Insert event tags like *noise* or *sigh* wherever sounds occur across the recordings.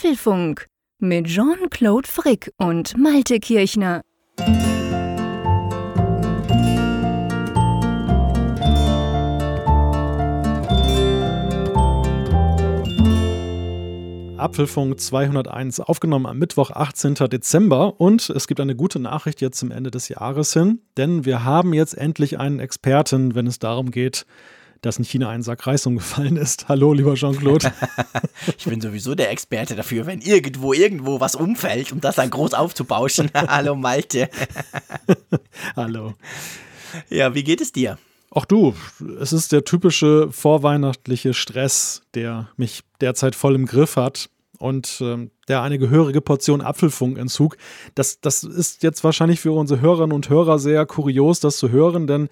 Apfelfunk mit Jean-Claude Frick und Malte Kirchner. Apfelfunk 201 aufgenommen am Mittwoch, 18. Dezember. Und es gibt eine gute Nachricht jetzt zum Ende des Jahres hin, denn wir haben jetzt endlich einen Experten, wenn es darum geht, dass in China ein Sack Reis umgefallen ist. *laughs* Hallo, lieber Jean-Claude. *laughs* ich bin sowieso der Experte dafür, wenn irgendwo irgendwo was umfällt, um das dann groß aufzubauschen. *laughs* Hallo, Malte. Hallo. Ja, wie geht es dir? Auch du, es ist der typische vorweihnachtliche Stress, der mich derzeit voll im Griff hat und ähm, der eine gehörige Portion Apfelfunkentzug. Das, das ist jetzt wahrscheinlich für unsere Hörerinnen und Hörer sehr kurios, das zu hören, denn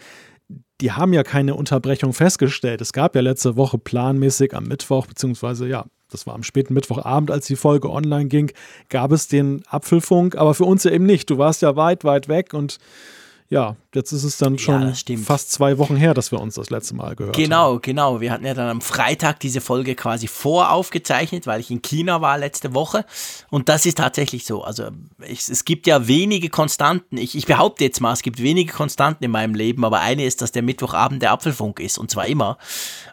die haben ja keine Unterbrechung festgestellt. Es gab ja letzte Woche planmäßig am Mittwoch, beziehungsweise ja, das war am späten Mittwochabend, als die Folge online ging, gab es den Apfelfunk, aber für uns ja eben nicht. Du warst ja weit, weit weg und ja, jetzt ist es dann schon ja, fast zwei Wochen her, dass wir uns das letzte Mal gehört genau, haben. Genau, genau. Wir hatten ja dann am Freitag diese Folge quasi voraufgezeichnet, weil ich in China war letzte Woche. Und das ist tatsächlich so. Also ich, es gibt ja wenige Konstanten. Ich, ich behaupte jetzt mal, es gibt wenige Konstanten in meinem Leben, aber eine ist, dass der Mittwochabend der Apfelfunk ist und zwar immer.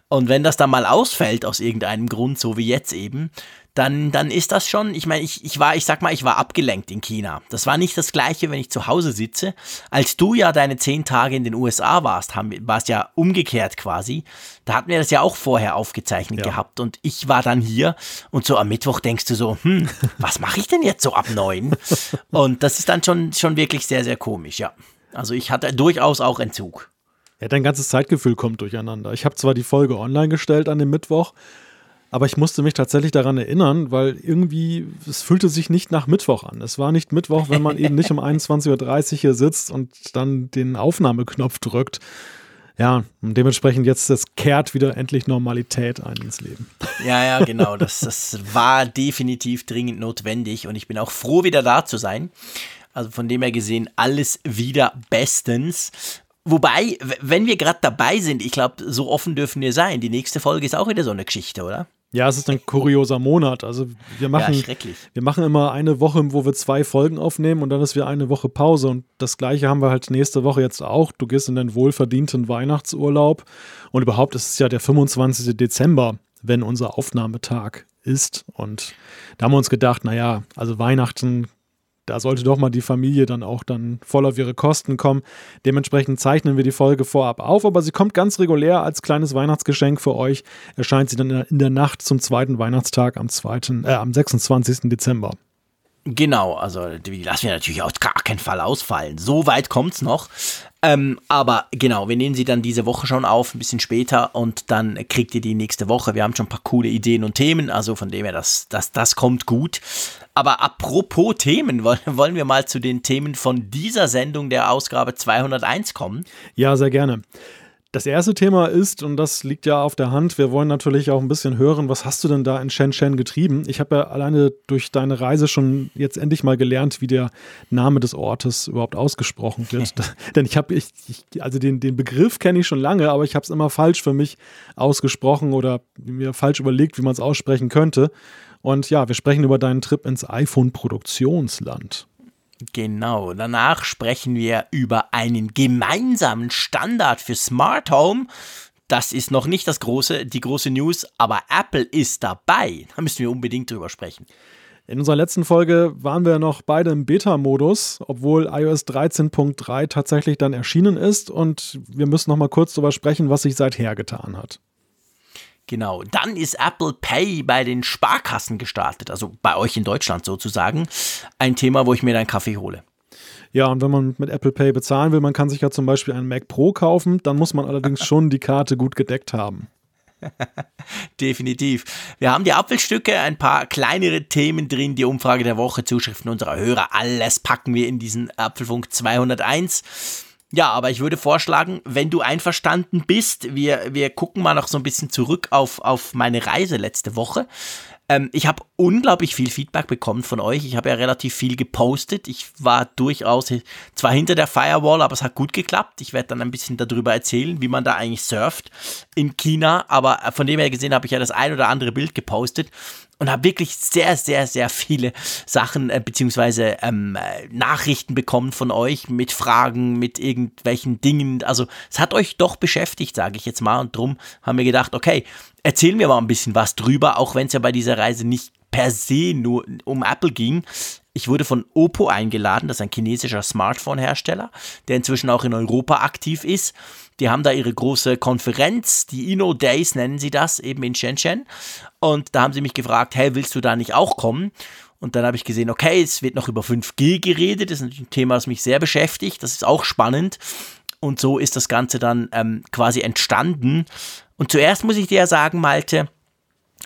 Und wenn das dann mal ausfällt aus irgendeinem Grund, so wie jetzt eben, dann, dann ist das schon, ich meine, ich, ich war, ich sag mal, ich war abgelenkt in China. Das war nicht das gleiche, wenn ich zu Hause sitze. Als du ja deine zehn Tage in den USA warst, haben, war es ja umgekehrt quasi. Da hatten wir das ja auch vorher aufgezeichnet ja. gehabt und ich war dann hier und so am Mittwoch denkst du so, hm, *laughs* was mache ich denn jetzt so ab neun? und das ist dann schon, schon wirklich sehr, sehr komisch, ja. Also ich hatte durchaus auch Entzug. Ja, dein ganzes Zeitgefühl kommt durcheinander. Ich habe zwar die Folge online gestellt an dem Mittwoch, aber ich musste mich tatsächlich daran erinnern, weil irgendwie, es fühlte sich nicht nach Mittwoch an. Es war nicht Mittwoch, wenn man eben nicht um *laughs* 21.30 Uhr hier sitzt und dann den Aufnahmeknopf drückt. Ja, und dementsprechend jetzt, das kehrt wieder endlich Normalität ein ins Leben. Ja, ja, genau. Das, das war definitiv dringend notwendig und ich bin auch froh, wieder da zu sein. Also von dem her gesehen, alles wieder bestens. Wobei, wenn wir gerade dabei sind, ich glaube, so offen dürfen wir sein. Die nächste Folge ist auch wieder so eine Geschichte, oder? Ja, es ist ein kurioser Monat. Also wir machen, ja, wir machen immer eine Woche, wo wir zwei Folgen aufnehmen und dann ist wieder eine Woche Pause. Und das gleiche haben wir halt nächste Woche jetzt auch. Du gehst in den wohlverdienten Weihnachtsurlaub. Und überhaupt ist es ja der 25. Dezember, wenn unser Aufnahmetag ist. Und da haben wir uns gedacht, naja, also Weihnachten da sollte doch mal die Familie dann auch dann voll auf ihre Kosten kommen. Dementsprechend zeichnen wir die Folge vorab auf, aber sie kommt ganz regulär als kleines Weihnachtsgeschenk für euch. Erscheint sie dann in der Nacht zum zweiten Weihnachtstag am, zweiten, äh, am 26. Dezember. Genau, also die lassen wir natürlich auf gar keinen Fall ausfallen. So weit kommt es noch. Ähm, aber genau, wir nehmen sie dann diese Woche schon auf, ein bisschen später und dann kriegt ihr die nächste Woche. Wir haben schon ein paar coole Ideen und Themen, also von dem her, das, das, das kommt gut. Aber apropos Themen, *laughs* wollen wir mal zu den Themen von dieser Sendung der Ausgabe 201 kommen? Ja, sehr gerne. Das erste Thema ist, und das liegt ja auf der Hand, wir wollen natürlich auch ein bisschen hören, was hast du denn da in Shenzhen getrieben? Ich habe ja alleine durch deine Reise schon jetzt endlich mal gelernt, wie der Name des Ortes überhaupt ausgesprochen wird. *laughs* Denn ich habe, ich, ich, also den, den Begriff kenne ich schon lange, aber ich habe es immer falsch für mich ausgesprochen oder mir falsch überlegt, wie man es aussprechen könnte. Und ja, wir sprechen über deinen Trip ins iPhone-Produktionsland. Genau, danach sprechen wir über einen gemeinsamen Standard für Smart Home. Das ist noch nicht das große, die große News, aber Apple ist dabei. Da müssen wir unbedingt drüber sprechen. In unserer letzten Folge waren wir noch beide im Beta-Modus, obwohl iOS 13.3 tatsächlich dann erschienen ist und wir müssen noch mal kurz darüber sprechen, was sich seither getan hat. Genau, dann ist Apple Pay bei den Sparkassen gestartet, also bei euch in Deutschland sozusagen. Ein Thema, wo ich mir dann Kaffee hole. Ja, und wenn man mit Apple Pay bezahlen will, man kann sich ja zum Beispiel einen Mac Pro kaufen, dann muss man allerdings *laughs* schon die Karte gut gedeckt haben. *laughs* Definitiv. Wir haben die Apfelstücke, ein paar kleinere Themen drin, die Umfrage der Woche, Zuschriften unserer Hörer, alles packen wir in diesen Apfelfunk 201. Ja, aber ich würde vorschlagen, wenn du einverstanden bist, wir, wir gucken mal noch so ein bisschen zurück auf, auf meine Reise letzte Woche. Ähm, ich habe unglaublich viel Feedback bekommen von euch. Ich habe ja relativ viel gepostet. Ich war durchaus zwar hinter der Firewall, aber es hat gut geklappt. Ich werde dann ein bisschen darüber erzählen, wie man da eigentlich surft in China. Aber von dem her gesehen habe ich ja das ein oder andere Bild gepostet. Und habe wirklich sehr, sehr, sehr viele Sachen äh, beziehungsweise ähm, äh, Nachrichten bekommen von euch mit Fragen, mit irgendwelchen Dingen. Also es hat euch doch beschäftigt, sage ich jetzt mal. Und drum haben wir gedacht, okay, erzählen wir mal ein bisschen was drüber, auch wenn es ja bei dieser Reise nicht per se nur um Apple ging. Ich wurde von Oppo eingeladen, das ist ein chinesischer Smartphone-Hersteller, der inzwischen auch in Europa aktiv ist. Die haben da ihre große Konferenz, die Inno Days nennen sie das, eben in Shenzhen. Und da haben sie mich gefragt, hey, willst du da nicht auch kommen? Und dann habe ich gesehen, okay, es wird noch über 5G geredet. Das ist ein Thema, das mich sehr beschäftigt. Das ist auch spannend. Und so ist das Ganze dann ähm, quasi entstanden. Und zuerst muss ich dir ja sagen, Malte,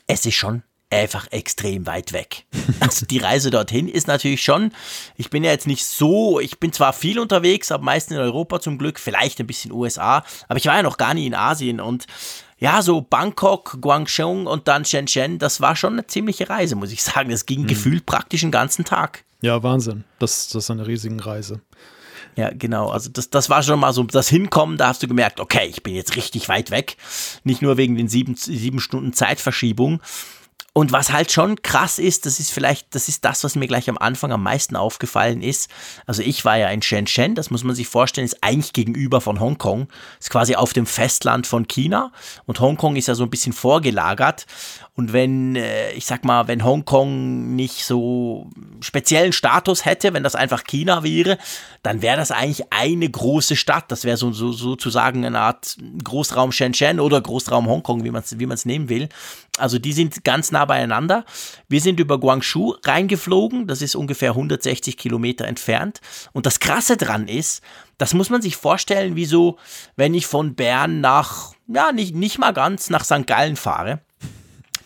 es ist schon einfach extrem weit weg. *laughs* Also die Reise dorthin ist natürlich schon, ich bin ja jetzt nicht so, ich bin zwar viel unterwegs, aber meistens in Europa zum Glück, vielleicht ein bisschen USA, aber ich war ja noch gar nie in Asien und ja, so Bangkok, Guangzhou und dann Shenzhen, das war schon eine ziemliche Reise, muss ich sagen. Das ging mhm. gefühlt praktisch einen ganzen Tag. Ja, Wahnsinn. Das, das ist eine riesige Reise. Ja, genau. Also das, das war schon mal so das Hinkommen, da hast du gemerkt, okay, ich bin jetzt richtig weit weg. Nicht nur wegen den sieben, sieben Stunden Zeitverschiebung, und was halt schon krass ist, das ist vielleicht, das ist das, was mir gleich am Anfang am meisten aufgefallen ist. Also ich war ja in Shenzhen, das muss man sich vorstellen, ist eigentlich gegenüber von Hongkong, ist quasi auf dem Festland von China und Hongkong ist ja so ein bisschen vorgelagert. Und wenn, äh, ich sag mal, wenn Hongkong nicht so speziellen Status hätte, wenn das einfach China wäre, dann wäre das eigentlich eine große Stadt. Das wäre so, so, sozusagen eine Art Großraum Shenzhen oder Großraum Hongkong, wie man es wie man's nehmen will. Also die sind ganz nah beieinander. Wir sind über Guangzhou reingeflogen, das ist ungefähr 160 Kilometer entfernt. Und das Krasse dran ist, das muss man sich vorstellen, wie so, wenn ich von Bern nach, ja, nicht, nicht mal ganz nach St. Gallen fahre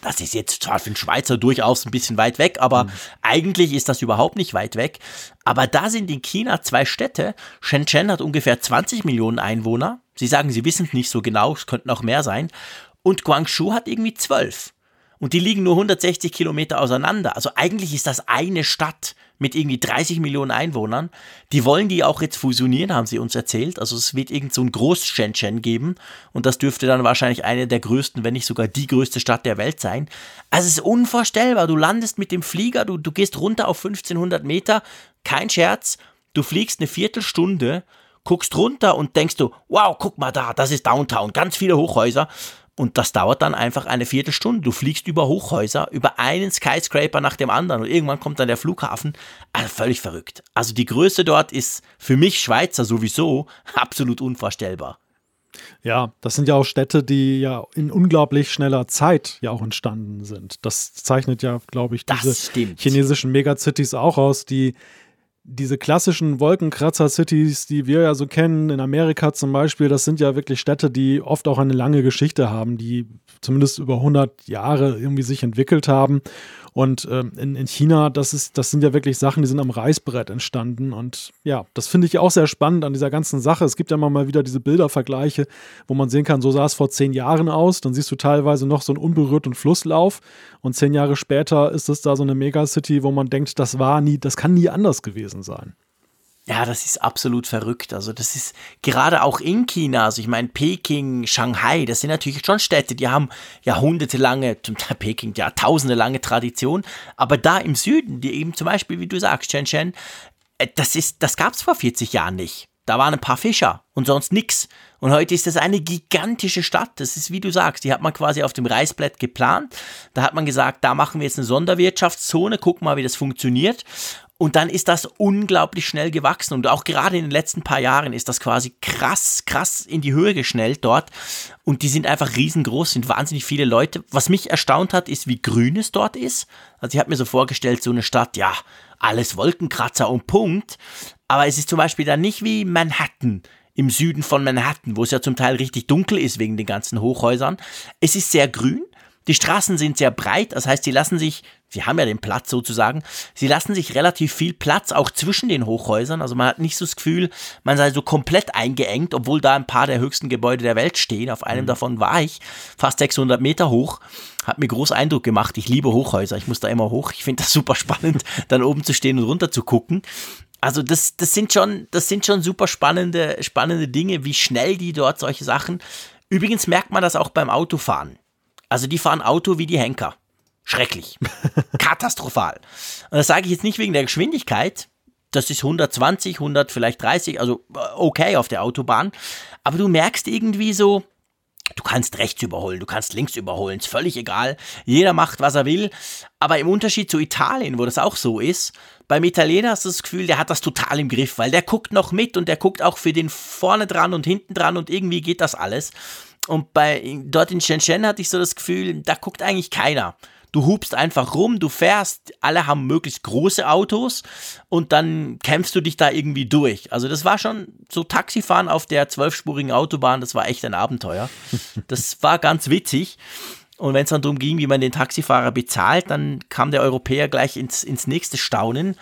das ist jetzt zwar für den Schweizer durchaus ein bisschen weit weg, aber mhm. eigentlich ist das überhaupt nicht weit weg. Aber da sind in China zwei Städte. Shenzhen hat ungefähr 20 Millionen Einwohner. Sie sagen, sie wissen es nicht so genau, es könnten auch mehr sein. Und Guangzhou hat irgendwie zwölf. Und die liegen nur 160 Kilometer auseinander. Also eigentlich ist das eine Stadt mit irgendwie 30 Millionen Einwohnern. Die wollen die auch jetzt fusionieren, haben sie uns erzählt. Also es wird irgend so ein Groß-Shenzhen geben. Und das dürfte dann wahrscheinlich eine der größten, wenn nicht sogar die größte Stadt der Welt sein. Also es ist unvorstellbar. Du landest mit dem Flieger, du, du gehst runter auf 1500 Meter. Kein Scherz. Du fliegst eine Viertelstunde, guckst runter und denkst du, wow, guck mal da, das ist Downtown, ganz viele Hochhäuser. Und das dauert dann einfach eine Viertelstunde. Du fliegst über Hochhäuser, über einen Skyscraper nach dem anderen und irgendwann kommt dann der Flughafen. Also völlig verrückt. Also die Größe dort ist für mich Schweizer sowieso *laughs* absolut unvorstellbar. Ja, das sind ja auch Städte, die ja in unglaublich schneller Zeit ja auch entstanden sind. Das zeichnet ja, glaube ich, diese chinesischen Megacities auch aus, die diese klassischen Wolkenkratzer-Cities, die wir ja so kennen, in Amerika zum Beispiel, das sind ja wirklich Städte, die oft auch eine lange Geschichte haben, die zumindest über 100 Jahre irgendwie sich entwickelt haben und ähm, in, in China, das, ist, das sind ja wirklich Sachen, die sind am Reißbrett entstanden. Und ja, das finde ich auch sehr spannend an dieser ganzen Sache. Es gibt ja immer mal wieder diese Bildervergleiche, wo man sehen kann, so sah es vor zehn Jahren aus. Dann siehst du teilweise noch so einen unberührten Flusslauf. Und zehn Jahre später ist es da so eine Megacity, wo man denkt, das war nie, das kann nie anders gewesen sein. Ja, das ist absolut verrückt. Also das ist gerade auch in China, also ich meine Peking, Shanghai, das sind natürlich schon Städte, die haben jahrhundertelange, zum Teil Peking, ja tausende lange Tradition, aber da im Süden, die eben zum Beispiel, wie du sagst, Shenzhen, äh, das das gab es vor 40 Jahren nicht. Da waren ein paar Fischer und sonst nix. Und heute ist das eine gigantische Stadt. Das ist, wie du sagst, die hat man quasi auf dem Reißbrett geplant. Da hat man gesagt, da machen wir jetzt eine Sonderwirtschaftszone, gucken mal, wie das funktioniert. Und dann ist das unglaublich schnell gewachsen. Und auch gerade in den letzten paar Jahren ist das quasi krass, krass in die Höhe geschnellt dort. Und die sind einfach riesengroß, sind wahnsinnig viele Leute. Was mich erstaunt hat, ist, wie grün es dort ist. Also ich habe mir so vorgestellt, so eine Stadt, ja, alles Wolkenkratzer und Punkt. Aber es ist zum Beispiel dann nicht wie Manhattan im Süden von Manhattan, wo es ja zum Teil richtig dunkel ist wegen den ganzen Hochhäusern. Es ist sehr grün. Die Straßen sind sehr breit, das heißt, sie lassen sich sie haben ja den Platz sozusagen, sie lassen sich relativ viel Platz auch zwischen den Hochhäusern. Also man hat nicht so das Gefühl, man sei so komplett eingeengt, obwohl da ein paar der höchsten Gebäude der Welt stehen. Auf einem mhm. davon war ich, fast 600 Meter hoch. Hat mir groß Eindruck gemacht. Ich liebe Hochhäuser. Ich muss da immer hoch. Ich finde das super spannend, *laughs* dann oben zu stehen und runter zu gucken. Also das, das sind schon, das sind schon super spannende, spannende Dinge, wie schnell die dort solche Sachen. Übrigens merkt man das auch beim Autofahren. Also die fahren Auto wie die Henker. Schrecklich. *laughs* Katastrophal. Und das sage ich jetzt nicht wegen der Geschwindigkeit. Das ist 120, 100, vielleicht 30, also äh, okay auf der Autobahn. Aber du merkst irgendwie so, Du kannst rechts überholen, du kannst links überholen, ist völlig egal. Jeder macht, was er will. Aber im Unterschied zu Italien, wo das auch so ist, beim Italiener hast du das Gefühl, der hat das total im Griff, weil der guckt noch mit und der guckt auch für den vorne dran und hinten dran und irgendwie geht das alles. Und bei dort in Shenzhen hatte ich so das Gefühl, da guckt eigentlich keiner. Du hupst einfach rum, du fährst, alle haben möglichst große Autos und dann kämpfst du dich da irgendwie durch. Also das war schon so Taxifahren auf der zwölfspurigen Autobahn, das war echt ein Abenteuer. *laughs* Das war ganz witzig. Und wenn es dann darum ging, wie man den Taxifahrer bezahlt, dann kam der Europäer gleich ins, ins nächste Staunen.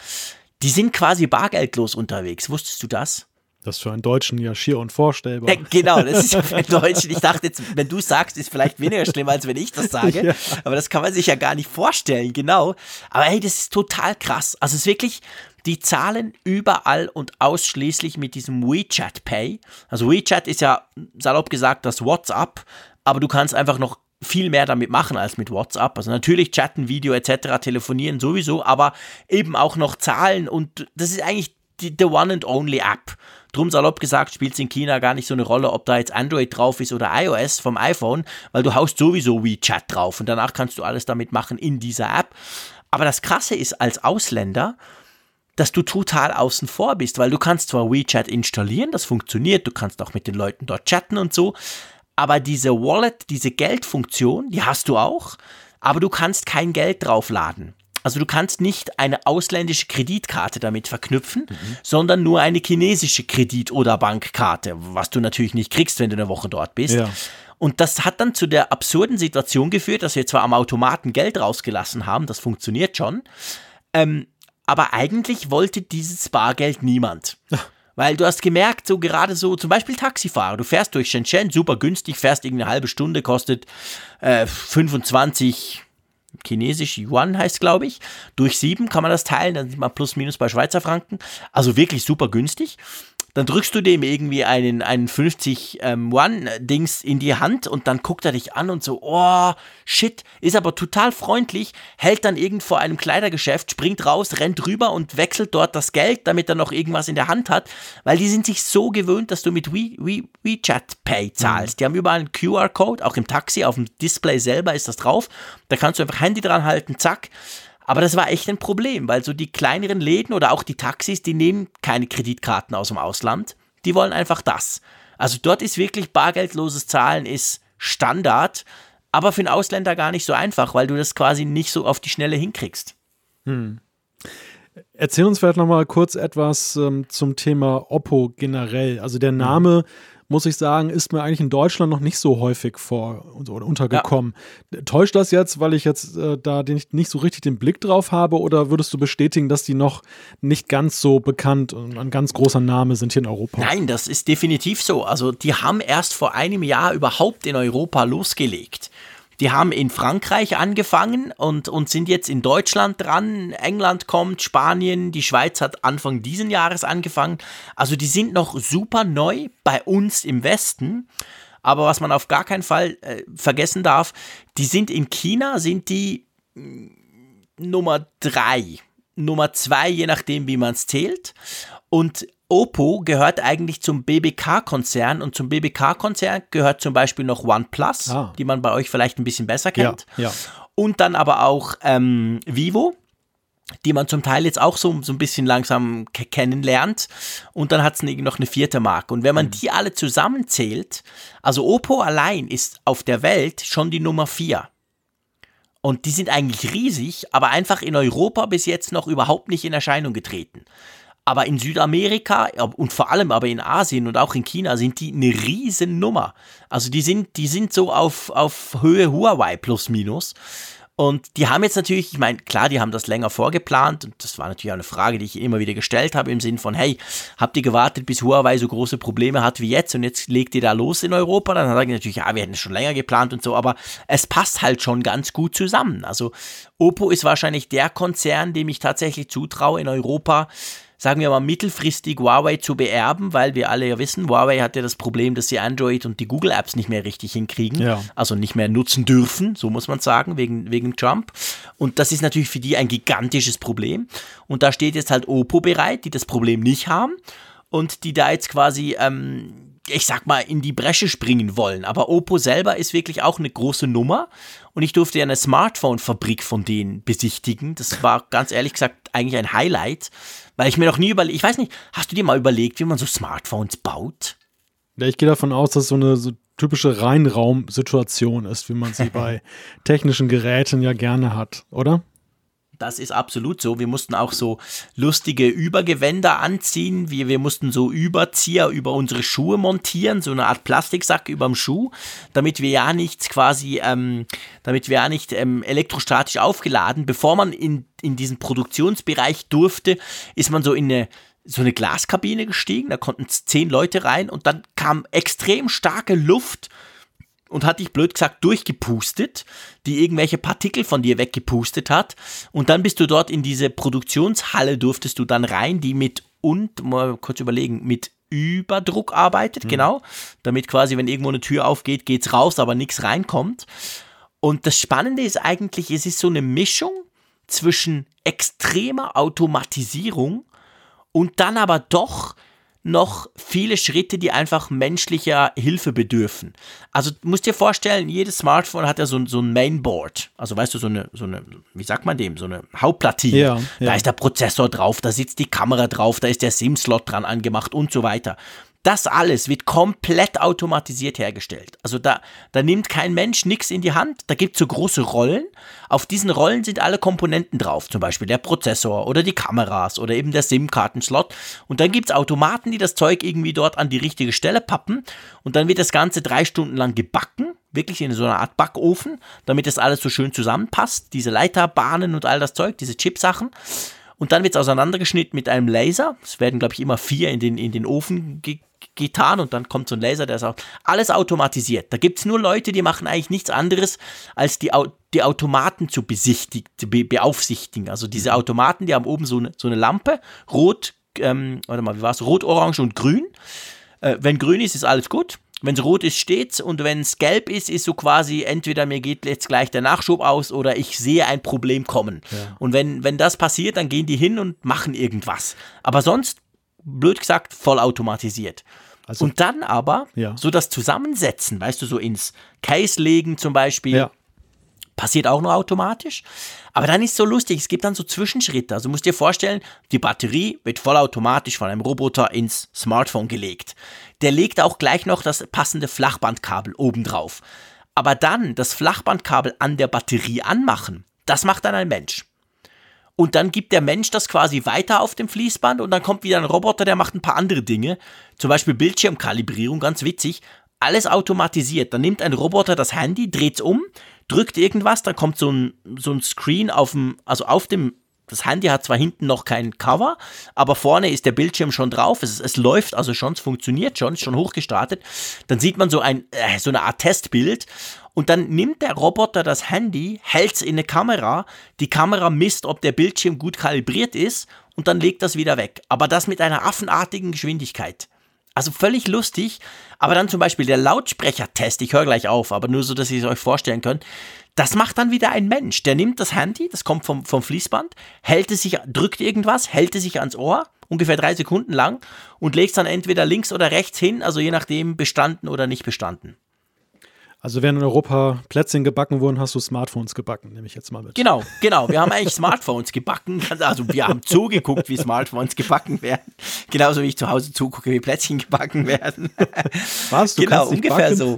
Die sind quasi bargeldlos unterwegs. Wusstest du das? Das ist für einen Deutschen ja schier unvorstellbar. Ja, genau, das ist ja für einen *laughs* Deutschen. Ich dachte jetzt, wenn du sagst, ist vielleicht weniger schlimm, als wenn ich das sage. Ja. Aber das kann man sich ja gar nicht vorstellen, genau. Aber hey, das ist total krass. Also es ist wirklich, die zahlen überall und ausschließlich mit diesem WeChat Pay. Also WeChat ist ja salopp gesagt das WhatsApp, aber du kannst einfach noch viel mehr damit machen als mit WhatsApp. Also natürlich chatten, Video etc., telefonieren sowieso, aber eben auch noch zahlen und das ist eigentlich die, the one and only App. Drum salopp gesagt, spielt es in China gar nicht so eine Rolle, ob da jetzt Android drauf ist oder iOS vom iPhone, weil du haust sowieso WeChat drauf und danach kannst du alles damit machen in dieser App. Aber das Krasse ist als Ausländer, dass du total außen vor bist, weil du kannst zwar WeChat installieren, das funktioniert, du kannst auch mit den Leuten dort chatten und so, aber diese Wallet, diese Geldfunktion, die hast du auch, aber du kannst kein Geld draufladen. Also du kannst nicht eine ausländische Kreditkarte damit verknüpfen, mhm. sondern nur eine chinesische Kredit- oder Bankkarte, was du natürlich nicht kriegst, wenn du eine Woche dort bist. Ja. Und das hat dann zu der absurden Situation geführt, dass wir zwar am Automaten Geld rausgelassen haben, das funktioniert schon, ähm, aber eigentlich wollte dieses Bargeld niemand. *laughs* Weil du hast gemerkt, so gerade so, zum Beispiel Taxifahrer, du fährst durch Shenzhen, super günstig, fährst irgendeine halbe Stunde, kostet äh, 25 Chinesisch Yuan heißt, glaube ich. Durch sieben kann man das teilen, dann sieht man plus minus bei Schweizer Franken. Also wirklich super günstig dann drückst du dem irgendwie einen, einen 50 ähm, One-Dings in die Hand und dann guckt er dich an und so, oh, shit, ist aber total freundlich, hält dann irgend vor einem Kleidergeschäft, springt raus, rennt rüber und wechselt dort das Geld, damit er noch irgendwas in der Hand hat, weil die sind sich so gewöhnt, dass du mit We, We, WeChat Pay zahlst. Mhm. Die haben überall einen QR-Code, auch im Taxi, auf dem Display selber ist das drauf. Da kannst du einfach Handy dran halten, zack. Aber das war echt ein Problem, weil so die kleineren Läden oder auch die Taxis, die nehmen keine Kreditkarten aus dem Ausland. Die wollen einfach das. Also dort ist wirklich bargeldloses Zahlen ist Standard, aber für einen Ausländer gar nicht so einfach, weil du das quasi nicht so auf die Schnelle hinkriegst. Hm. Erzähl uns vielleicht noch mal kurz etwas ähm, zum Thema Oppo generell. Also der Name mhm muss ich sagen, ist mir eigentlich in Deutschland noch nicht so häufig vor oder untergekommen. Ja. Täuscht das jetzt, weil ich jetzt äh, da den, nicht so richtig den Blick drauf habe oder würdest du bestätigen, dass die noch nicht ganz so bekannt und ein ganz großer Name sind hier in Europa? Nein, das ist definitiv so. Also die haben erst vor einem Jahr überhaupt in Europa losgelegt. Die haben in Frankreich angefangen und, und sind jetzt in Deutschland dran. England kommt, Spanien, die Schweiz hat Anfang diesen Jahres angefangen. Also die sind noch super neu bei uns im Westen. Aber was man auf gar keinen Fall äh, vergessen darf, die sind in China, sind die mm, Nummer drei, Nummer zwei, je nachdem, wie man es zählt. Und Oppo gehört eigentlich zum BBK-Konzern und zum BBK-Konzern gehört zum Beispiel noch OnePlus, ah. die man bei euch vielleicht ein bisschen besser kennt. Ja, ja. Und dann aber auch ähm, Vivo, die man zum Teil jetzt auch so, so ein bisschen langsam kennenlernt. Und dann hat es noch eine vierte Marke. Und wenn man mhm. die alle zusammenzählt, also Oppo allein ist auf der Welt schon die Nummer vier. Und die sind eigentlich riesig, aber einfach in Europa bis jetzt noch überhaupt nicht in Erscheinung getreten. Aber in Südamerika und vor allem aber in Asien und auch in China sind die eine riesen Nummer. Also die sind, die sind so auf, auf Höhe Huawei plus minus. Und die haben jetzt natürlich, ich meine, klar, die haben das länger vorgeplant und das war natürlich auch eine Frage, die ich immer wieder gestellt habe im Sinn von, hey, habt ihr gewartet, bis Huawei so große Probleme hat wie jetzt und jetzt legt ihr da los in Europa? Dann sagen die natürlich, ja, wir hätten es schon länger geplant und so, aber es passt halt schon ganz gut zusammen. Also Oppo ist wahrscheinlich der Konzern, dem ich tatsächlich zutraue, in Europa sagen wir mal, mittelfristig Huawei zu beerben, weil wir alle ja wissen, Huawei hat ja das Problem, dass sie Android und die Google-Apps nicht mehr richtig hinkriegen, Ja. also nicht mehr nutzen dürfen, so muss man sagen, wegen, wegen Trump. Und das ist natürlich für die ein gigantisches Problem. Und da steht jetzt halt Oppo bereit, die das Problem nicht haben und die da jetzt quasi, ähm, ich sag mal, in die Bresche springen wollen. Aber Oppo selber ist wirklich auch eine große Nummer. Und ich durfte ja eine Smartphone-Fabrik von denen besichtigen. Das war ganz ehrlich gesagt eigentlich ein Highlight, weil ich mir noch nie überlegt, ich weiß nicht, hast du dir mal überlegt, wie man so Smartphones baut? Ja, ich gehe davon aus, dass so eine so typische Reinraum-Situation ist, wie man sie *laughs* bei technischen Geräten ja gerne hat, oder? Das ist absolut so. Wir mussten auch so lustige Übergewänder anziehen. Wir, wir mussten so Überzieher über unsere Schuhe montieren, so eine Art Plastiksack über dem Schuh, damit wir ja nichts quasi, ähm, damit wir ja nicht ähm, elektrostatisch aufgeladen. Bevor man in, in diesen Produktionsbereich durfte, ist man so in eine so eine Glaskabine gestiegen, da konnten zehn Leute rein und dann kam extrem starke Luft und hat dich blöd gesagt durchgepustet, die irgendwelche Partikel von dir weggepustet hat. Und dann bist du dort in diese Produktionshalle, durftest du dann rein, die mit und, mal kurz überlegen, mit Überdruck arbeitet, genau. Damit quasi, wenn irgendwo eine Tür aufgeht, geht's raus, aber nichts reinkommt. Und das Spannende ist eigentlich, es ist so eine Mischung zwischen extremer Automatisierung und dann aber doch noch viele Schritte, die einfach menschlicher Hilfe bedürfen. Also du musst dir vorstellen, jedes Smartphone hat ja so, ein- so ein Mainboard. Also weißt du, so eine, so eine, wie sagt man dem, so eine Hauptplatine. Ja, Da ja. ist der Prozessor drauf, da sitzt die Kamera drauf, da ist der SIM-Slot dran angemacht und so weiter. Das alles wird komplett automatisiert hergestellt. Also da, da nimmt kein Mensch nichts in die Hand. Da gibt es so große Rollen. Auf diesen Rollen sind alle Komponenten drauf. Zum Beispiel der Prozessor oder die Kameras oder eben der SIM-Kartenslot. Und dann gibt es Automaten, die das Zeug irgendwie dort an die richtige Stelle pappen. Und dann wird das Ganze drei Stunden lang gebacken. Wirklich in so einer Art Backofen, damit das alles so schön zusammenpasst. Diese Leiterbahnen und all das Zeug, diese Chipsachen. Und dann wird es auseinandergeschnitten mit einem Laser. Es werden, glaube ich, immer vier in den, in den Ofen ge getan und dann kommt so ein Laser, der ist auch alles automatisiert. Da gibt es nur Leute, die machen eigentlich nichts anderes, als die, Au die Automaten zu besichtigen, zu be beaufsichtigen. Also diese Automaten, die haben oben so eine, so eine Lampe, rot, ähm, warte mal, wie war es? Rot, orange und grün. Äh, wenn grün ist, ist alles gut. Wenn es rot ist, steht's. Und wenn es gelb ist, ist so quasi, entweder mir geht jetzt gleich der Nachschub aus oder ich sehe ein Problem kommen. Und wenn, wenn das passiert, dann gehen die hin und machen irgendwas. Aber sonst, blöd gesagt, voll automatisiert. Also- und dann aber Ja. so das Zusammensetzen, weißt du, so ins Case legen zum Beispiel, Ja. Passiert auch nur automatisch. Aber dann ist so lustig, es gibt dann so Zwischenschritte. Also musst dir vorstellen, die Batterie wird vollautomatisch von einem Roboter ins Smartphone gelegt. Der legt auch gleich noch das passende Flachbandkabel obendrauf. Aber dann das Flachbandkabel an der Batterie anmachen, das macht dann ein Mensch. Und dann gibt der Mensch das quasi weiter auf dem Fließband und dann kommt wieder ein Roboter, der macht ein paar andere Dinge. Zum Beispiel Bildschirmkalibrierung, ganz witzig. Alles automatisiert. Dann nimmt ein Roboter das Handy, dreht es um, drückt irgendwas, dann kommt so ein, so ein Screen auf dem, also auf dem, das Handy hat zwar hinten noch kein Cover, aber vorne ist der Bildschirm schon drauf. Es, es läuft also schon, es funktioniert schon, ist schon hochgestartet. Dann sieht man so ein, äh, so eine Art Testbild und dann nimmt der Roboter das Handy, hält es in eine Kamera, die Kamera misst, ob der Bildschirm gut kalibriert ist und dann legt das wieder weg. Aber das mit einer affenartigen Geschwindigkeit. Also völlig lustig, aber dann zum Beispiel der Lautsprechertest, ich höre gleich auf, aber nur so, dass ihr es euch vorstellen könnt, das macht dann wieder ein Mensch. Der nimmt das Handy, das kommt vom, vom Fließband, hält es sich, drückt irgendwas, hält es sich ans Ohr, ungefähr drei Sekunden lang und legt es dann entweder links oder rechts hin, also je nachdem bestanden oder nicht bestanden. Also während in Europa Plätzchen gebacken wurden, hast du Smartphones gebacken, nehme ich jetzt mal mit. Genau, genau. Wir haben eigentlich *laughs* Smartphones gebacken. Also wir haben zugeguckt, wie Smartphones gebacken werden. Genauso wie ich zu Hause zugucke, wie Plätzchen gebacken werden. Was? Du genau, ungefähr backen? so.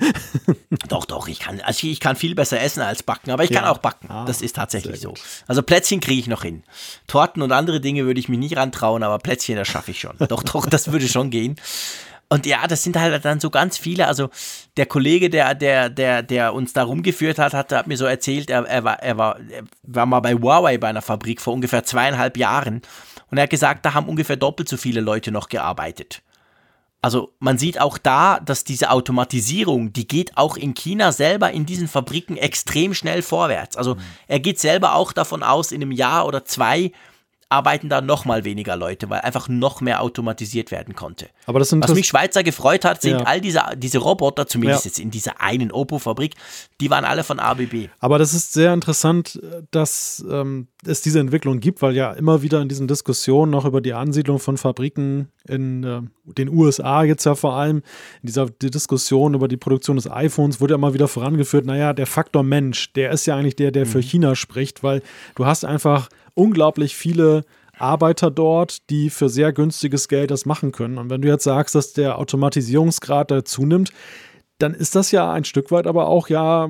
doch, doch, ich kann, also ich kann viel besser essen als backen, aber ich kann Ja. auch backen. Ah, das ist tatsächlich so. Also Plätzchen kriege ich noch hin. Torten und andere Dinge würde ich mich nicht rantrauen, aber Plätzchen, das schaffe ich schon. Doch, doch, das würde schon gehen. Und ja, das sind halt dann so ganz viele. Also der Kollege, der, der, der, der uns da rumgeführt hat, hat, hat mir so erzählt, er, er, war, er, war, er war mal bei Huawei bei einer Fabrik vor ungefähr zweieinhalb Jahren. Und er hat gesagt, da haben ungefähr doppelt so viele Leute noch gearbeitet. Also man sieht auch da, dass diese Automatisierung, die geht auch in China selber in diesen Fabriken extrem schnell vorwärts. Also er geht selber auch davon aus, in einem Jahr oder zwei arbeiten da noch mal weniger Leute, weil einfach noch mehr automatisiert werden konnte. Aber das Was mich Schweizer gefreut hat, sind Ja. all diese, diese Roboter, zumindest Ja. jetzt in dieser einen Oppo-Fabrik, die waren alle von ABB. Aber das ist sehr interessant, dass ähm, es diese Entwicklung gibt, weil ja immer wieder in diesen Diskussionen noch über die Ansiedlung von Fabriken in äh, den USA jetzt ja vor allem, in dieser die Diskussion über die Produktion des iPhones wurde ja immer wieder vorangeführt, naja, der Faktor Mensch, der ist ja eigentlich der, der für China spricht, weil du hast einfach unglaublich viele Arbeiter dort, die für sehr günstiges Geld das machen können. Und wenn du jetzt sagst, dass der Automatisierungsgrad da zunimmt, dann ist das ja ein Stück weit aber auch ja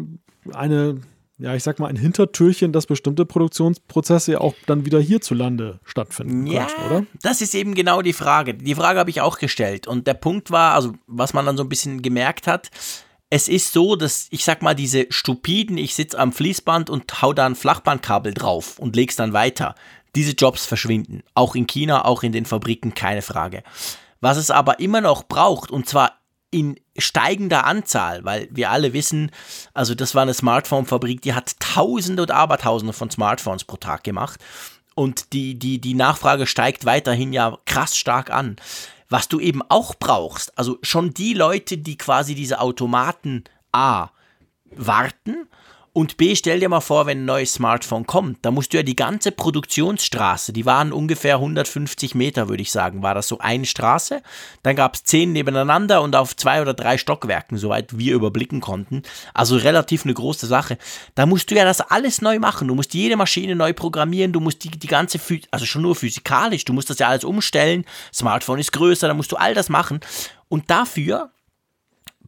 eine, ja, ich sag mal, ein Hintertürchen, dass bestimmte Produktionsprozesse ja auch dann wieder hierzulande stattfinden Ja, könnten, oder? das ist eben genau die Frage. Die Frage habe ich auch gestellt. Und der Punkt war, also was man dann so ein bisschen gemerkt hat, es ist so, dass ich sag mal, diese stupiden, ich sitze am Fließband und hau da ein Flachbandkabel drauf und leg's dann weiter. Diese Jobs verschwinden. Auch in China, auch in den Fabriken, keine Frage. Was es aber immer noch braucht, und zwar in steigender Anzahl, weil wir alle wissen, also das war eine Smartphone-Fabrik, die hat Tausende und Abertausende von Smartphones pro Tag gemacht. Und die, die, die Nachfrage steigt weiterhin ja krass stark an. Was du eben auch brauchst, also schon die Leute, die quasi diese Automaten A warten und B, stell dir mal vor, wenn ein neues Smartphone kommt, da musst du ja die ganze Produktionsstraße, die waren ungefähr 150 Meter, würde ich sagen, war das so eine Straße. Dann gab es zehn nebeneinander und auf zwei oder drei Stockwerken, soweit wir überblicken konnten. Also relativ eine große Sache. Da musst du ja das alles neu machen. Du musst jede Maschine neu programmieren, du musst die, die ganze, also schon nur physikalisch, du musst das ja alles umstellen. Smartphone ist größer, da musst du all das machen. Und dafür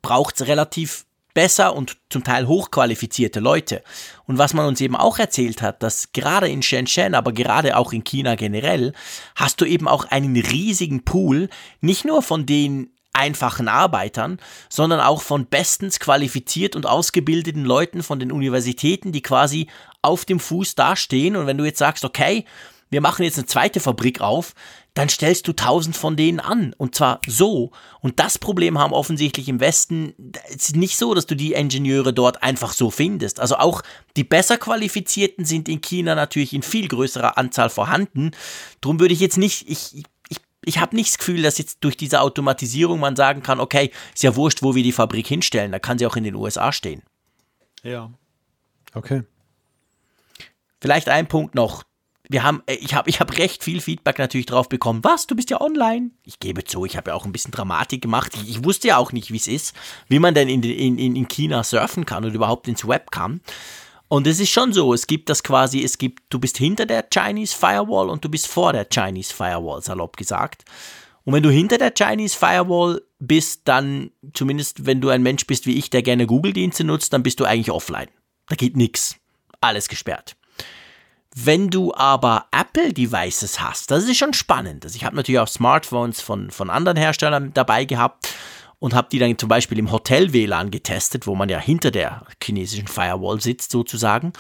braucht es relativ besser und zum Teil hochqualifizierte Leute. Und was man uns eben auch erzählt hat, dass gerade in Shenzhen, aber gerade auch in China generell, hast du eben auch einen riesigen Pool, nicht nur von den einfachen Arbeitern, sondern auch von bestens qualifiziert und ausgebildeten Leuten von den Universitäten, die quasi auf dem Fuß dastehen. Und wenn du jetzt sagst, okay, wir machen jetzt eine zweite Fabrik auf, dann stellst du tausend von denen an. Und zwar so. Und das Problem haben offensichtlich im Westen. Es ist nicht so, dass du die Ingenieure dort einfach so findest. Also auch die besser qualifizierten sind in China natürlich in viel größerer Anzahl vorhanden. Drum würde ich jetzt nicht, ich, ich, ich habe nicht das Gefühl, dass jetzt durch diese Automatisierung man sagen kann, okay, ist ja wurscht, wo wir die Fabrik hinstellen. Da kann sie auch in den USA stehen. Ja. Okay. Vielleicht ein Punkt noch. Wir haben, äh, ich habe ich hab recht viel Feedback natürlich drauf bekommen. Was, du bist ja online? Ich gebe zu, ich habe ja auch ein bisschen Dramatik gemacht. Ich, ich wusste ja auch nicht, wie es ist, wie man denn in, in, in, in China surfen kann und überhaupt ins Web kann. Und es ist schon so, es gibt das quasi, es gibt, du bist hinter der Chinese Firewall und du bist vor der Chinese Firewall, salopp gesagt. Und wenn du hinter der Chinese Firewall bist, dann, zumindest wenn du ein Mensch bist wie ich, der gerne Google-Dienste nutzt, dann bist du eigentlich offline. Da geht nichts. Alles gesperrt. Wenn du aber Apple-Devices hast, das ist schon spannend. Also ich habe natürlich auch Smartphones von, von anderen Herstellern dabei gehabt und habe die dann zum Beispiel im Hotel-WLAN getestet, wo man ja hinter der chinesischen Firewall sitzt sozusagen.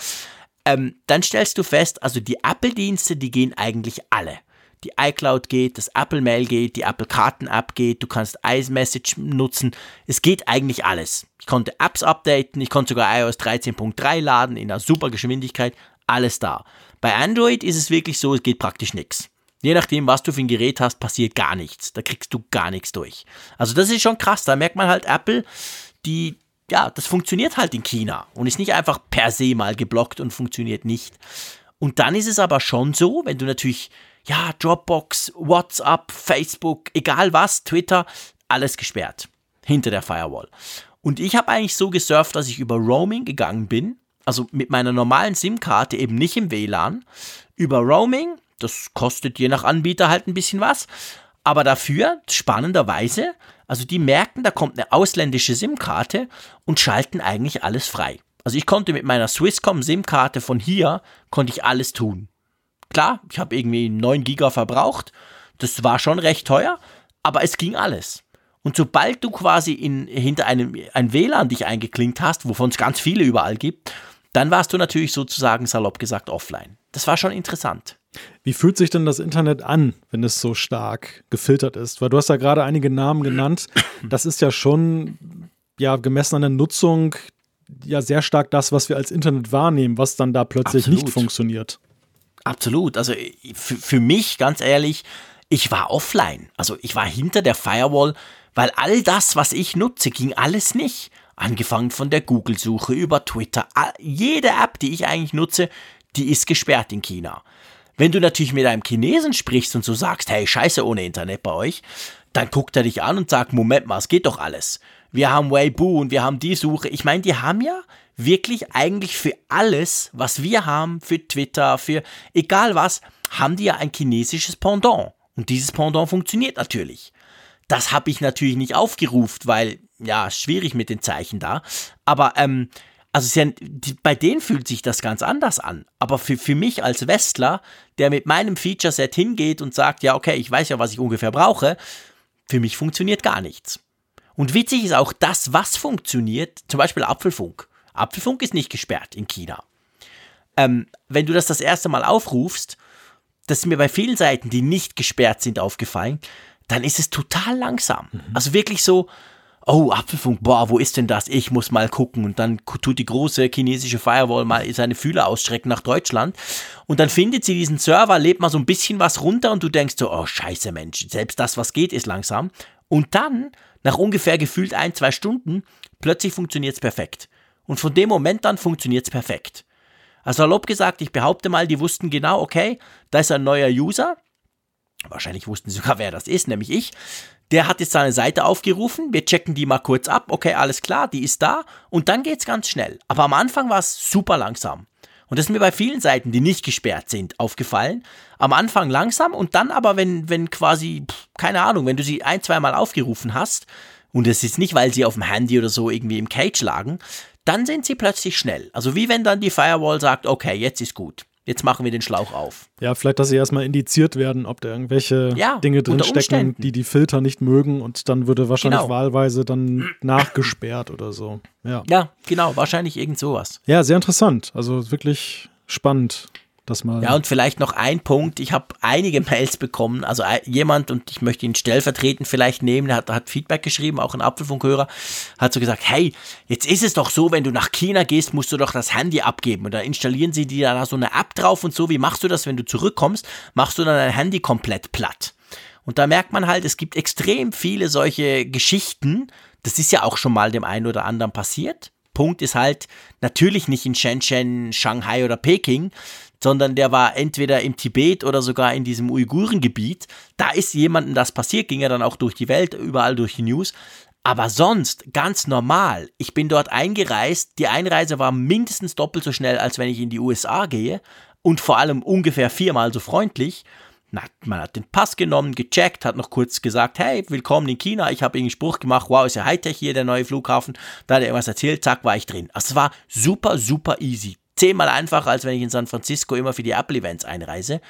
Ähm, dann stellst du fest, also die Apple-Dienste, die gehen eigentlich alle. Die iCloud geht, das Apple Mail geht, die Apple Karten-App geht, du kannst iMessage nutzen. Es geht eigentlich alles. Ich konnte Apps updaten, ich konnte sogar iOS 13.3 laden in einer super Geschwindigkeit, alles da. Bei Android ist es wirklich so, es geht praktisch nichts. Je nachdem, was du für ein Gerät hast, passiert gar nichts. Da kriegst du gar nichts durch. Also das ist schon krass. Da merkt man halt Apple, die, ja, das funktioniert halt in China und ist nicht einfach per se mal geblockt und funktioniert nicht. Und dann ist es aber schon so, wenn du natürlich, ja, Dropbox, WhatsApp, Facebook, egal was, Twitter, alles gesperrt. Hinter der Firewall. Und ich habe eigentlich so gesurft, dass ich über Roaming gegangen bin. Also mit meiner normalen SIM-Karte eben nicht im WLAN. Über Roaming, das kostet je nach Anbieter halt ein bisschen was. Aber dafür, spannenderweise, also die merken, da kommt eine ausländische SIM-Karte und schalten eigentlich alles frei. Also ich konnte mit meiner Swisscom SIM-Karte von hier, konnte ich alles tun. Klar, ich habe irgendwie 9 Giga verbraucht. Das war schon recht teuer, aber es ging alles. Und sobald du quasi in, hinter einem ein WLAN dich eingeklinkt hast, wovon es ganz viele überall gibt, dann warst du natürlich sozusagen salopp gesagt offline. Das war schon interessant. Wie fühlt sich denn das Internet an, wenn es so stark gefiltert ist? Weil du hast ja gerade einige Namen genannt. Das ist ja schon, ja, gemessen an der Nutzung, ja, sehr stark das, was wir als Internet wahrnehmen, was dann da plötzlich Absolut. nicht funktioniert. Absolut. Also für, für mich, ganz ehrlich, ich war offline. Also ich war hinter der Firewall, weil all das, was ich nutze, ging alles nicht. Angefangen von der Google-Suche über Twitter. Jede App, die ich eigentlich nutze, die ist gesperrt in China. Wenn du natürlich mit einem Chinesen sprichst und so sagst, hey, scheiße ohne Internet bei euch, dann guckt er dich an und sagt, Moment mal, es geht doch alles. Wir haben Weibo und wir haben die Suche. Ich meine, die haben ja wirklich eigentlich für alles, was wir haben, für Twitter, für egal was, haben die ja ein chinesisches Pendant. Und dieses Pendant funktioniert natürlich. Das habe ich natürlich nicht aufgerufen, weil, ja, schwierig mit den Zeichen da. Aber, ähm, also ja, bei denen fühlt sich das ganz anders an. Aber für, für mich als Westler, der mit meinem Feature-Set hingeht und sagt, ja, okay, ich weiß ja, was ich ungefähr brauche, für mich funktioniert gar nichts. Und witzig ist auch das, was funktioniert, zum Beispiel Apfelfunk. Apfelfunk ist nicht gesperrt in China. Ähm, wenn du das das erste Mal aufrufst, das ist mir bei vielen Seiten, die nicht gesperrt sind, aufgefallen, dann ist es total langsam. Mhm. Also wirklich so, oh, Apfelfunk, boah, wo ist denn das? Ich muss mal gucken. Und dann tut die große chinesische Firewall mal seine Fühler ausstrecken nach Deutschland. Und dann findet sie diesen Server, lebt mal so ein bisschen was runter und du denkst so, oh, scheiße Mensch, selbst das, was geht, ist langsam. Und dann, nach ungefähr gefühlt ein, zwei Stunden, plötzlich funktioniert es perfekt. Und von dem Moment an funktioniert es perfekt. Also salopp gesagt, ich behaupte mal, die wussten genau, okay, da ist ein neuer User. Wahrscheinlich wussten sie sogar, wer das ist, nämlich ich. Der hat jetzt seine Seite aufgerufen, wir checken die mal kurz ab, okay, alles klar, die ist da und dann geht's ganz schnell. Aber am Anfang war es super langsam. Und das ist mir bei vielen Seiten, die nicht gesperrt sind, aufgefallen. Am Anfang langsam und dann aber, wenn, wenn quasi, keine Ahnung, wenn du sie ein, zweimal aufgerufen hast, und es ist nicht, weil sie auf dem Handy oder so irgendwie im Cage lagen, dann sind sie plötzlich schnell. Also wie wenn dann die Firewall sagt, okay, jetzt ist gut. Jetzt machen wir den Schlauch auf. Ja, vielleicht, dass sie erstmal indiziert werden, ob da irgendwelche ja, Dinge drinstecken, die die Filter nicht mögen und dann würde wahrscheinlich genau. wahlweise dann nachgesperrt oder so. Ja. ja, genau, wahrscheinlich irgend sowas. Ja, sehr interessant. Also wirklich spannend das mal. Ja, und vielleicht noch ein Punkt. Ich habe einige *laughs* Mails bekommen. Also jemand, und ich möchte ihn stellvertretend vielleicht nehmen, der hat, hat Feedback geschrieben, auch ein Apfelfunkhörer, hat so gesagt, hey, jetzt ist es doch so, wenn du nach China gehst, musst du doch das Handy abgeben. Und dann installieren sie dir da so eine App drauf und so. Wie machst du das, wenn du zurückkommst? Machst du dann dein Handy komplett platt. Und da merkt man halt, es gibt extrem viele solche Geschichten. Das ist ja auch schon mal dem einen oder anderen passiert. Punkt ist halt natürlich nicht in Shenzhen, Shanghai oder Peking, sondern der war entweder im Tibet oder sogar in diesem Uigurengebiet. Da ist jemandem das passiert, ging er dann auch durch die Welt, überall durch die News. Aber sonst ganz normal. Ich bin dort eingereist. Die Einreise war mindestens doppelt so schnell, als wenn ich in die USA gehe. Und vor allem ungefähr viermal so freundlich. Man hat den Pass genommen, gecheckt, hat noch kurz gesagt, hey, willkommen in China. Ich habe irgendwie Spruch gemacht, wow, ist ja Hightech hier, der neue Flughafen. Da hat er irgendwas erzählt, zack, war ich drin. Also es war super, super easy zehnmal einfacher, als wenn ich in San Francisco immer für die Apple-Events einreise.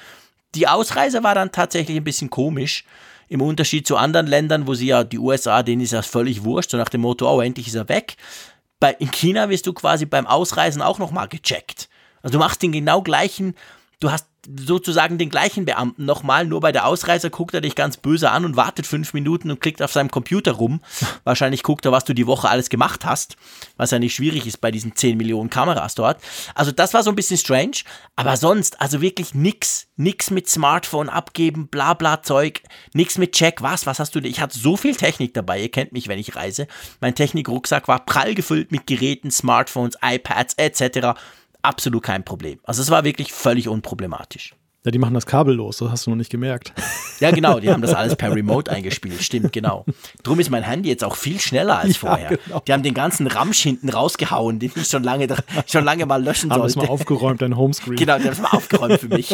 Die Ausreise war dann tatsächlich ein bisschen komisch. Im Unterschied zu anderen Ländern, wo sie ja, die USA, denen ist das völlig wurscht, so nach dem Motto, oh, endlich ist er weg. Bei, in China wirst du quasi beim Ausreisen auch nochmal gecheckt. Also du machst den genau gleichen, du hast sozusagen den gleichen Beamten nochmal, nur bei der Ausreise guckt er dich ganz böse an und wartet fünf Minuten und klickt auf seinem Computer rum. *laughs* Wahrscheinlich guckt er, was du die Woche alles gemacht hast, was ja nicht schwierig ist bei diesen 10 Millionen Kameras dort. Also das war so ein bisschen strange, aber sonst, also wirklich nix, nix mit Smartphone abgeben, bla bla Zeug, nix mit Check, was, was hast du, ich hatte so viel Technik dabei, ihr kennt mich, wenn ich reise. Mein Technikrucksack war prall gefüllt mit Geräten, Smartphones, iPads etc., absolut kein Problem. Also es war wirklich völlig unproblematisch. Ja, die machen das kabellos, das hast du noch nicht gemerkt. *laughs* Ja, genau, die haben das alles per *laughs* Remote eingespielt, stimmt, genau. Drum ist mein Handy jetzt auch viel schneller als vorher. Ja, genau. Die haben den ganzen Ramsch hinten rausgehauen, den ich schon lange, *laughs* schon lange mal löschen haben sollte. Haben es mal aufgeräumt, dein Homescreen. Genau, die haben es mal aufgeräumt für mich.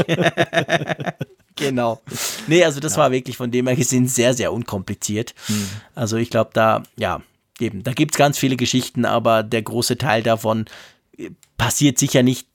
genau. Nee, also das ja. war wirklich von dem her gesehen sehr, sehr unkompliziert. Hm. Also ich glaube, da, ja, eben, da gibt es ganz viele Geschichten, aber der große Teil davon passiert sicher nicht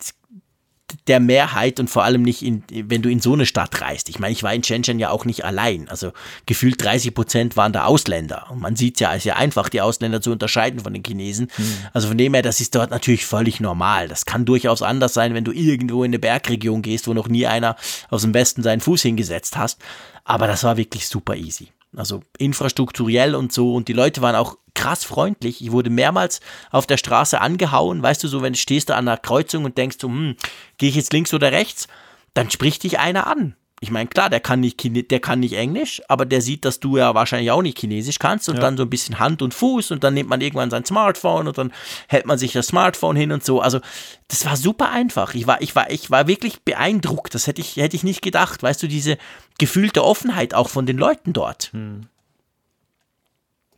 der Mehrheit und vor allem nicht, in, wenn du in so eine Stadt reist. Ich meine, ich war in Shenzhen ja auch nicht allein. Also gefühlt 30 Prozent waren da Ausländer. Und man sieht ja, es ist ja einfach, die Ausländer zu unterscheiden von den Chinesen. Mhm. Also von dem her, das ist dort natürlich völlig normal. Das kann durchaus anders sein, wenn du irgendwo in eine Bergregion gehst, wo noch nie einer aus dem Westen seinen Fuß hingesetzt hast. Aber das war wirklich super easy. Also infrastrukturell und so. Und die Leute waren auch krass freundlich. Ich wurde mehrmals auf der Straße angehauen. Weißt du, so, wenn du stehst da an einer Kreuzung und denkst, so, hm, gehe ich jetzt links oder rechts? dann spricht dich einer an. Ich meine, klar, der kann, nicht der kann nicht Englisch, aber der sieht, dass du ja wahrscheinlich auch nicht Chinesisch kannst und ja. dann so ein bisschen Hand und Fuß und dann nimmt man irgendwann sein Smartphone und dann hält man sich das Smartphone hin und so. Also, das war super einfach. Ich war, ich war, ich war wirklich beeindruckt. Das hätte ich, hätte ich nicht gedacht. Weißt du, diese gefühlte Offenheit auch von den Leuten dort. Hm.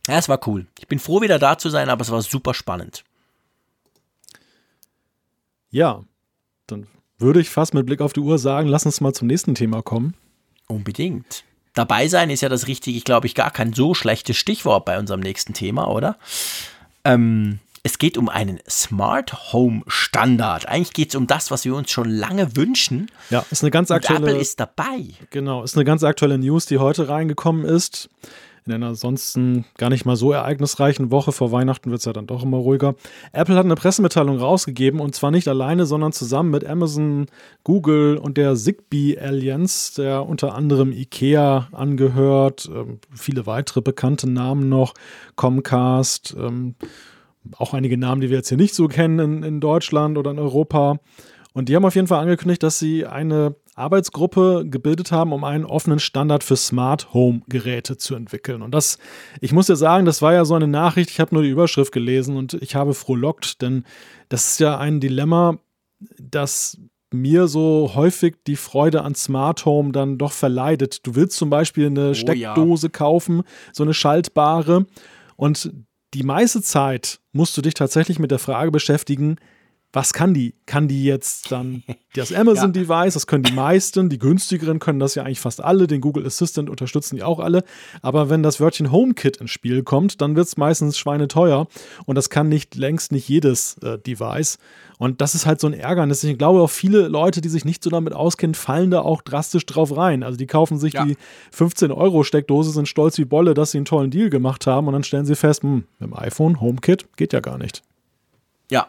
Ja, es war cool. Ich bin froh, wieder da zu sein, aber es war super spannend. Ja, dann würde ich fast mit Blick auf die Uhr sagen, lass uns mal zum nächsten Thema kommen. Unbedingt. Dabei sein ist ja das richtige, glaube ich, gar kein so schlechtes Stichwort bei unserem nächsten Thema, oder? Ähm, es geht um einen Smart Home Standard. Eigentlich geht es um das, was wir uns schon lange wünschen. Ja, ist eine ganz aktuelle. Und Apple ist dabei. Genau, ist eine ganz aktuelle News, die heute reingekommen ist in einer ansonsten gar nicht mal so ereignisreichen Woche vor Weihnachten wird es ja dann doch immer ruhiger. Apple hat eine Pressemitteilung rausgegeben und zwar nicht alleine, sondern zusammen mit Amazon, Google und der Zigbee Alliance, der unter anderem IKEA angehört, ähm, viele weitere bekannte Namen noch, Comcast, ähm, auch einige Namen, die wir jetzt hier nicht so kennen in, in Deutschland oder in Europa. Und die haben auf jeden Fall angekündigt, dass sie eine Arbeitsgruppe gebildet haben, um einen offenen Standard für Smart Home Geräte zu entwickeln. Und das, ich muss ja sagen, das war ja so eine Nachricht, ich habe nur die Überschrift gelesen und ich habe frohlockt, denn das ist ja ein Dilemma, das mir so häufig die Freude an Smart Home dann doch verleidet. Du willst zum Beispiel eine oh, Steckdose ja. kaufen, so eine schaltbare, und die meiste Zeit musst du dich tatsächlich mit der Frage beschäftigen, was kann die? Kann die jetzt dann *laughs* das Amazon-Device? Das können die meisten. Die günstigeren können das ja eigentlich fast alle. Den Google Assistant unterstützen die auch alle. Aber wenn das Wörtchen HomeKit ins Spiel kommt, dann wird es meistens schweineteuer. Und das kann nicht längst nicht jedes äh, Device. Und das ist halt so ein Ärgernis. Ich glaube, auch viele Leute, die sich nicht so damit auskennen, fallen da auch drastisch drauf rein. Also die kaufen sich ja. die 15-Euro-Steckdose, sind stolz wie Bolle, dass sie einen tollen Deal gemacht haben. Und dann stellen sie fest, hm, mit dem iPhone, HomeKit, geht ja gar nicht. Ja,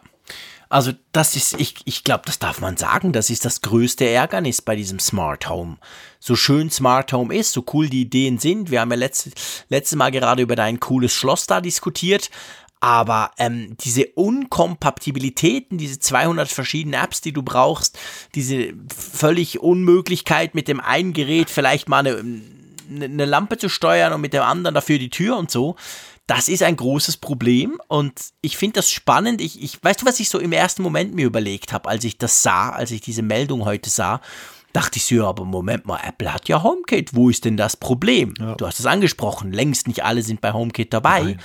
also das ist, ich, ich glaube, das darf man sagen, das ist das größte Ärgernis bei diesem Smart Home. So schön Smart Home ist, so cool die Ideen sind. Wir haben ja letzte, letztes Mal gerade über dein cooles Schloss da diskutiert. Aber ähm, diese Unkompatibilitäten, diese 200 verschiedenen Apps, die du brauchst, diese völlig Unmöglichkeit mit dem einen Gerät vielleicht mal eine, eine Lampe zu steuern und mit dem anderen dafür die Tür und so, das ist ein großes Problem und ich finde das spannend. Ich, ich, weißt du, was ich so im ersten Moment mir überlegt habe, als ich das sah, als ich diese Meldung heute sah? Dachte ich so, ja, aber Moment mal, Apple hat ja HomeKit. Wo ist denn das Problem? Ja. Du hast es angesprochen, längst nicht alle sind bei HomeKit dabei. Nein.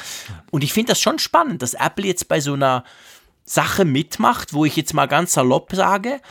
Und ich finde das schon spannend, dass Apple jetzt bei so einer Sache mitmacht, wo ich jetzt mal ganz salopp sage,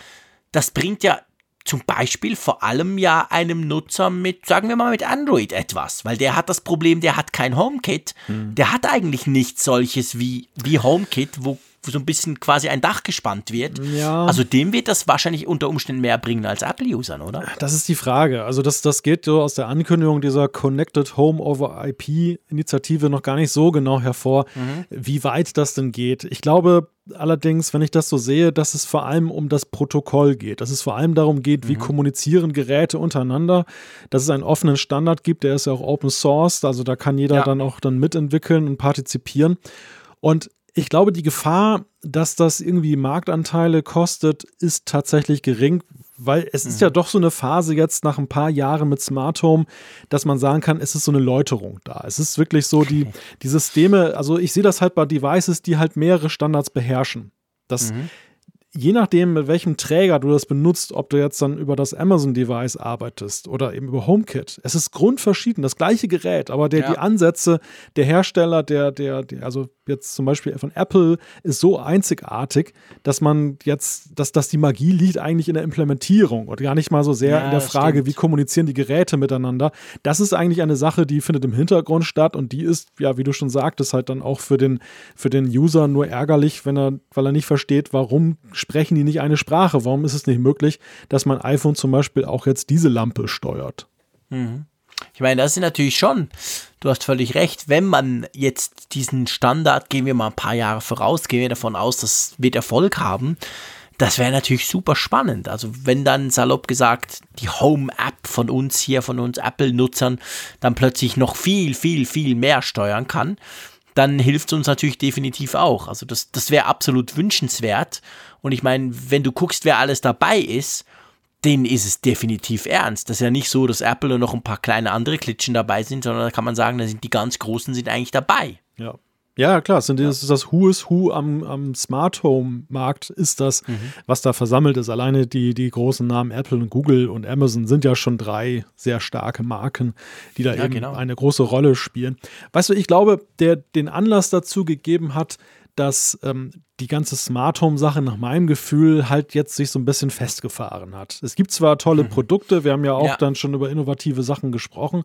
das bringt ja zum Beispiel vor allem ja einem Nutzer mit, sagen wir mal, mit Android etwas, weil der hat das Problem, der hat kein HomeKit, hm. der hat eigentlich nichts solches wie, wie HomeKit, wo so ein bisschen quasi ein Dach gespannt wird. Ja. Also dem wird das wahrscheinlich unter Umständen mehr bringen als Apple-Usern, oder? Das ist die Frage. Also das, das geht so aus der Ankündigung dieser Connected Home over IP-Initiative noch gar nicht so genau hervor, mhm. wie weit das denn geht. Ich glaube allerdings, wenn ich das so sehe, dass es vor allem um das Protokoll geht. Dass es vor allem darum geht, wie mhm. kommunizieren Geräte untereinander. Dass es einen offenen Standard gibt, der ist ja auch Open Source, also da kann jeder ja. dann auch dann mitentwickeln und partizipieren. Und ich glaube, die Gefahr, dass das irgendwie Marktanteile kostet, ist tatsächlich gering, weil es mhm. ist ja doch so eine Phase jetzt nach ein paar Jahren mit Smart Home, dass man sagen kann, es ist so eine Läuterung da. Es ist wirklich so, die, *laughs* die Systeme, also ich sehe das halt bei Devices, die halt mehrere Standards beherrschen. Das, mhm je nachdem, mit welchem Träger du das benutzt, ob du jetzt dann über das Amazon-Device arbeitest oder eben über HomeKit, es ist grundverschieden, das gleiche Gerät, aber der, ja. die Ansätze der Hersteller, der, der, der, also jetzt zum Beispiel von Apple, ist so einzigartig, dass man jetzt, dass, dass die Magie liegt eigentlich in der Implementierung und gar nicht mal so sehr ja, in der Frage, stimmt. wie kommunizieren die Geräte miteinander. Das ist eigentlich eine Sache, die findet im Hintergrund statt und die ist, ja, wie du schon sagtest, halt dann auch für den, für den User nur ärgerlich, wenn er, weil er nicht versteht, warum sprechen die nicht eine Sprache? Warum ist es nicht möglich, dass mein iPhone zum Beispiel auch jetzt diese Lampe steuert? Mhm. Ich meine, das ist natürlich schon, du hast völlig recht, wenn man jetzt diesen Standard, gehen wir mal ein paar Jahre voraus, gehen wir davon aus, das wird Erfolg haben, das wäre natürlich super spannend. Also wenn dann salopp gesagt die Home-App von uns hier, von uns Apple-Nutzern, dann plötzlich noch viel, viel, viel mehr steuern kann, dann hilft es uns natürlich definitiv auch. Also das, das wäre absolut wünschenswert. Und ich meine, wenn du guckst, wer alles dabei ist, denen ist es definitiv ernst. Das ist ja nicht so, dass Apple und noch ein paar kleine andere Klitschen dabei sind, sondern da kann man sagen, da sind die ganz Großen sind eigentlich dabei. Ja. Ja, klar, sind das ist das Who is Who am, am Smart Home Markt ist das, mhm. was da versammelt ist. Alleine die, die großen Namen Apple und Google und Amazon sind ja schon drei sehr starke Marken, die da ja, eben genau. eine große Rolle spielen. Weißt du, ich glaube, der den Anlass dazu gegeben hat, dass ähm, die ganze Smart Home Sache nach meinem Gefühl halt jetzt sich so ein bisschen festgefahren hat. Es gibt zwar tolle mhm. Produkte, wir haben ja auch ja. dann schon über innovative Sachen gesprochen,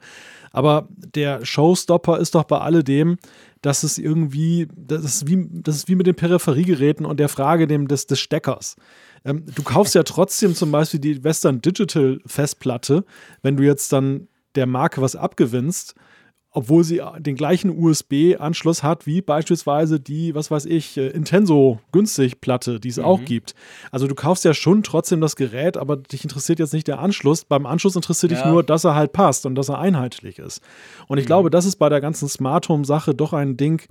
aber der Showstopper ist doch bei alledem, dass es irgendwie, das ist wie, das ist wie mit den Peripheriegeräten und der Frage dem, des, des Steckers. Ähm, du kaufst ja trotzdem zum Beispiel die Western Digital Festplatte, wenn du jetzt dann der Marke was abgewinnst obwohl sie den gleichen USB-Anschluss hat wie beispielsweise die, was weiß ich, äh, Intenso günstig Platte, die es mhm. auch gibt. Also du kaufst ja schon trotzdem das Gerät, aber dich interessiert jetzt nicht der Anschluss. Beim Anschluss interessiert ja. dich nur, dass er halt passt und dass er einheitlich ist. Und ich mhm. glaube, das ist bei der ganzen Smart Home Sache doch ein Ding,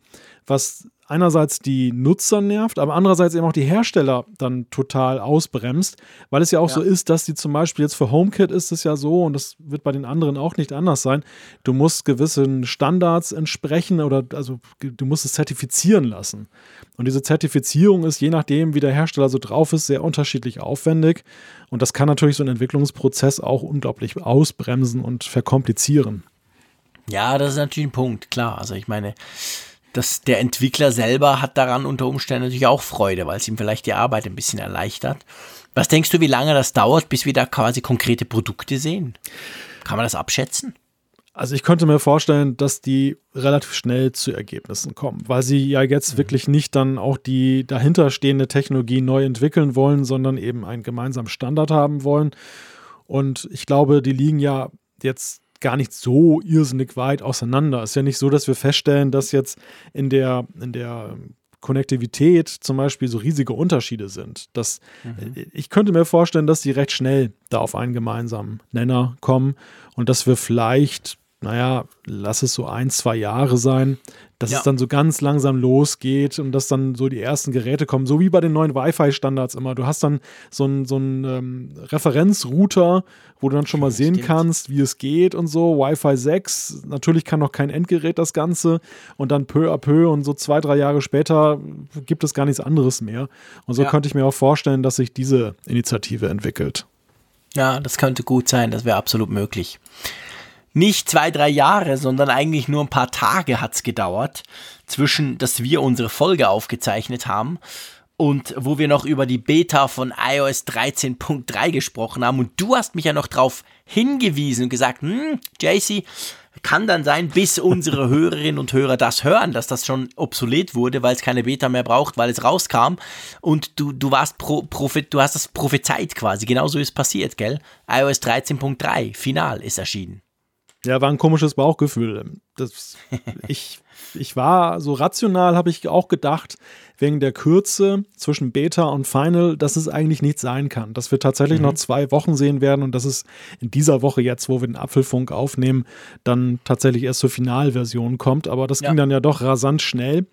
was einerseits die Nutzer nervt, aber andererseits eben auch die Hersteller dann total ausbremst, weil es ja auch ja. so ist, dass die zum Beispiel jetzt für HomeKit ist es ja so und das wird bei den anderen auch nicht anders sein. Du musst gewissen Standards entsprechen oder also du musst es zertifizieren lassen. Und diese Zertifizierung ist je nachdem, wie der Hersteller so drauf ist, sehr unterschiedlich aufwendig und das kann natürlich so einen Entwicklungsprozess auch unglaublich ausbremsen und verkomplizieren. Ja, das ist natürlich ein Punkt, klar. Also ich meine, dass der Entwickler selber hat daran unter Umständen natürlich auch Freude, weil es ihm vielleicht die Arbeit ein bisschen erleichtert. Was denkst du, wie lange das dauert, bis wir da quasi konkrete Produkte sehen? Kann man das abschätzen? Also ich könnte mir vorstellen, dass die relativ schnell zu Ergebnissen kommen, weil sie ja jetzt mhm. wirklich nicht dann auch die dahinterstehende Technologie neu entwickeln wollen, sondern eben einen gemeinsamen Standard haben wollen. Und ich glaube, die liegen ja jetzt gar nicht so irrsinnig weit auseinander. Es ist ja nicht so, dass wir feststellen, dass jetzt in der, in der Konnektivität zum Beispiel so riesige Unterschiede sind. Das, mhm. Ich könnte mir vorstellen, dass die recht schnell da auf einen gemeinsamen Nenner kommen und dass wir vielleicht naja, lass es so ein, zwei Jahre sein, dass ja. es dann so ganz langsam losgeht und dass dann so die ersten Geräte kommen, so wie bei den neuen Wi-Fi-Standards immer. Du hast dann so einen so ähm, Referenzrouter, wo du dann schon mal sehen Stimmt. kannst, wie es geht und so. Wi-Fi 6, natürlich kann noch kein Endgerät das Ganze und dann peu à peu und so zwei, drei Jahre später gibt es gar nichts anderes mehr. Und so ja. könnte ich mir auch vorstellen, dass sich diese Initiative entwickelt. Ja, das könnte gut sein, das wäre absolut möglich nicht zwei, drei Jahre, sondern eigentlich nur ein paar Tage hat es gedauert, zwischen, dass wir unsere Folge aufgezeichnet haben und wo wir noch über die Beta von iOS 13.3 gesprochen haben. Und du hast mich ja noch darauf hingewiesen und gesagt, hm, JC, kann dann sein, bis unsere *laughs* Hörerinnen und Hörer das hören, dass das schon obsolet wurde, weil es keine Beta mehr braucht, weil es rauskam. Und du, du warst pro, prophet, du hast das prophezeit quasi. Genauso ist passiert, gell? iOS 13.3, final ist erschienen. Ja, war ein komisches Bauchgefühl. Das, *laughs* ich, ich war so rational, habe ich auch gedacht, wegen der Kürze zwischen Beta und Final, dass es eigentlich nicht sein kann. Dass wir tatsächlich mhm. noch zwei Wochen sehen werden und dass es in dieser Woche jetzt, wo wir den Apfelfunk aufnehmen, dann tatsächlich erst zur Finalversion kommt. Aber das ja. ging dann ja doch rasant schnell.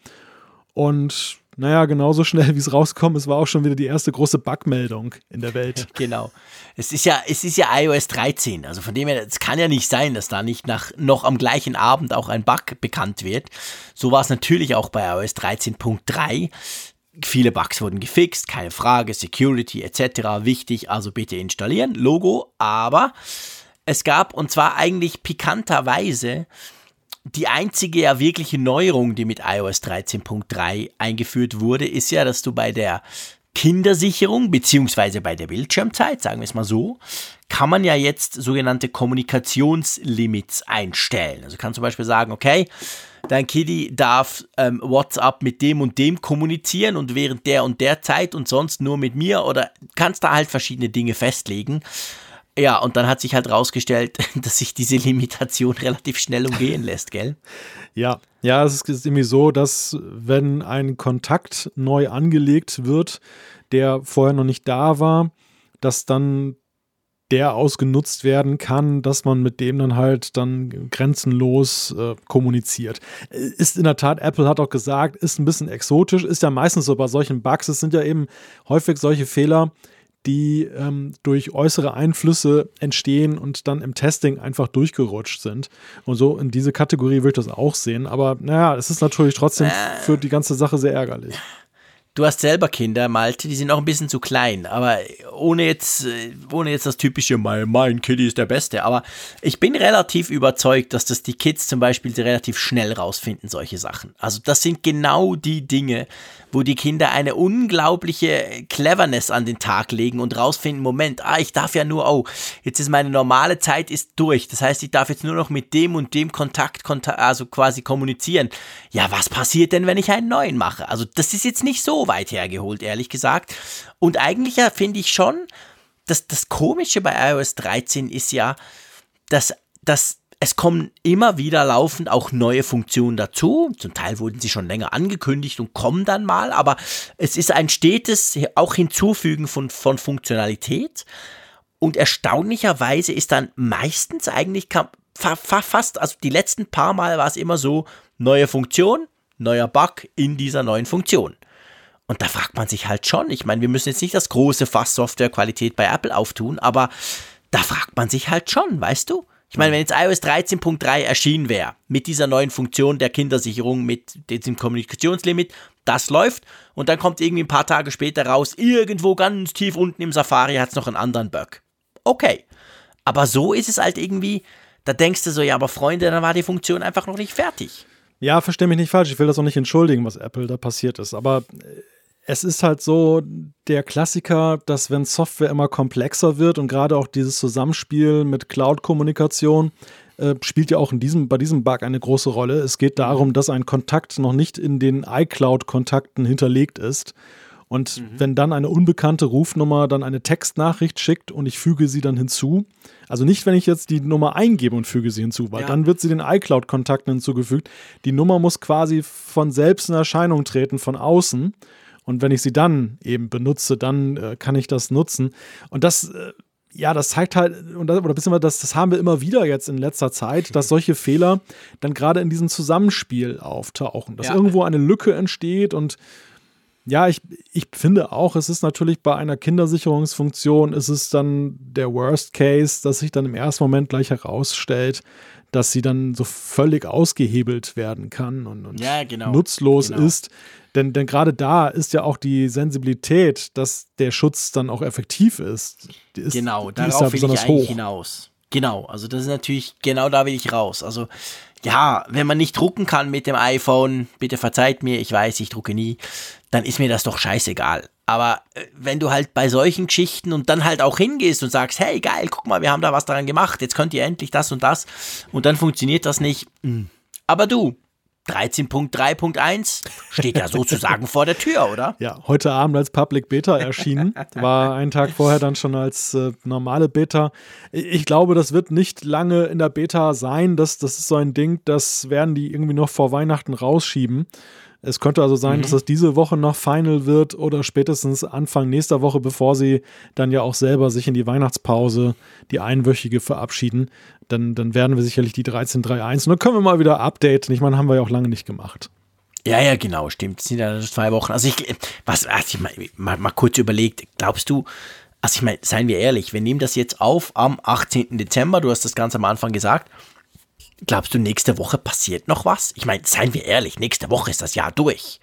Und naja, genauso schnell wie es rauskommt, es war auch schon wieder die erste große Bugmeldung in der Welt. *laughs* Genau. Es ist ja, es ist ja iOS 13, also von dem her, es kann ja nicht sein, dass da nicht nach, noch am gleichen Abend auch ein Bug bekannt wird. So war es natürlich auch bei iOS 13.3. Viele Bugs wurden gefixt, keine Frage, Security etc. wichtig, also bitte installieren, Logo, aber es gab, und zwar eigentlich pikanterweise, die einzige ja wirkliche Neuerung, die mit iOS 13.3 eingeführt wurde, ist ja, dass du bei der Kindersicherung beziehungsweise bei der Bildschirmzeit, sagen wir es mal so, kann man ja jetzt sogenannte Kommunikationslimits einstellen. Also kann zum Beispiel sagen, okay, dein Kiddy darf ähm, WhatsApp mit dem und dem kommunizieren und während der und der Zeit und sonst nur mit mir oder kannst da halt verschiedene Dinge festlegen. Ja, und dann hat sich halt rausgestellt, *laughs* dass sich diese Limitation relativ schnell umgehen *laughs* lässt, gell? Ja, ja, es ist irgendwie so, dass wenn ein Kontakt neu angelegt wird, der vorher noch nicht da war, dass dann der ausgenutzt werden kann, dass man mit dem dann halt dann grenzenlos äh, kommuniziert. Ist in der Tat, Apple hat auch gesagt, ist ein bisschen exotisch, ist ja meistens so bei solchen Bugs, es sind ja eben häufig solche Fehler, die ähm, durch äußere Einflüsse entstehen und dann im Testing einfach durchgerutscht sind. Und so in diese Kategorie würde ich das auch sehen. Aber naja, es ist natürlich trotzdem äh. für die ganze Sache sehr ärgerlich. Du hast selber Kinder, Malte, die sind noch ein bisschen zu klein, aber ohne jetzt, äh, ohne jetzt das typische, mein, mein Kitty ist der Beste. Aber ich bin relativ überzeugt, dass das die Kids zum Beispiel relativ schnell rausfinden, solche Sachen. Also das sind genau die Dinge, wo die Kinder eine unglaubliche Cleverness an den Tag legen und rausfinden, Moment, ah, ich darf ja nur, oh, jetzt ist meine normale Zeit ist durch. Das heißt, ich darf jetzt nur noch mit dem und dem Kontakt, Kontakt also quasi kommunizieren. Ja, was passiert denn, wenn ich einen neuen mache? Also das ist jetzt nicht so weit hergeholt, ehrlich gesagt. Und eigentlich ja, finde ich schon, dass das Komische bei iOS 13 ist ja, dass, dass es kommen immer wieder laufend auch neue Funktionen dazu. Zum Teil wurden sie schon länger angekündigt und kommen dann mal, aber es ist ein stetes auch Hinzufügen von, von Funktionalität. Und erstaunlicherweise ist dann meistens eigentlich fast, also die letzten paar Mal war es immer so, neue Funktion, neuer Bug in dieser neuen Funktion. Und da fragt man sich halt schon, ich meine, wir müssen jetzt nicht das große Fass Softwarequalität bei Apple auftun, aber da fragt man sich halt schon, weißt du? Ich meine, wenn jetzt iOS 13.3 erschienen wäre, mit dieser neuen Funktion der Kindersicherung, mit diesem Kommunikationslimit, das läuft und dann kommt irgendwie ein paar Tage später raus, irgendwo ganz tief unten im Safari hat es noch einen anderen Bug. Okay. Aber so ist es halt irgendwie, da denkst du so, ja, aber Freunde, dann war die Funktion einfach noch nicht fertig. Ja, verstehe mich nicht falsch, ich will das auch nicht entschuldigen, was Apple da passiert ist, aber es ist halt so der Klassiker, dass wenn Software immer komplexer wird und gerade auch dieses Zusammenspiel mit Cloud-Kommunikation äh, spielt ja auch in diesem, bei diesem Bug eine große Rolle. Es geht darum, dass ein Kontakt noch nicht in den iCloud-Kontakten hinterlegt ist. Und mhm. wenn dann eine unbekannte Rufnummer dann eine Textnachricht schickt und ich füge sie dann hinzu, also nicht, wenn ich jetzt die Nummer eingebe und füge sie hinzu, weil ja. dann wird sie den iCloud-Kontakten hinzugefügt. Die Nummer muss quasi von selbst in Erscheinung treten, von außen. Und wenn ich sie dann eben benutze, dann äh, kann ich das nutzen. Und das, äh, ja, das zeigt halt, oder beziehungsweise das, das haben wir immer wieder jetzt in letzter Zeit, dass solche Fehler dann gerade in diesem Zusammenspiel auftauchen, dass ja. irgendwo eine Lücke entsteht und ja, ich, ich finde auch, es ist natürlich bei einer Kindersicherungsfunktion, ist es dann der Worst Case, dass sich dann im ersten Moment gleich herausstellt, dass sie dann so völlig ausgehebelt werden kann und, und ja, genau, nutzlos genau. ist. Denn, denn gerade da ist ja auch die Sensibilität, dass der Schutz dann auch effektiv ist. ist genau, darauf ist ja will ich eigentlich hoch. hinaus. Genau, also das ist natürlich, genau da will ich raus. Also ja, wenn man nicht drucken kann mit dem iPhone, bitte verzeiht mir, ich weiß, ich drucke nie, dann ist mir das doch scheißegal. Aber äh, wenn du halt bei solchen Geschichten und dann halt auch hingehst und sagst, hey geil, guck mal, wir haben da was daran gemacht, jetzt könnt ihr endlich das und das und dann funktioniert das nicht. Hm. Aber du, 13.3.1 steht ja sozusagen vor der Tür, oder? Ja, heute Abend als Public Beta erschienen. War einen Tag vorher dann schon als äh, normale Beta. Ich glaube, das wird nicht lange in der Beta sein. Das, das ist so ein Ding, das werden die irgendwie noch vor Weihnachten rausschieben. Es könnte also sein, mhm. dass das diese Woche noch Final wird oder spätestens Anfang nächster Woche, bevor sie dann ja auch selber sich in die Weihnachtspause, die einwöchige, verabschieden. Dann, dann werden wir sicherlich die 13.3.1 und dann können wir mal wieder updaten. Ich meine, haben wir ja auch lange nicht gemacht. Ja, ja, genau, stimmt. Das sind ja zwei Wochen. Also ich, was, also ich mal, mal, mal kurz überlegt, glaubst du, also ich meine, seien wir ehrlich, wir nehmen das jetzt auf am 18. Dezember, du hast das ganz am Anfang gesagt. Glaubst du, nächste Woche passiert noch was? Ich meine, seien wir ehrlich, nächste Woche ist das Jahr durch.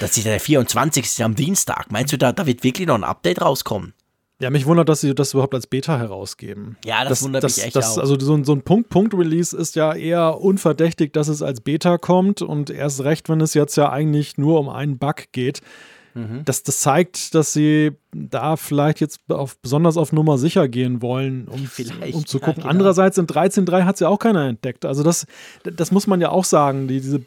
Das ist der 24. am Dienstag. Meinst du, da, da wird wirklich noch ein Update rauskommen? Ja, mich wundert, dass sie das überhaupt als Beta herausgeben. Ja, das, das wundert das, mich echt das, auch. Also so, so ein Punkt-Punkt-Release ist ja eher unverdächtig, dass es als Beta kommt und erst recht, wenn es jetzt ja eigentlich nur um einen Bug geht. Mhm. Das, das zeigt, dass sie da vielleicht jetzt auf, besonders auf Nummer sicher gehen wollen, um, *laughs* um zu gucken. Ja, genau. Andererseits in 13.3 hat es ja auch keiner entdeckt. Also das, das muss man ja auch sagen. Die, diese,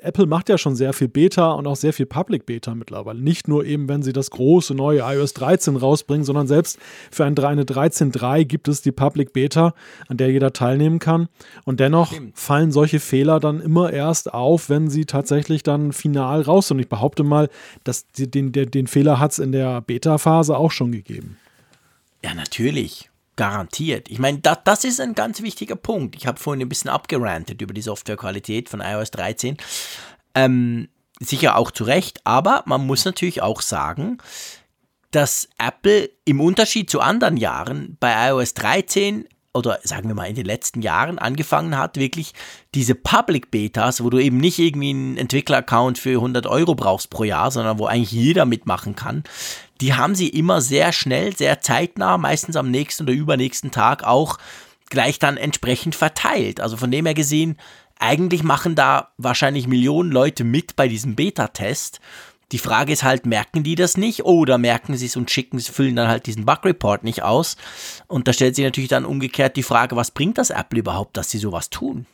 Apple macht ja schon sehr viel Beta und auch sehr viel Public Beta mittlerweile. Nicht nur eben, wenn sie das große neue iOS 13 rausbringen, sondern selbst für eine 13.3 gibt es die Public Beta, an der jeder teilnehmen kann. Und dennoch Stimmt. fallen solche Fehler dann immer erst auf, wenn sie tatsächlich dann final raus sind. Und ich behaupte mal, dass den, den, den Fehler hat es in der Beta Phase auch schon gegeben. Ja, natürlich. Garantiert. Ich meine, das, das ist ein ganz wichtiger Punkt. Ich habe vorhin ein bisschen abgerantet über die Softwarequalität von iOS 13. Ähm, sicher auch zu Recht, aber man muss natürlich auch sagen, dass Apple im Unterschied zu anderen Jahren bei iOS 13 oder sagen wir mal in den letzten Jahren angefangen hat, wirklich diese Public Betas, wo du eben nicht irgendwie einen Entwickler-Account für 100 Euro brauchst pro Jahr, sondern wo eigentlich jeder mitmachen kann, die haben sie immer sehr schnell, sehr zeitnah, meistens am nächsten oder übernächsten Tag auch gleich dann entsprechend verteilt. Also von dem her gesehen, eigentlich machen da wahrscheinlich Millionen Leute mit bei diesem Beta-Test die Frage ist halt, merken die das nicht oder merken sie es und schicken, füllen dann halt diesen Bug Report nicht aus? Und da stellt sich natürlich dann umgekehrt die Frage, was bringt das Apple überhaupt, dass sie sowas tun?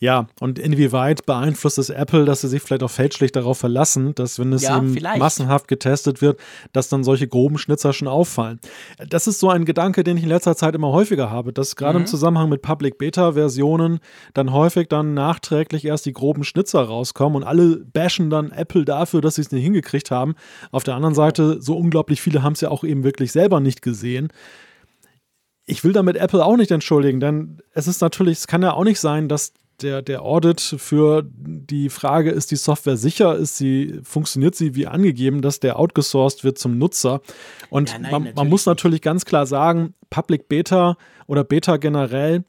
Ja, und inwieweit beeinflusst es Apple, dass sie sich vielleicht auch fälschlich darauf verlassen, dass wenn es ja, eben vielleicht. massenhaft getestet wird, dass dann solche groben Schnitzer schon auffallen. Das ist so ein Gedanke, den ich in letzter Zeit immer häufiger habe, dass gerade mhm. im Zusammenhang mit Public Beta Versionen dann häufig dann nachträglich erst die groben Schnitzer rauskommen und alle bashen dann Apple dafür, dass sie es nicht hingekriegt haben. Auf der anderen Seite, so unglaublich viele haben es ja auch eben wirklich selber nicht gesehen ich will damit Apple auch nicht entschuldigen, denn es ist natürlich, es kann ja auch nicht sein, dass der, der Audit für die Frage, ist die Software sicher, ist sie, funktioniert sie wie angegeben, dass der outgesourced wird zum Nutzer. Und ja, nein, man, man muss natürlich ganz klar sagen, Public Beta oder Beta generell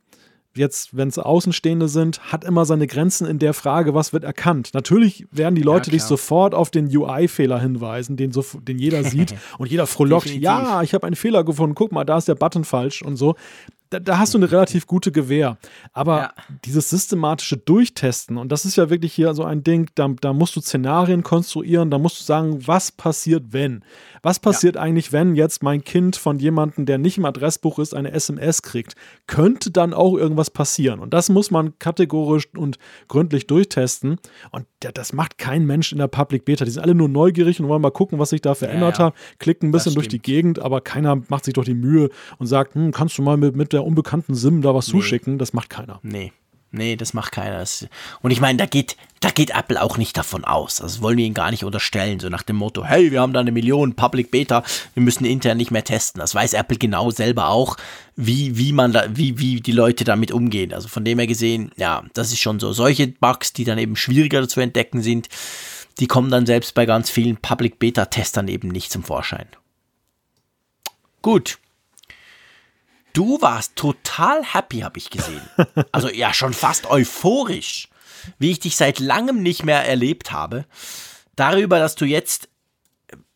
jetzt, wenn es Außenstehende sind, hat immer seine Grenzen in der Frage, was wird erkannt. Natürlich werden die Leute ja, dich sofort auf den UI-Fehler hinweisen, den, so, den jeder *laughs* sieht und jeder frohlockt, ja, ich habe einen Fehler gefunden, guck mal, da ist der Button falsch und so da, da, hast du eine relativ gute Gewähr. Aber ja. dieses systematische Durchtesten, und das ist ja wirklich hier so ein Ding, da, da musst du Szenarien konstruieren, da musst du sagen, was passiert, wenn? Was passiert ja. eigentlich, wenn jetzt mein Kind von jemandem, der nicht im Adressbuch ist, eine SMS kriegt? Könnte dann auch irgendwas passieren? Und das muss man kategorisch und gründlich durchtesten. Und das macht kein Mensch in der Public Beta. Die sind alle nur neugierig und wollen mal gucken, was sich da verändert ja, hat, klicken ein bisschen durch die Gegend, aber keiner macht sich doch die Mühe und sagt, hm, kannst du mal mit, mit der unbekannten SIM da was nee. zuschicken. Das macht keiner. Nee. Nee, das macht keiner. Und ich meine, da geht, da geht Apple auch nicht davon aus. Also, das wollen wir ihnen gar nicht unterstellen. So nach dem Motto, hey, wir haben da eine Million Public Beta, wir müssen intern nicht mehr testen. Das weiß Apple genau selber auch, wie, wie man da, wie, wie die Leute damit umgehen. Also von dem her gesehen, ja, das ist schon so. Solche Bugs, die dann eben schwieriger zu entdecken sind, die kommen dann selbst bei ganz vielen Public Beta Testern eben nicht zum Vorschein. Gut. Du warst total happy, habe ich gesehen. *laughs* Also ja, schon fast euphorisch, wie ich dich seit langem nicht mehr erlebt habe. Darüber, dass du jetzt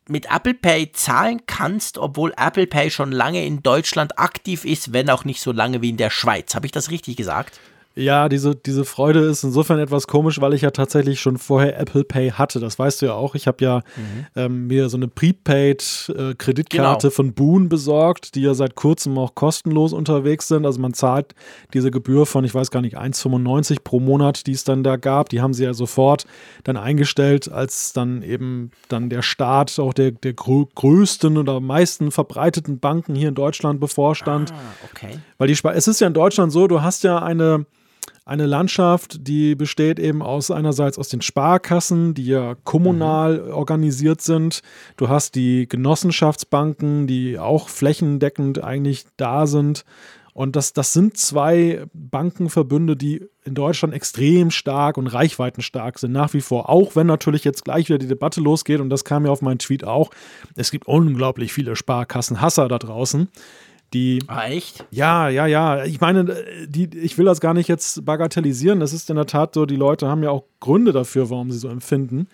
mit Apple Pay zahlen kannst, obwohl Apple Pay schon lange in Deutschland aktiv ist, wenn auch nicht so lange wie in der Schweiz. Habe ich das richtig gesagt? Ja, diese, diese Freude ist insofern etwas komisch, weil ich ja tatsächlich schon vorher Apple Pay hatte. Das weißt du ja auch. Ich habe ja mhm. ähm, mir so eine Prepaid-Kreditkarte äh, genau. von Boon besorgt, die ja seit kurzem auch kostenlos unterwegs sind. Also man zahlt diese Gebühr von, ich weiß gar nicht, 1,95 pro Monat, die es dann da gab. Die haben sie ja sofort dann eingestellt, als dann eben dann der Staat auch der, der größten oder meisten verbreiteten Banken hier in Deutschland bevorstand. Ah, okay. Weil die es ist ja in Deutschland so, du hast ja eine eine Landschaft, die besteht eben aus einerseits aus den Sparkassen, die ja kommunal mhm. organisiert sind. Du hast die Genossenschaftsbanken, die auch flächendeckend eigentlich da sind. Und das, das sind zwei Bankenverbünde, die in Deutschland extrem stark und reichweitenstark sind, nach wie vor. Auch wenn natürlich jetzt gleich wieder die Debatte losgeht, und das kam ja auf meinen Tweet auch, es gibt unglaublich viele Sparkassenhasser da draußen. Die, ah, echt? Ja, ja, ja. Ich meine, die, ich will das gar nicht jetzt bagatellisieren. Das ist in der Tat so, die Leute haben ja auch Gründe dafür, warum sie so empfinden.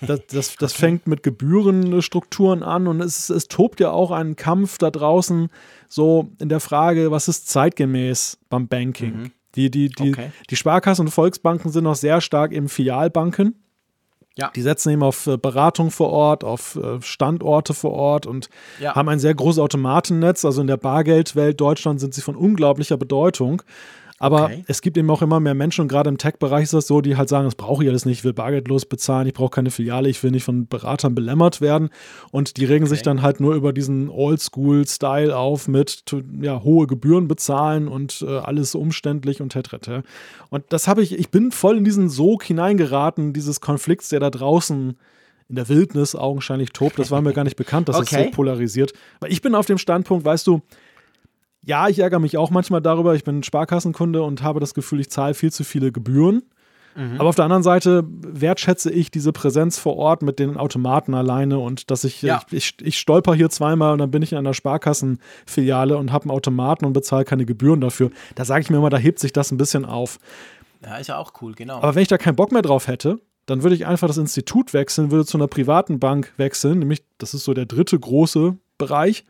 Das, das, das fängt mit Gebührenstrukturen an und es, es tobt ja auch ein Kampf da draußen so in der Frage, was ist zeitgemäß beim Banking. Mhm. Die, die, die, okay. die Sparkassen und Volksbanken sind noch sehr stark eben Filialbanken. Ja. Die setzen eben auf äh, Beratung vor Ort, auf äh, Standorte vor Ort und ja. haben ein sehr großes Automatennetz. Also in der Bargeldwelt Deutschland sind sie von unglaublicher Bedeutung. Aber okay. es gibt eben auch immer mehr Menschen, und gerade im Tech-Bereich ist das so, die halt sagen, das brauche ich alles nicht, ich will bargeldlos bezahlen, ich brauche keine Filiale, ich will nicht von Beratern belämmert werden. Und die regen okay. sich dann halt nur über diesen Oldschool-Style auf mit ja, hohe Gebühren bezahlen und äh, alles umständlich und tetrette. Und das habe ich, ich bin voll in diesen Sog hineingeraten, dieses Konflikts, der da draußen in der Wildnis augenscheinlich tobt. Das war mir *laughs* gar nicht bekannt, dass okay. es so polarisiert. Aber ich bin auf dem Standpunkt, weißt du, ja, ich ärgere mich auch manchmal darüber. Ich bin Sparkassenkunde und habe das Gefühl, ich zahle viel zu viele Gebühren. Mhm. Aber auf der anderen Seite wertschätze ich diese Präsenz vor Ort mit den Automaten alleine und dass ich, ja. ich, ich, ich, stolper hier zweimal und dann bin ich in einer Sparkassenfiliale und habe einen Automaten und bezahle keine Gebühren dafür. Da sage ich mir immer, da hebt sich das ein bisschen auf. Ja, ist ja auch cool, genau. Aber wenn ich da keinen Bock mehr drauf hätte, dann würde ich einfach das Institut wechseln, würde zu einer privaten Bank wechseln, nämlich das ist so der dritte große Bereich.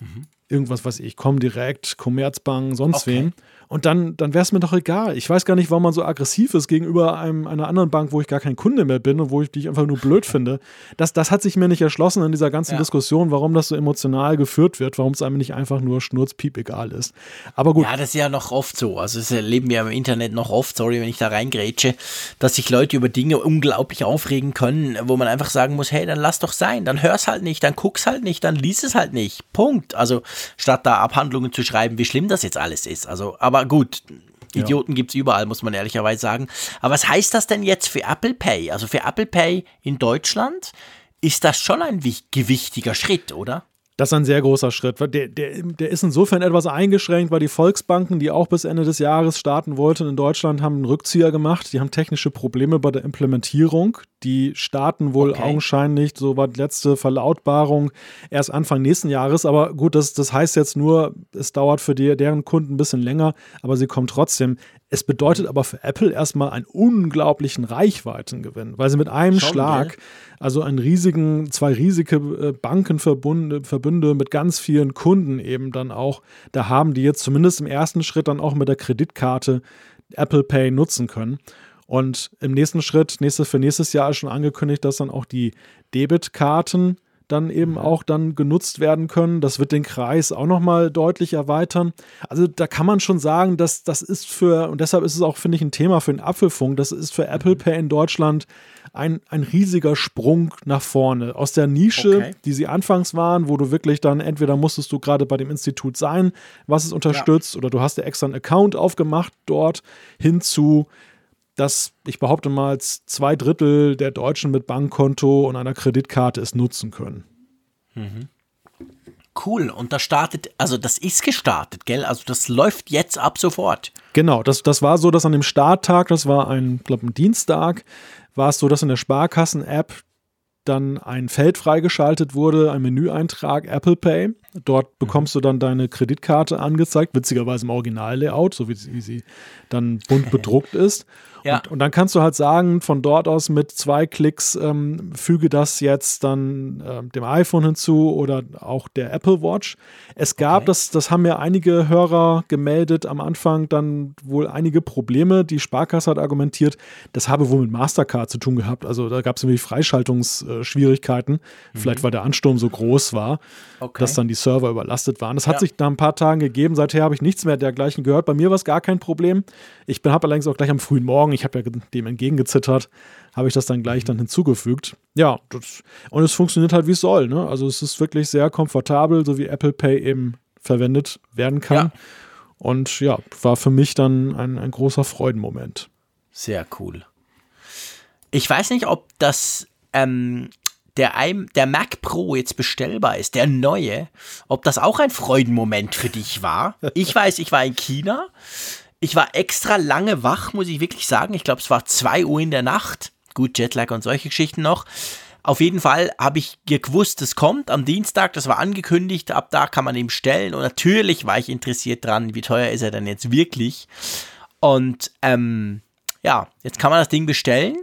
Mhm. Irgendwas, was ich, komme direkt, Commerzbank, sonst okay. wen. Und dann, dann wäre es mir doch egal. Ich weiß gar nicht, warum man so aggressiv ist gegenüber einem, einer anderen Bank, wo ich gar kein Kunde mehr bin und wo ich dich einfach nur blöd *laughs* finde. Das, das hat sich mir nicht erschlossen in dieser ganzen ja. Diskussion, warum das so emotional geführt wird, warum es einem nicht einfach nur schnurzpiep egal ist. Aber gut. Ja, das ist ja noch oft so. Also das erleben wir im Internet noch oft, sorry, wenn ich da reingrätsche, dass sich Leute über Dinge unglaublich aufregen können, wo man einfach sagen muss, hey, dann lass doch sein, dann hör's halt nicht, dann guck's halt nicht, dann lies es halt nicht. Punkt. Also statt da Abhandlungen zu schreiben, wie schlimm das jetzt alles ist. Also, aber aber gut, Idioten ja. gibt es überall, muss man ehrlicherweise sagen. Aber was heißt das denn jetzt für Apple Pay? Also für Apple Pay in Deutschland ist das schon ein gewichtiger Schritt, oder? Das ist ein sehr großer Schritt. Der, der, der ist insofern etwas eingeschränkt, weil die Volksbanken, die auch bis Ende des Jahres starten wollten in Deutschland, haben einen Rückzieher gemacht. Die haben technische Probleme bei der Implementierung. Die starten wohl okay. augenscheinlich, so war die letzte Verlautbarung, erst Anfang nächsten Jahres. Aber gut, das, das heißt jetzt nur, es dauert für die, deren Kunden ein bisschen länger, aber sie kommen trotzdem. Es bedeutet aber für Apple erstmal einen unglaublichen Reichweitengewinn, weil sie mit einem Schon, Schlag, gell? also einen riesigen, zwei riesige äh, Bankenverbünde Verbünde mit ganz vielen Kunden eben dann auch da haben, die jetzt zumindest im ersten Schritt dann auch mit der Kreditkarte Apple Pay nutzen können. Und im nächsten Schritt, nächstes, für nächstes Jahr ist schon angekündigt, dass dann auch die Debitkarten dann eben mhm. auch dann genutzt werden können. Das wird den Kreis auch nochmal deutlich erweitern. Also da kann man schon sagen, dass das ist für, und deshalb ist es auch, finde ich, ein Thema für den Apfelfunk, das ist für Apple mhm. Pay in Deutschland ein, ein riesiger Sprung nach vorne. Aus der Nische, okay. die sie anfangs waren, wo du wirklich dann, entweder musstest du gerade bei dem Institut sein, was es unterstützt, ja. oder du hast dir extra einen Account aufgemacht dort, hin zu dass ich behaupte mal, zwei Drittel der Deutschen mit Bankkonto und einer Kreditkarte es nutzen können. Mhm. Cool, und das startet, also das ist gestartet, gell? Also das läuft jetzt ab sofort. Genau, das, das war so, dass an dem Starttag, das war ein, glaube ein Dienstag, war es so, dass in der Sparkassen-App dann ein Feld freigeschaltet wurde, ein Menüeintrag Apple Pay. Dort mhm. bekommst du dann deine Kreditkarte angezeigt, witzigerweise im Original-Layout, so wie, wie sie dann bunt *laughs* bedruckt ist. Ja. Und, und, dann kannst du halt sagen, von dort aus mit zwei Klicks ähm, füge das jetzt dann äh, dem iPhone hinzu oder auch der Apple Watch. Es gab, okay. das, das haben mir einige Hörer gemeldet, am Anfang dann wohl einige Probleme. Die Sparkasse hat argumentiert, das habe wohl mit Mastercard zu tun gehabt. Also da gab es nämlich Freischaltungsschwierigkeiten. Mhm. Vielleicht weil der Ansturm so groß war, okay. dass dann die Server überlastet waren. Das hat ja. sich nach ein paar Tagen gegeben. Seither habe ich nichts mehr dergleichen gehört. Bei mir war es gar kein Problem. Ich habe allerdings auch gleich am frühen Morgen, ich habe ja dem entgegengezittert, habe ich das dann gleich mhm. dann hinzugefügt. Ja, das, und es funktioniert halt wie es soll. Ne? Also es ist wirklich sehr komfortabel, so wie Apple Pay eben verwendet werden kann. Ja. Und ja, war für mich dann ein, ein großer Freudenmoment. Sehr cool. Ich weiß nicht, ob das ähm, der, der Mac Pro jetzt bestellbar ist, der neue, ob das auch ein Freudenmoment für dich war. *laughs* Ich weiß, ich war in China. Ich war extra lange wach, muss ich wirklich sagen. Ich glaube, es war 2 Uhr in der Nacht. Gut, Jetlag und solche Geschichten noch. Auf jeden Fall habe ich gewusst, es kommt am Dienstag, das war angekündigt, ab da kann man ihn bestellen und natürlich war ich interessiert dran, wie teuer ist er denn jetzt wirklich. Und ähm, ja, jetzt kann man das Ding bestellen.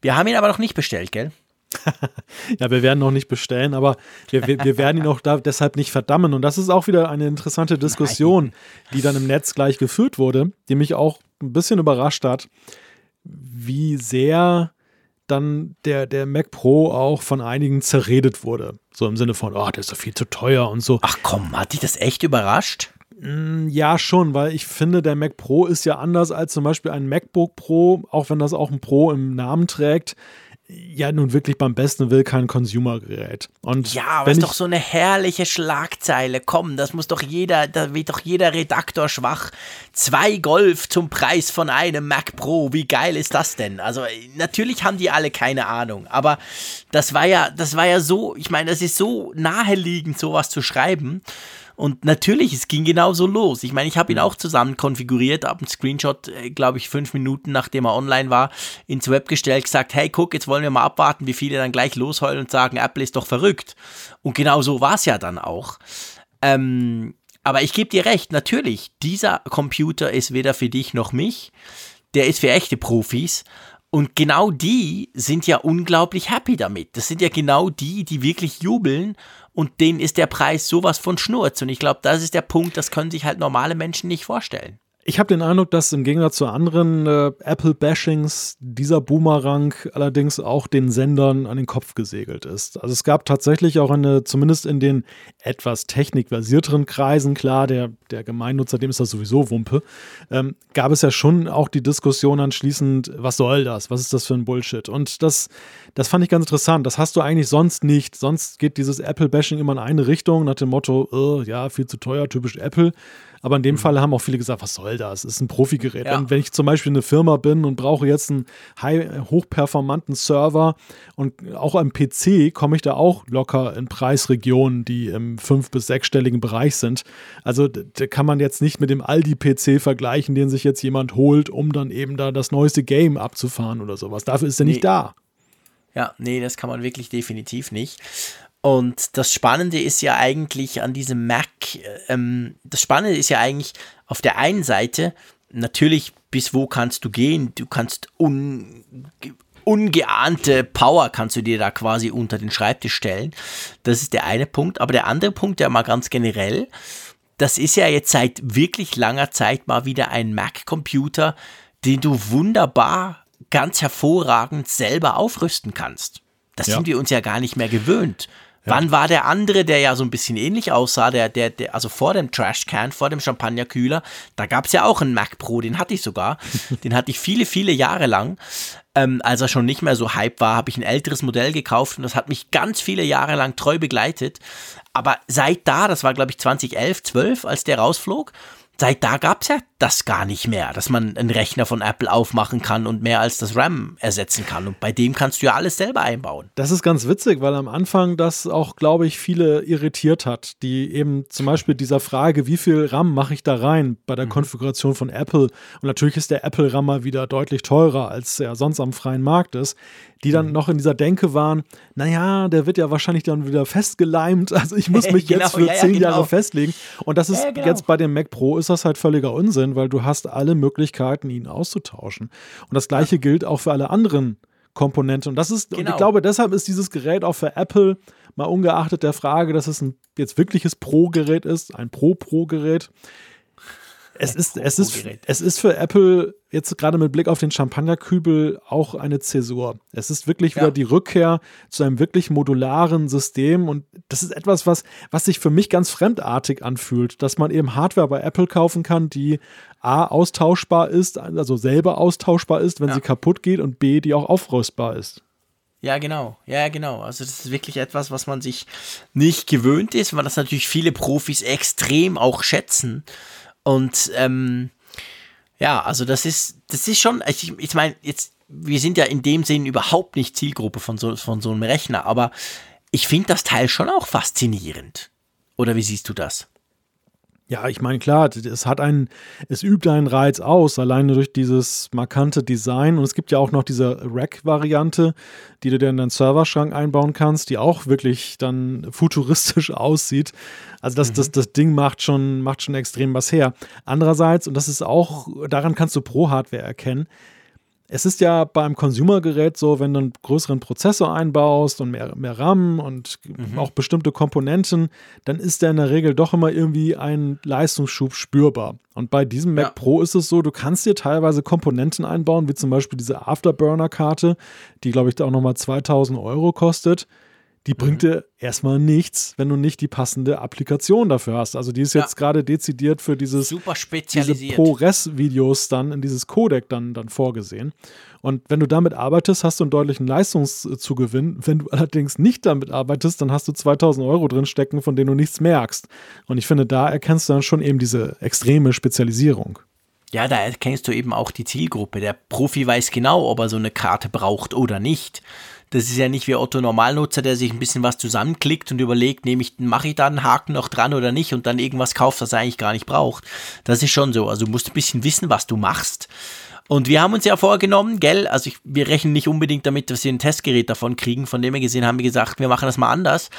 Wir haben ihn aber noch nicht bestellt, gell? *laughs* ja, wir werden noch nicht bestellen, aber wir, wir, wir werden ihn auch da deshalb nicht verdammen. Und das ist auch wieder eine interessante Diskussion, Nein. die dann im Netz gleich geführt wurde, die mich auch ein bisschen überrascht hat, wie sehr dann der, der Mac Pro auch von einigen zerredet wurde. So im Sinne von, oh, der ist doch viel zu teuer und so. Ach komm, hat dich das echt überrascht? Mm, ja, schon, weil ich finde, der Mac Pro ist ja anders als zum Beispiel ein MacBook Pro, auch wenn das auch ein Pro im Namen trägt ja nun wirklich beim besten will kein Consumer-Gerät. Und ja, aber ist doch so eine herrliche Schlagzeile. Komm, das muss doch jeder, da wird doch jeder Redaktor schwach. Zwei Golf zum Preis von einem Mac Pro. Wie geil ist das denn? Also natürlich haben die alle keine Ahnung, aber das war ja, das war ja so, ich meine, das ist so naheliegend, sowas zu schreiben. Und natürlich, es ging genauso los. Ich meine, ich habe ihn auch zusammen konfiguriert, habe einen Screenshot, äh, glaube ich, fünf Minuten nachdem er online war, ins Web gestellt, gesagt, hey, guck, jetzt wollen wir mal abwarten, wie viele dann gleich losheulen und sagen, Apple ist doch verrückt. Und genau so war es ja dann auch. Ähm, aber ich gebe dir recht, natürlich, dieser Computer ist weder für dich noch mich. Der ist für echte Profis. Und genau die sind ja unglaublich happy damit. Das sind ja genau die, die wirklich jubeln und denen ist der Preis sowas von Schnurz. Und ich glaube, das ist der Punkt, das können sich halt normale Menschen nicht vorstellen. Ich habe den Eindruck, dass im Gegensatz zu anderen äh, Apple-Bashings dieser Boomerang allerdings auch den Sendern an den Kopf gesegelt ist. Also es gab tatsächlich auch eine, zumindest in den etwas technikversierteren Kreisen, klar, der, der Gemeinnutzer, dem ist das sowieso Wumpe, ähm, gab es ja schon auch die Diskussion anschließend, was soll das? Was ist das für ein Bullshit? Und das, das fand ich ganz interessant. Das hast du eigentlich sonst nicht. Sonst geht dieses Apple-Bashing immer in eine Richtung, nach dem Motto, oh, ja, viel zu teuer, typisch Apple. Aber in dem mhm. Fall haben auch viele gesagt, was soll das? Das ist ein Profigerät. Ja. Wenn, wenn, ich zum Beispiel eine Firma bin und brauche jetzt einen high, hochperformanten Server und auch am PC, komme ich da auch locker in Preisregionen, die im fünf- bis sechsstelligen Bereich sind. Also da kann man jetzt nicht mit dem Aldi-PC vergleichen, den sich jetzt jemand holt, um dann eben da das neueste Game abzufahren oder sowas. Dafür ist er nee. nicht da. Ja, nee, das kann man wirklich definitiv nicht. Und das Spannende ist ja eigentlich an diesem Mac, ähm, das Spannende ist ja eigentlich auf der einen Seite, natürlich, bis wo kannst du gehen? Du kannst un, ungeahnte Power kannst du dir da quasi unter den Schreibtisch stellen. Das ist der eine Punkt. Aber der andere Punkt, der mal ganz generell, das ist ja jetzt seit wirklich langer Zeit mal wieder ein Mac-Computer, den du wunderbar, ganz hervorragend selber aufrüsten kannst. Das ja. sind wir uns ja gar nicht mehr gewöhnt. Ja. Wann war der andere, der ja so ein bisschen ähnlich aussah, der, der, der also vor dem Trashcan, vor dem Champagnerkühler, da gab es ja auch einen Mac Pro, den hatte ich sogar. *laughs* den hatte ich viele, viele Jahre lang. Ähm, als er schon nicht mehr so hype war, habe ich ein älteres Modell gekauft und das hat mich ganz viele Jahre lang treu begleitet. Aber seit da, das war glaube ich 2011, 12, als der rausflog, seit da gab es ja das gar nicht mehr, dass man einen Rechner von Apple aufmachen kann und mehr als das RAM ersetzen kann. Und bei dem kannst du ja alles selber einbauen. Das ist ganz witzig, weil am Anfang das auch, glaube ich, viele irritiert hat, die eben zum Beispiel dieser Frage, wie viel RAM mache ich da rein bei der mhm. Konfiguration von Apple? Und natürlich ist der Apple RAM mal wieder deutlich teurer, als er sonst am freien Markt ist die dann mhm. noch in dieser Denke waren, naja, der wird ja wahrscheinlich dann wieder festgeleimt, *laughs* also ich muss *laughs* mich genau, jetzt für ja, zehn ja, genau. Jahre festlegen. Und das ist ja, genau. jetzt bei dem Mac Pro ist das halt völliger Unsinn, weil du hast alle Möglichkeiten, ihn auszutauschen. Und das gleiche ja. gilt auch für alle anderen Komponenten. Und das ist, genau. und ich genau. glaube, deshalb ist dieses Gerät auch für Apple, mal ungeachtet der Frage, dass es ein jetzt wirkliches Pro-Gerät ist, ein Pro-Pro-Gerät, es ist, es, ist, es ist für Apple jetzt gerade mit Blick auf den Champagnerkübel auch eine Zäsur. Es ist wirklich wieder ja. die Rückkehr zu einem wirklich modularen System und das ist etwas, was, was sich für mich ganz fremdartig anfühlt, dass man eben Hardware bei Apple kaufen kann, die A, austauschbar ist, also selber austauschbar ist, wenn ja. sie kaputt geht und B, die auch aufrüstbar ist. Ja, genau. Ja, genau. Also das ist wirklich etwas, was man sich nicht gewöhnt ist, weil das natürlich viele Profis extrem auch schätzen. Und ähm, ja, also das ist, das ist schon, ich, ich meine, jetzt, wir sind ja in dem Sinn überhaupt nicht Zielgruppe von so, von so einem Rechner, aber ich finde das Teil schon auch faszinierend. Oder wie siehst du das? Ja, ich meine, klar, es hat einen, es übt einen Reiz aus, alleine durch dieses markante Design. Und es gibt ja auch noch diese Rack-Variante, die du dir in deinen Serverschrank einbauen kannst, die auch wirklich dann futuristisch *laughs* aussieht. Also das, mhm. das, das Ding macht schon, macht schon extrem was her. Andererseits, und das ist auch, daran kannst du Pro-Hardware erkennen, es ist ja beim Consumer-Gerät so, wenn du einen größeren Prozessor einbaust und mehr, mehr RAM und mhm. auch bestimmte Komponenten, dann ist der in der Regel doch immer irgendwie ein Leistungsschub spürbar. Und bei diesem Mac ja. Pro ist es so, du kannst dir teilweise Komponenten einbauen, wie zum Beispiel diese Afterburner-Karte, die, glaube ich, da auch nochmal 2000 Euro kostet die bringt mhm. dir erstmal nichts, wenn du nicht die passende Applikation dafür hast. Also die ist jetzt ja. gerade dezidiert für dieses super spezialisiert. diese ProRes-Videos dann in dieses Codec dann, dann vorgesehen. Und wenn du damit arbeitest, hast du einen deutlichen Leistungszugewinn. Wenn du allerdings nicht damit arbeitest, dann hast du 2000 Euro drin stecken, von denen du nichts merkst. Und ich finde, da erkennst du dann schon eben diese extreme Spezialisierung. Ja, da erkennst du eben auch die Zielgruppe. Der Profi weiß genau, ob er so eine Karte braucht oder nicht Das ist ja nicht wie Otto Normalnutzer, der sich ein bisschen was zusammenklickt und überlegt, nehme ich, mache ich da einen Haken noch dran oder nicht und dann irgendwas kauft, das er eigentlich gar nicht braucht. Das ist schon so. Also du musst ein bisschen wissen, was du machst. Und wir haben uns ja vorgenommen, gell, also ich, wir rechnen nicht unbedingt damit, dass wir ein Testgerät davon kriegen. Von dem wir gesehen haben wir gesagt, wir machen das mal anders.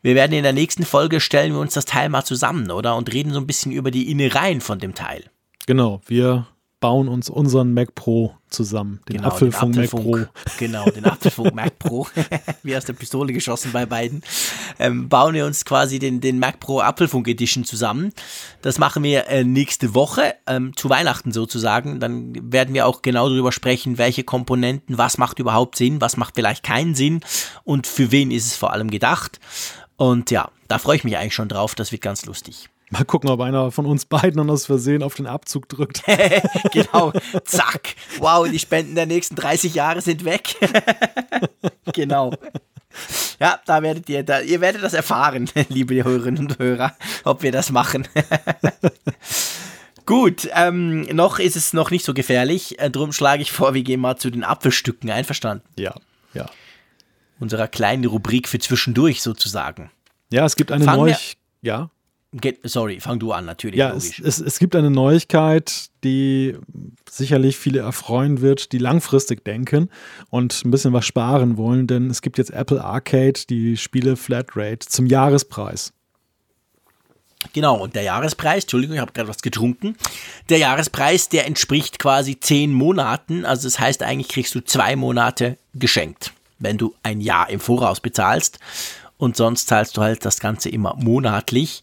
Wir werden in der nächsten Folge stellen wir uns das Teil mal zusammen, oder? Und reden so ein bisschen über die Innereien von dem Teil. Genau, wir bauen uns unseren Mac Pro zusammen. Den genau, Apfelfunk, den Apfelfunk Mac Pro. Genau, den Apfelfunk Mac Pro. *laughs* Wie aus der Pistole geschossen bei beiden. Ähm, bauen wir uns quasi den, den Mac Pro Apfelfunk Edition zusammen. Das machen wir äh, nächste Woche, ähm, zu Weihnachten sozusagen. Dann werden wir auch genau darüber sprechen, welche Komponenten, was macht überhaupt Sinn, was macht vielleicht keinen Sinn und für wen ist es vor allem gedacht. Und ja, da freue ich mich eigentlich schon drauf. Das wird ganz lustig. Mal gucken, ob einer von uns beiden dann aus Versehen auf den Abzug drückt. *laughs* genau, zack. Wow, die Spenden der nächsten 30 Jahre sind weg. *laughs* genau. Ja, da werdet ihr, da, ihr werdet das erfahren, *laughs* liebe Hörerinnen und Hörer, ob wir das machen. Gut, ähm, noch ist es noch nicht so gefährlich. Äh, drum schlage ich vor, wir gehen mal zu den Apfelstücken. Einverstanden? Ja, ja. Unserer kleinen Rubrik für zwischendurch sozusagen. Ja, es gibt eine neue. Ja. Get, sorry, fang du an, natürlich. Ja, es, es, es, gibt eine Neuigkeit, die sicherlich viele erfreuen wird, die langfristig denken und ein bisschen was sparen wollen, denn es gibt jetzt Apple Arcade, die Spiele Flatrate zum Jahrespreis. Genau, und der Jahrespreis, Entschuldigung, ich habe gerade was getrunken. Der Jahrespreis, der entspricht quasi zehn Monaten. Also das heißt, eigentlich kriegst du zwei Monate geschenkt, wenn du ein Jahr im Voraus bezahlst. Und sonst zahlst du halt das Ganze immer monatlich.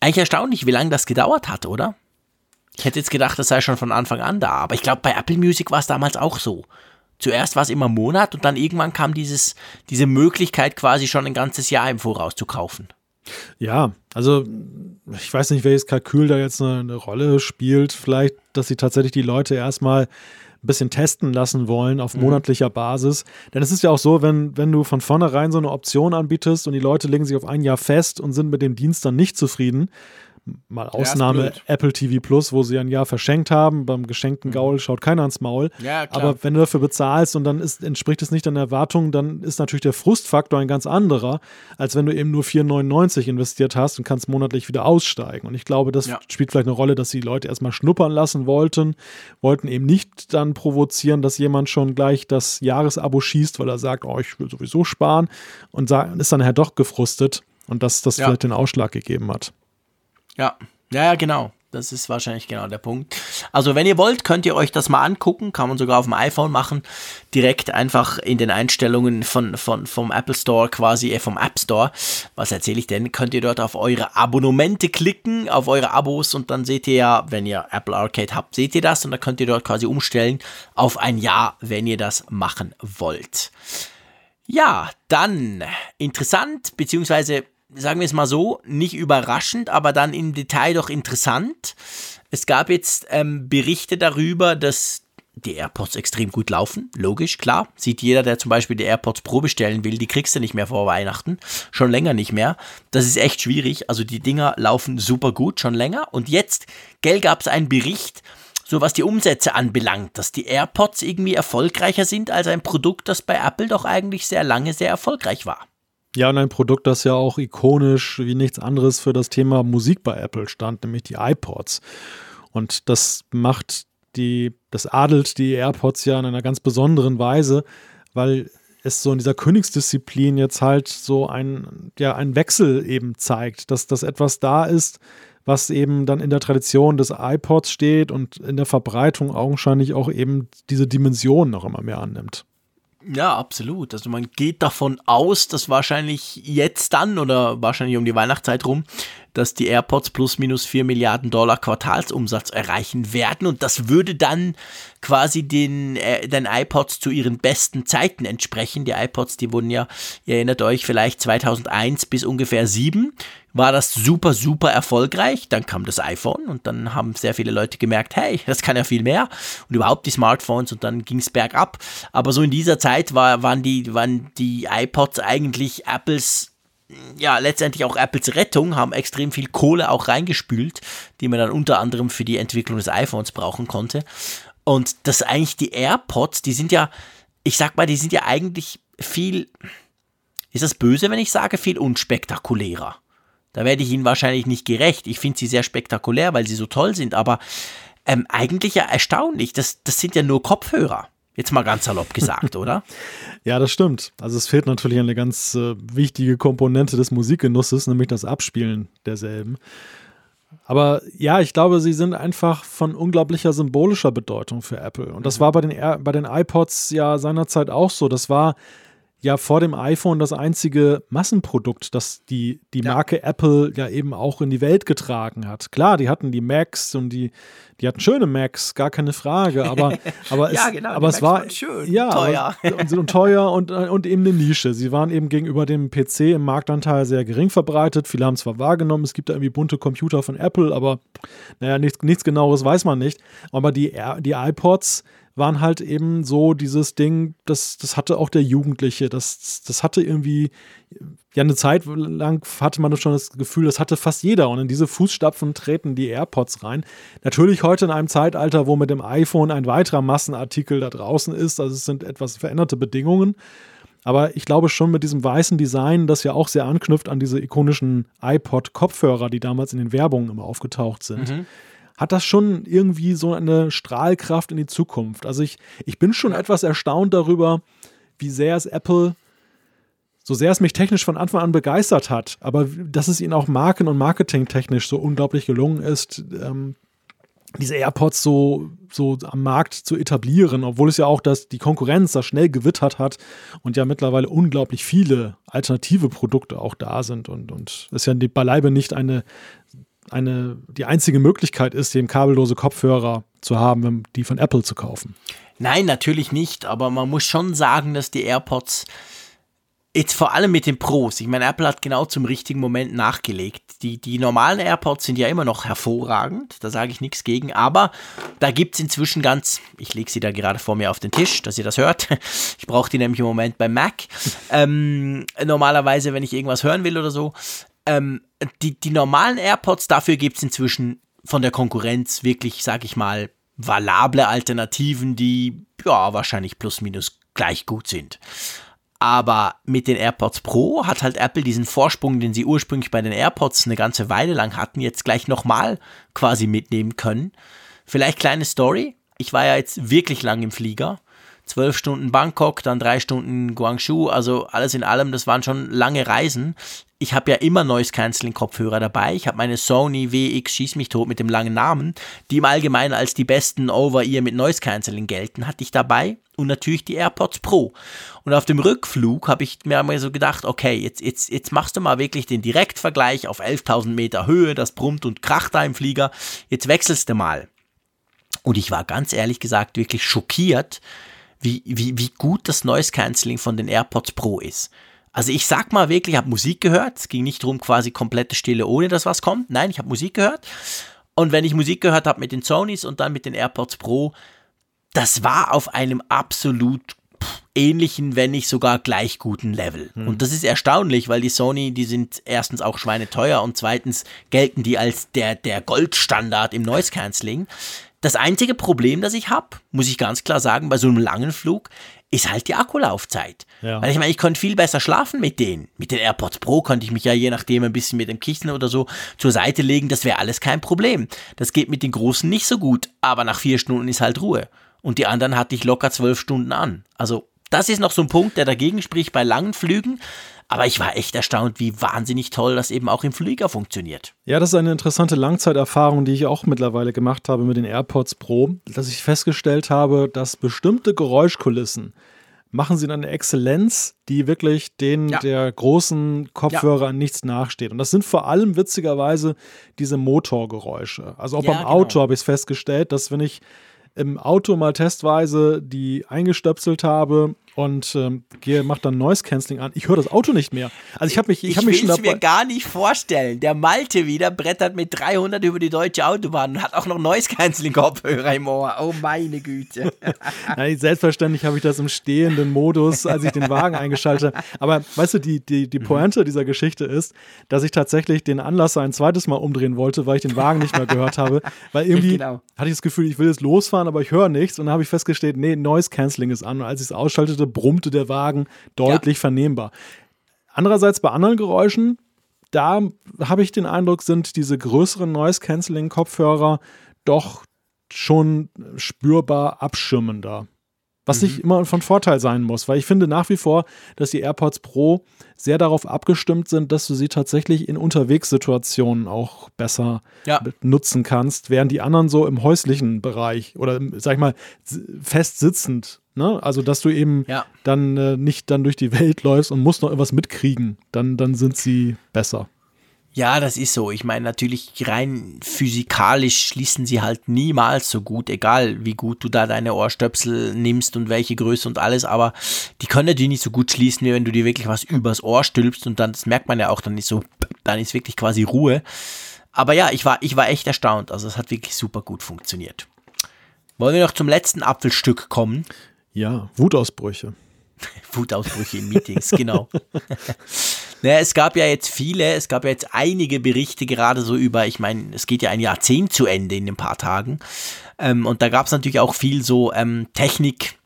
Eigentlich erstaunlich, wie lange das gedauert hat, oder? Ich hätte jetzt gedacht, das sei schon von Anfang an da, aber ich glaube, bei Apple Music war es damals auch so. Zuerst war es immer Monat und dann irgendwann kam dieses, diese Möglichkeit quasi schon ein ganzes Jahr im Voraus zu kaufen. Ja, also ich weiß nicht, welches Kalkül da jetzt eine, eine Rolle spielt. Vielleicht, dass sie tatsächlich die Leute erstmal bisschen testen lassen wollen auf mhm. monatlicher Basis. Denn es ist ja auch so, wenn, wenn du von vornherein so eine Option anbietest und die Leute legen sich auf ein Jahr fest und sind mit dem Dienst dann nicht zufrieden, Mal Ausnahme Apple TV Plus, wo sie ein Jahr verschenkt haben. Beim geschenkten mhm. Gaul schaut keiner ans Maul. Ja, Aber wenn du dafür bezahlst und dann ist, entspricht es nicht deinen Erwartungen, dann ist natürlich der Frustfaktor ein ganz anderer, als wenn du eben nur 4,99 investiert hast und kannst monatlich wieder aussteigen. Und ich glaube, das ja. spielt vielleicht eine Rolle, dass die Leute erstmal schnuppern lassen wollten, wollten eben nicht dann provozieren, dass jemand schon gleich das Jahresabo schießt, weil er sagt, oh, ich will sowieso sparen und ist dann nachher doch gefrustet und dass das vielleicht den Ausschlag gegeben hat. Ja, ja, genau. Das ist wahrscheinlich genau der Punkt. Also, wenn ihr wollt, könnt ihr euch das mal angucken. Kann man sogar auf dem iPhone machen. Direkt einfach in den Einstellungen von, von, vom Apple Store, quasi äh, vom App Store. Was erzähle ich denn? Könnt ihr dort auf eure Abonnemente klicken, auf eure Abos und dann seht ihr ja, wenn ihr Apple Arcade habt, seht ihr das und dann könnt ihr dort quasi umstellen auf ein Jahr, wenn ihr das machen wollt. Ja, dann interessant, beziehungsweise sagen wir es mal so, nicht überraschend, aber dann im Detail doch interessant. Es gab jetzt ähm, Berichte darüber, dass die AirPods extrem gut laufen. Logisch, klar. Sieht jeder, der zum Beispiel die AirPods Pro bestellen will, die kriegst du nicht mehr vor Weihnachten. Schon länger nicht mehr. Das ist echt schwierig. Also die Dinger laufen super gut, schon länger. Und jetzt, gell, gab es einen Bericht, so was die Umsätze anbelangt, dass die AirPods irgendwie erfolgreicher sind als ein Produkt, das bei Apple doch eigentlich sehr lange sehr erfolgreich war. Ja, und ein Produkt, das ja auch ikonisch wie nichts anderes für das Thema Musik bei Apple stand, nämlich die iPods. Und das macht die, das adelt die AirPods ja in einer ganz besonderen Weise, weil es so in dieser Königsdisziplin jetzt halt so ein, ja, ein Wechsel eben zeigt, dass das etwas da ist, was eben dann in der Tradition des iPods steht und in der Verbreitung augenscheinlich auch eben diese Dimension noch immer mehr annimmt. Ja, absolut. Also man geht davon aus, dass wahrscheinlich jetzt dann oder wahrscheinlich um die Weihnachtszeit rum, dass die AirPods plus minus 4 Milliarden Dollar Quartalsumsatz erreichen werden und das würde dann quasi den, äh, den iPods zu ihren besten Zeiten entsprechen. Die iPods, die wurden ja, ihr erinnert euch vielleicht 2001 bis ungefähr 7 war das super, super erfolgreich. Dann kam das iPhone und dann haben sehr viele Leute gemerkt, hey, *laughs* das kann ja viel mehr. Und überhaupt die Smartphones und dann ging es bergab. Aber so in dieser Zeit war, waren, die, waren die iPods eigentlich Apples ja, letztendlich auch Apples Rettung, haben extrem viel Kohle auch reingespült, die man dann unter anderem für die Entwicklung des iPhones brauchen konnte. Und das eigentlich die AirPods, die sind ja, ich sag mal, die sind ja eigentlich viel, ist das böse, wenn ich sage, viel unspektakulärer. Da werde ich Ihnen wahrscheinlich nicht gerecht. Ich finde sie sehr spektakulär, weil sie so toll sind, aber ähm, eigentlich ja erstaunlich. Das, das sind ja nur Kopfhörer. Jetzt mal ganz salopp gesagt, *laughs* oder? Ja, das stimmt. Also es fehlt natürlich eine ganz äh, wichtige Komponente des Musikgenusses, nämlich das Abspielen derselben. Aber ja, ich glaube, sie sind einfach von unglaublicher symbolischer Bedeutung für Apple. Und das mhm. war bei den, bei den iPods ja seinerzeit auch so. Das war ja vor dem iPhone das einzige Massenprodukt, das die, die ja. Marke Apple ja eben auch in die Welt getragen hat. Klar, die hatten die Macs und die, die hatten schöne Macs, gar keine Frage, aber, *laughs* aber ja, es, genau, aber es war schön, ja, teuer. Aber, *laughs* und, und teuer und, und eben eine Nische. Sie waren eben gegenüber dem PC im Marktanteil sehr gering verbreitet. Viele haben zwar wahrgenommen, es gibt da irgendwie bunte Computer von Apple, aber naja, nichts, nichts genaueres weiß man nicht. Aber die, die iPods waren halt eben so dieses Ding, das, das hatte auch der Jugendliche, das, das hatte irgendwie, ja, eine Zeit lang hatte man schon das Gefühl, das hatte fast jeder und in diese Fußstapfen treten die AirPods rein. Natürlich heute in einem Zeitalter, wo mit dem iPhone ein weiterer Massenartikel da draußen ist, also es sind etwas veränderte Bedingungen. Aber ich glaube schon mit diesem weißen Design, das ja auch sehr anknüpft an diese ikonischen iPod-Kopfhörer, die damals in den Werbungen immer aufgetaucht sind. Mhm hat das schon irgendwie so eine Strahlkraft in die Zukunft. Also ich, ich bin schon etwas erstaunt darüber, wie sehr es Apple, so sehr es mich technisch von Anfang an begeistert hat, aber dass es ihnen auch marken- und marketingtechnisch so unglaublich gelungen ist, ähm, diese AirPods so, so am Markt zu etablieren, obwohl es ja auch das, die Konkurrenz da schnell gewittert hat und ja mittlerweile unglaublich viele alternative Produkte auch da sind und, und es ja beileibe nicht eine eine, die einzige Möglichkeit ist, eben kabellose Kopfhörer zu haben, die von Apple zu kaufen. Nein, natürlich nicht, aber man muss schon sagen, dass die AirPods jetzt vor allem mit den Pros, ich meine, Apple hat genau zum richtigen Moment nachgelegt. Die, die normalen AirPods sind ja immer noch hervorragend, da sage ich nichts gegen, aber da gibt es inzwischen ganz, ich lege sie da gerade vor mir auf den Tisch, dass ihr das hört. *laughs* Ich brauche die nämlich im Moment beim Mac. Ähm, normalerweise, wenn ich irgendwas hören will oder so, ähm, die, die normalen AirPods, dafür gibt es inzwischen von der Konkurrenz wirklich, sag ich mal, valable Alternativen, die ja wahrscheinlich plus minus gleich gut sind. Aber mit den AirPods Pro hat halt Apple diesen Vorsprung, den sie ursprünglich bei den AirPods eine ganze Weile lang hatten, jetzt gleich nochmal quasi mitnehmen können. Vielleicht kleine Story. Ich war ja jetzt wirklich lang im Flieger. Zwölf Stunden Bangkok, dann drei Stunden Guangzhou, also alles in allem, das waren schon lange Reisen ich habe ja immer Noise Cancelling Kopfhörer dabei. Ich habe meine Sony WX Schieß mich tot mit dem langen Namen, die im Allgemeinen als die besten Over-Ear mit Noise Cancelling gelten, hatte ich dabei und natürlich die AirPods Pro. Und auf dem Rückflug habe ich mir einmal so gedacht, okay, jetzt, jetzt, jetzt machst du mal wirklich den Direktvergleich auf 11.000 Meter Höhe, das brummt und kracht da im Flieger, jetzt wechselst du mal. Und ich war ganz ehrlich gesagt wirklich schockiert, wie, wie, wie gut das Noise Cancelling von den AirPods Pro ist. Also ich sag mal wirklich, ich habe Musik gehört. Es ging nicht darum, quasi komplette Stille, ohne dass was kommt. Nein, ich habe Musik gehört. Und wenn ich Musik gehört habe mit den Sonys und dann mit den AirPods Pro, das war auf einem absolut ähnlichen, wenn nicht sogar gleich guten Level. Hm. Und das ist erstaunlich, weil die Sony, die sind erstens auch schweineteuer und zweitens gelten die als der, der Goldstandard im Noise Cancelling. Das einzige Problem, das ich habe, muss ich ganz klar sagen, bei so einem langen Flug, ist halt die Akkulaufzeit. Ja. Weil ich meine, ich konnte viel besser schlafen mit denen. Mit den AirPods Pro konnte ich mich ja je nachdem ein bisschen mit dem Kissen oder so zur Seite legen. Das wäre alles kein Problem. Das geht mit den Großen nicht so gut. Aber nach vier Stunden ist halt Ruhe. Und die anderen hatte ich locker zwölf Stunden an. Also, das ist noch so ein Punkt, der dagegen spricht bei langen Flügen. Aber ich war echt erstaunt, wie wahnsinnig toll das eben auch im Flieger funktioniert. Ja, das ist eine interessante Langzeiterfahrung, die ich auch mittlerweile gemacht habe mit den AirPods Pro, dass ich festgestellt habe, dass bestimmte Geräuschkulissen machen sie eine Exzellenz, die wirklich den ja. der großen Kopfhörer ja. an nichts nachsteht. Und das sind vor allem witzigerweise diese Motorgeräusche. Also auch ja, beim genau. Auto habe ich es festgestellt, dass wenn ich im Auto mal testweise die eingestöpselt habe und ähm, gehe, mach dann Noise Cancelling an. Ich höre das Auto nicht mehr. Also ich habe mich, ich, ich habe mich schon dabei. mir gar nicht vorstellen. Der Malte wieder brettert mit 300 über die deutsche Autobahn und hat auch noch Noise Cancelling Kopfhörer im Ohr. Oh meine Güte. *laughs* Nein, selbstverständlich habe ich das im stehenden Modus, als ich den Wagen eingeschaltet habe. Aber weißt du, die, die, die Pointe dieser Geschichte ist, dass ich tatsächlich den Anlasser ein zweites Mal umdrehen wollte, weil ich den Wagen nicht mehr gehört habe. Weil *laughs* irgendwie genau. hatte ich das Gefühl, ich will jetzt losfahren, aber ich höre nichts. Und dann habe ich festgestellt, nee, Noise Cancelling ist an. Und als ich es ausschaltete, brummte der Wagen deutlich ja. vernehmbar. Andererseits bei anderen Geräuschen, da habe ich den Eindruck, sind diese größeren Noise-Canceling-Kopfhörer doch schon spürbar abschirmender. Was mhm. nicht immer von Vorteil sein muss, weil ich finde nach wie vor, dass die AirPods Pro sehr darauf abgestimmt sind, dass du sie tatsächlich in Unterwegssituationen auch besser ja. nutzen kannst, während die anderen so im häuslichen Bereich oder sag ich mal fest sitzend, ne? Also dass du eben ja. dann äh, nicht dann durch die Welt läufst und musst noch etwas mitkriegen, dann, dann sind sie besser. Ja, das ist so. Ich meine, natürlich rein physikalisch schließen sie halt niemals so gut, egal wie gut du da deine Ohrstöpsel nimmst und welche Größe und alles, aber die können natürlich nicht so gut schließen, wie wenn du dir wirklich was übers Ohr stülpst und dann, das merkt man ja auch, dann ist so, dann ist wirklich quasi Ruhe. Aber ja, ich war, ich war echt erstaunt. Also es hat wirklich super gut funktioniert. Wollen wir noch zum letzten Apfelstück kommen? Ja, Wutausbrüche. *laughs* Wutausbrüche in Meetings, genau. *laughs* naja, es gab ja jetzt viele, es gab ja jetzt einige Berichte gerade so über, ich meine, es geht ja ein Jahrzehnt zu Ende in ein paar Tagen. Ähm, und da gab es natürlich auch viel so ähm, Technik.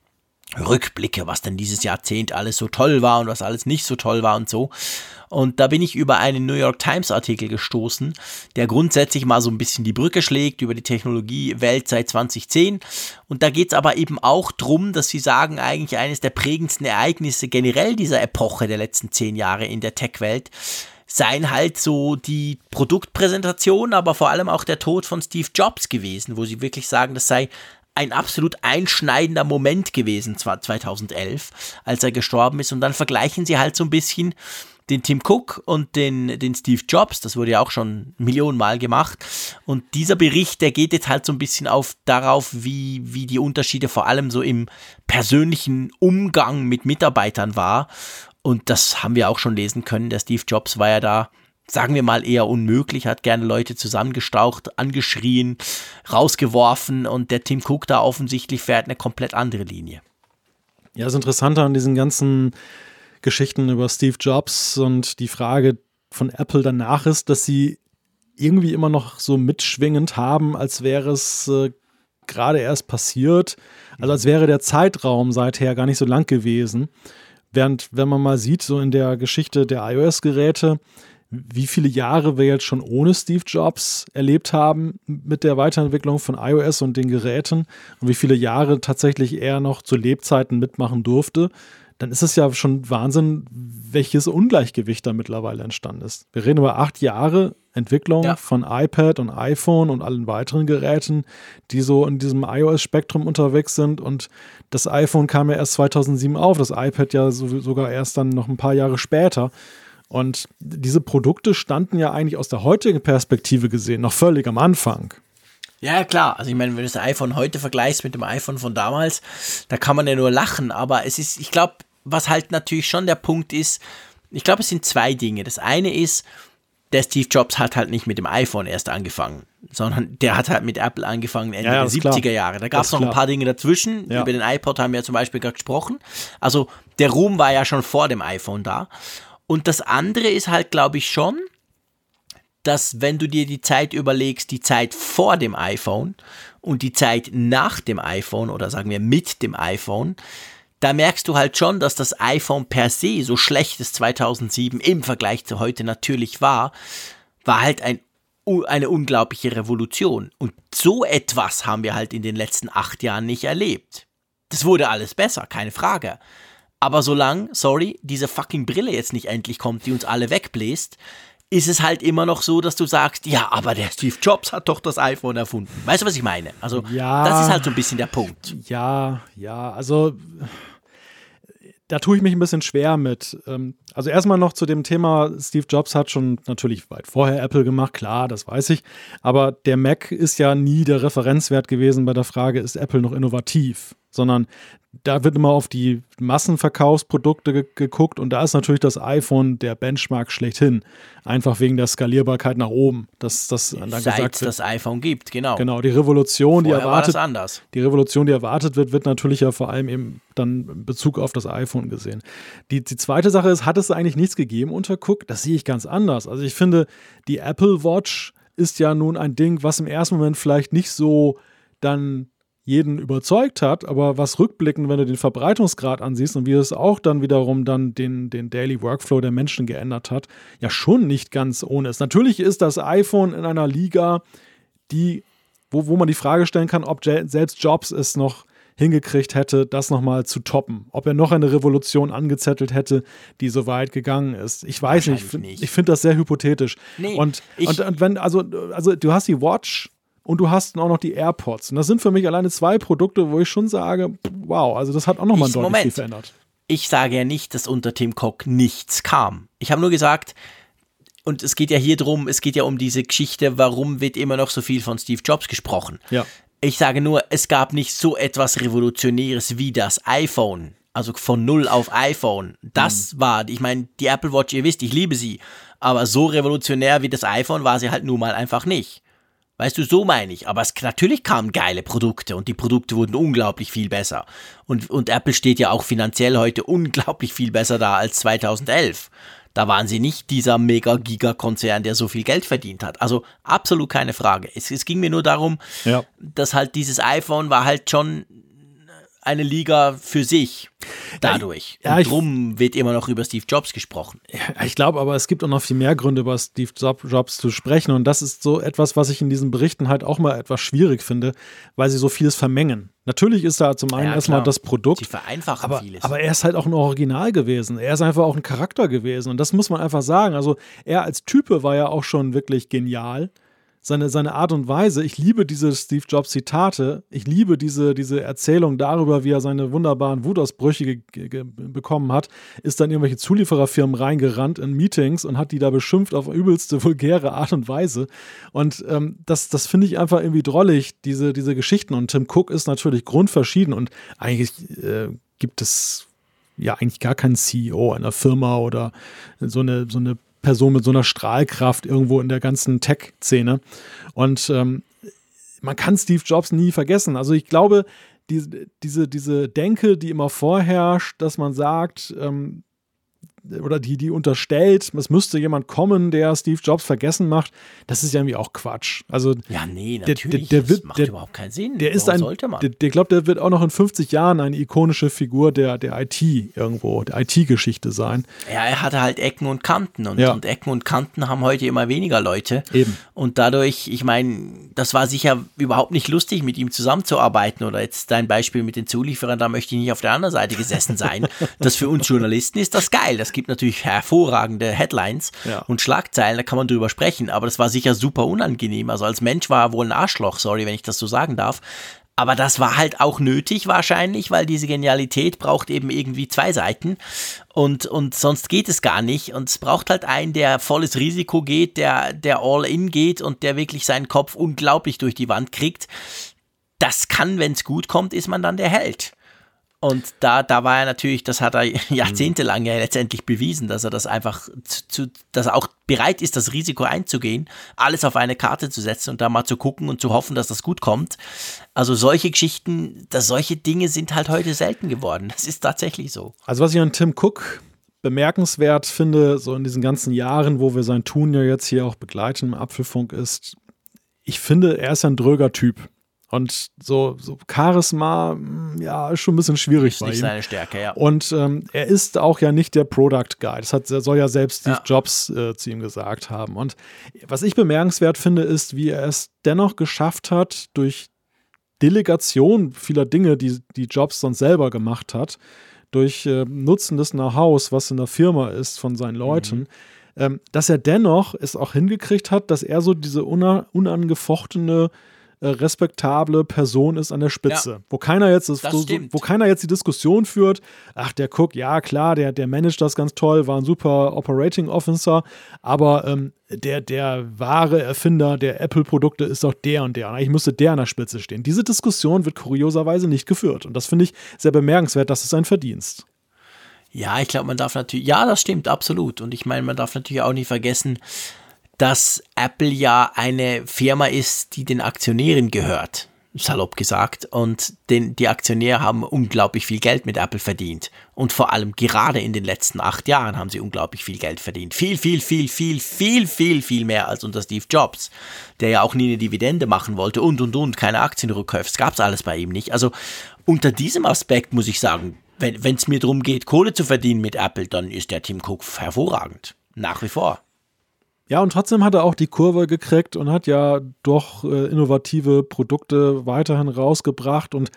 Rückblicke, was denn dieses Jahrzehnt alles so toll war und was alles nicht so toll war und so. Und da bin ich über einen New York Times Artikel gestoßen, der grundsätzlich mal so ein bisschen die Brücke schlägt über die Technologiewelt seit 2010. Und da geht es aber eben auch drum, dass sie sagen, eigentlich eines der prägendsten Ereignisse generell dieser Epoche der letzten zehn Jahre in der Tech-Welt seien halt so die Produktpräsentation, aber vor allem auch der Tod von Steve Jobs gewesen, wo sie wirklich sagen, das sei ein absolut einschneidender Moment gewesen, zwar 2011, als er gestorben ist. Und dann vergleichen sie halt so ein bisschen den Tim Cook und den, den Steve Jobs, das wurde ja auch schon Millionenmal gemacht. Und dieser Bericht, der geht jetzt halt so ein bisschen auf darauf, wie, wie die Unterschiede vor allem so im persönlichen Umgang mit Mitarbeitern war. Und das haben wir auch schon lesen können. Der Steve Jobs war ja da, sagen wir mal, eher unmöglich, hat gerne Leute zusammengestaucht, angeschrien, rausgeworfen und der Tim Cook da offensichtlich fährt eine komplett andere Linie. Ja, das Interessante an diesen ganzen Geschichten über Steve Jobs und die Frage von Apple danach ist, dass sie irgendwie immer noch so mitschwingend haben, als wäre es äh, gerade erst passiert. Also als wäre der Zeitraum seither gar nicht so lang gewesen. Während, wenn man mal sieht, so in der Geschichte der iOS-Geräte, wie viele Jahre wir jetzt schon ohne Steve Jobs erlebt haben mit der Weiterentwicklung von iOS und den Geräten und wie viele Jahre tatsächlich er noch zu Lebzeiten mitmachen durfte, dann ist es ja schon Wahnsinn, welches Ungleichgewicht da mittlerweile entstanden ist. Wir reden über acht Jahre Entwicklung ja. von iPad und iPhone und allen weiteren Geräten, die so in diesem iOS-Spektrum unterwegs sind. Und das iPhone kam ja erst 2007 auf, das iPad ja so, sogar erst dann noch ein paar Jahre später. Und diese Produkte standen ja eigentlich aus der heutigen Perspektive gesehen noch völlig am Anfang. Ja, klar. Also ich meine, wenn du das iPhone heute vergleichst mit dem iPhone von damals, da kann man ja nur lachen. Aber es ist, ich glaube, was halt natürlich schon der Punkt ist, ich glaube, es sind zwei Dinge. Das eine ist, der Steve Jobs hat halt nicht mit dem iPhone erst angefangen, sondern der hat halt mit Apple angefangen Ende ja, der 70er klar. Jahre. Da gab es noch klar. ein paar Dinge dazwischen. Ja. Über den iPod haben wir zum Beispiel gerade gesprochen. Also der Ruhm war ja schon vor dem iPhone da. Und das andere ist halt, glaube ich, schon, dass wenn du dir die Zeit überlegst, die Zeit vor dem iPhone und die Zeit nach dem iPhone oder sagen wir mit dem iPhone, da merkst du halt schon, dass das iPhone per se, so schlecht es 2007 im Vergleich zu heute natürlich war, war halt ein, eine unglaubliche Revolution. Und so etwas haben wir halt in den letzten acht Jahren nicht erlebt. Das wurde alles besser, keine Frage. Aber solange, sorry, diese fucking Brille jetzt nicht endlich kommt, die uns alle wegbläst, ist es halt immer noch so, dass du sagst, ja, aber der Steve Jobs hat doch das iPhone erfunden. Weißt du, was ich meine? Also, ja, das ist halt so ein bisschen der Punkt. Ja, ja, also da tue ich mich ein bisschen schwer mit. Ähm, also erstmal noch zu dem Thema, Steve Jobs hat schon natürlich weit vorher Apple gemacht, klar, das weiß ich. Aber der Mac ist ja nie der Referenzwert gewesen bei der Frage, ist Apple noch innovativ? Sondern da wird immer auf die Massenverkaufsprodukte ge geguckt und da ist natürlich das iPhone der Benchmark schlechthin. Einfach wegen der Skalierbarkeit nach oben. Dass, das dann Seit gesagt das iPhone gibt, genau. Genau, die Revolution, Vorher die erwartet. War das anders. Die Revolution, die erwartet wird, wird natürlich ja vor allem eben dann in Bezug auf das iPhone gesehen. Die, die zweite Sache ist, hat es eigentlich nichts gegeben unter Cook? Das sehe ich ganz anders. Also ich finde, die Apple Watch ist ja nun ein Ding, was im ersten Moment vielleicht nicht so dann jeden überzeugt hat, aber was rückblickend, wenn du den Verbreitungsgrad ansiehst und wie es auch dann wiederum dann den, den Daily Workflow der Menschen geändert hat, ja schon nicht ganz ohne ist. Natürlich ist das iPhone in einer Liga, die, wo, wo man die Frage stellen kann, ob selbst Jobs es noch hingekriegt hätte, das nochmal zu toppen. Ob er noch eine Revolution angezettelt hätte, die so weit gegangen ist. Ich weiß nicht. Ich finde das sehr hypothetisch. Nee, und, und, und wenn, also, also du hast die Watch und du hast auch noch die AirPods. Und das sind für mich alleine zwei Produkte, wo ich schon sage, wow, also das hat auch nochmal deutlich Moment. viel verändert. Ich sage ja nicht, dass unter Tim Cook nichts kam. Ich habe nur gesagt, und es geht ja hier drum, es geht ja um diese Geschichte, warum wird immer noch so viel von Steve Jobs gesprochen. Ja. Ich sage nur, es gab nicht so etwas Revolutionäres wie das iPhone. Also von null auf iPhone. Das mhm. war, ich meine, die Apple Watch, ihr wisst, ich liebe sie. Aber so revolutionär wie das iPhone war sie halt nun mal einfach nicht. Weißt du, so meine ich. Aber es, natürlich kamen geile Produkte und die Produkte wurden unglaublich viel besser. Und, und Apple steht ja auch finanziell heute unglaublich viel besser da als 2011. Da waren sie nicht dieser Mega-Giga-Konzern, der so viel Geld verdient hat. Also absolut keine Frage. Es, es ging mir nur darum, ja. dass halt dieses iPhone war halt schon eine Liga für sich dadurch. Ja, und drum wird immer noch über Steve Jobs gesprochen. Ich glaube aber, es gibt auch noch viel mehr Gründe, über Steve Jobs zu sprechen. Und das ist so etwas, was ich in diesen Berichten halt auch mal etwas schwierig finde, weil sie so vieles vermengen. Natürlich ist da zum einen ja, erstmal das Produkt. Sie vereinfachen aber, vieles. Aber er ist halt auch ein Original gewesen. Er ist einfach auch ein Charakter gewesen. Und das muss man einfach sagen. Also er als Type war ja auch schon wirklich genial seine, seine Art und Weise. Ich liebe diese Steve Jobs Zitate. Ich liebe diese, diese Erzählung darüber, wie er seine wunderbaren Wutausbrüche bekommen hat. Ist dann irgendwelche Zuliefererfirmen reingerannt in Meetings und hat die da beschimpft auf übelste vulgäre Art und Weise. Und ähm, das, das finde ich einfach irgendwie drollig, diese, diese Geschichten. Und Tim Cook ist natürlich grundverschieden und eigentlich äh, gibt es ja eigentlich gar keinen CEO einer Firma oder so eine, so eine Person mit so einer Strahlkraft irgendwo in der ganzen Tech-Szene. Und ähm, man kann Steve Jobs nie vergessen. Also ich glaube, die, diese, diese Denke, die immer vorherrscht, dass man sagt, ähm, oder die, die unterstellt, es müsste jemand kommen, der Steve Jobs vergessen macht, das ist ja irgendwie auch Quatsch. Also, ja, nee, natürlich. Der, der, der wird, das macht der, überhaupt keinen Sinn. Der ist ein, sollte man? Der, der glaubt, der wird auch noch in 50 Jahren eine ikonische Figur der, der IT irgendwo, der IT-Geschichte sein. Ja, er hatte halt Ecken und Kanten und, ja. und Ecken und Kanten haben heute immer weniger Leute. Eben. Und dadurch, ich meine, das war sicher überhaupt nicht lustig, mit ihm zusammenzuarbeiten oder jetzt dein Beispiel mit den Zulieferern, da möchte ich nicht auf der anderen Seite gesessen sein. *laughs* das für uns Journalisten ist das geil. Das gibt natürlich hervorragende Headlines ja. und Schlagzeilen, da kann man drüber sprechen, aber das war sicher super unangenehm. Also als Mensch war er wohl ein Arschloch, sorry, wenn ich das so sagen darf. Aber das war halt auch nötig wahrscheinlich, weil diese Genialität braucht eben irgendwie zwei Seiten und, und sonst geht es gar nicht. Und es braucht halt einen, der volles Risiko geht, der, der all in geht und der wirklich seinen Kopf unglaublich durch die Wand kriegt. Das kann, wenn es gut kommt, ist man dann der Held. Und da, da war er natürlich, das hat er jahrzehntelang ja letztendlich bewiesen, dass er das einfach zu, zu, dass er auch bereit ist, das Risiko einzugehen, alles auf eine Karte zu setzen und da mal zu gucken und zu hoffen, dass das gut kommt. Also solche Geschichten, dass solche Dinge sind halt heute selten geworden. Das ist tatsächlich so. Also was ich an Tim Cook bemerkenswert finde, so in diesen ganzen Jahren, wo wir sein Tun ja jetzt hier auch begleiten im Apfelfunk, ist, ich finde, er ist ein dröger Typ. Und so, so Charisma, mm, ja, ist schon ein bisschen schwierig ist bei nicht ihm. seine Stärke, ja. Und ähm, er ist auch ja nicht der Product Guy. Das hat, soll ja selbst Steve ja. Jobs äh, zu ihm gesagt haben. Und was ich bemerkenswert finde, ist, wie er es dennoch geschafft hat, durch Delegation vieler Dinge, die, die Jobs sonst selber gemacht hat, durch äh, Nutzen des Know-hows, was in der Firma ist von seinen Leuten, mhm. ähm, dass er dennoch es auch hingekriegt hat, dass er so diese unangefochtene äh, respektable Person ist an der Spitze. Ja. Wo keiner jetzt das, so, wo keiner jetzt die Diskussion führt, ach, der Cook, ja klar, der, der managt das ganz toll, war ein super Operating Officer, aber ähm, der, der wahre Erfinder der Apple-Produkte ist doch der und der. Eigentlich müsste der an der Spitze stehen. Diese Diskussion wird kurioserweise nicht geführt. Und das finde ich sehr bemerkenswert, das ist ein Verdienst. Ja, ich glaube, man darf natürlich, ja, das stimmt, absolut. Und ich meine, man darf natürlich auch nicht vergessen, dass Apple ja eine Firma ist, die den Aktionären gehört. salopp gesagt. Und den, die Aktionäre haben unglaublich viel Geld mit Apple verdient. Und vor allem gerade in den letzten acht Jahren haben sie unglaublich viel Geld verdient. Viel, viel, viel, viel, viel, viel, viel mehr als unter Steve Jobs, der ja auch nie eine Dividende machen wollte und, und, und, keine Aktienrückkäufe. Das gab es alles bei ihm nicht. Also unter diesem Aspekt muss ich sagen, wenn es mir darum geht, Kohle zu verdienen mit Apple, dann ist der Tim Cook hervorragend. Nach wie vor. Ja, und trotzdem hat er auch die Kurve gekriegt und hat ja doch äh, innovative Produkte weiterhin rausgebracht. Und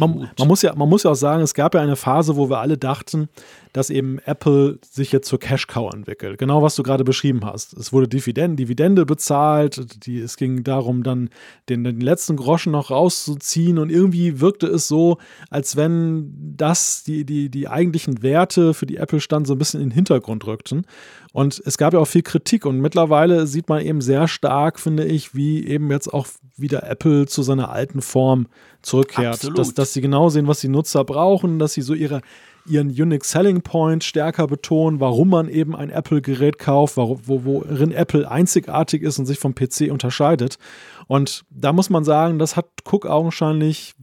man, man, muss ja, man muss ja auch sagen, es gab ja eine Phase, wo wir alle dachten, dass eben Apple sich jetzt zur Cash-Cow entwickelt. Genau, was du gerade beschrieben hast. Es wurde Dividende, Dividende bezahlt, die, es ging darum, dann den, den letzten Groschen noch rauszuziehen und irgendwie wirkte es so, als wenn das die, die, die eigentlichen Werte, für die Apple stand, so ein bisschen in den Hintergrund rückten. Und es gab ja auch viel Kritik und mittlerweile sieht man eben sehr stark, finde ich, wie eben jetzt auch wieder Apple zu seiner alten Form zurückkehrt. Dass, dass sie genau sehen, was die Nutzer brauchen, dass sie so ihre, ihren Unique Selling Point stärker betonen, warum man eben ein Apple-Gerät kauft, wo, worin Apple einzigartig ist und sich vom PC unterscheidet. Und da muss man sagen, das hat Cook augenscheinlich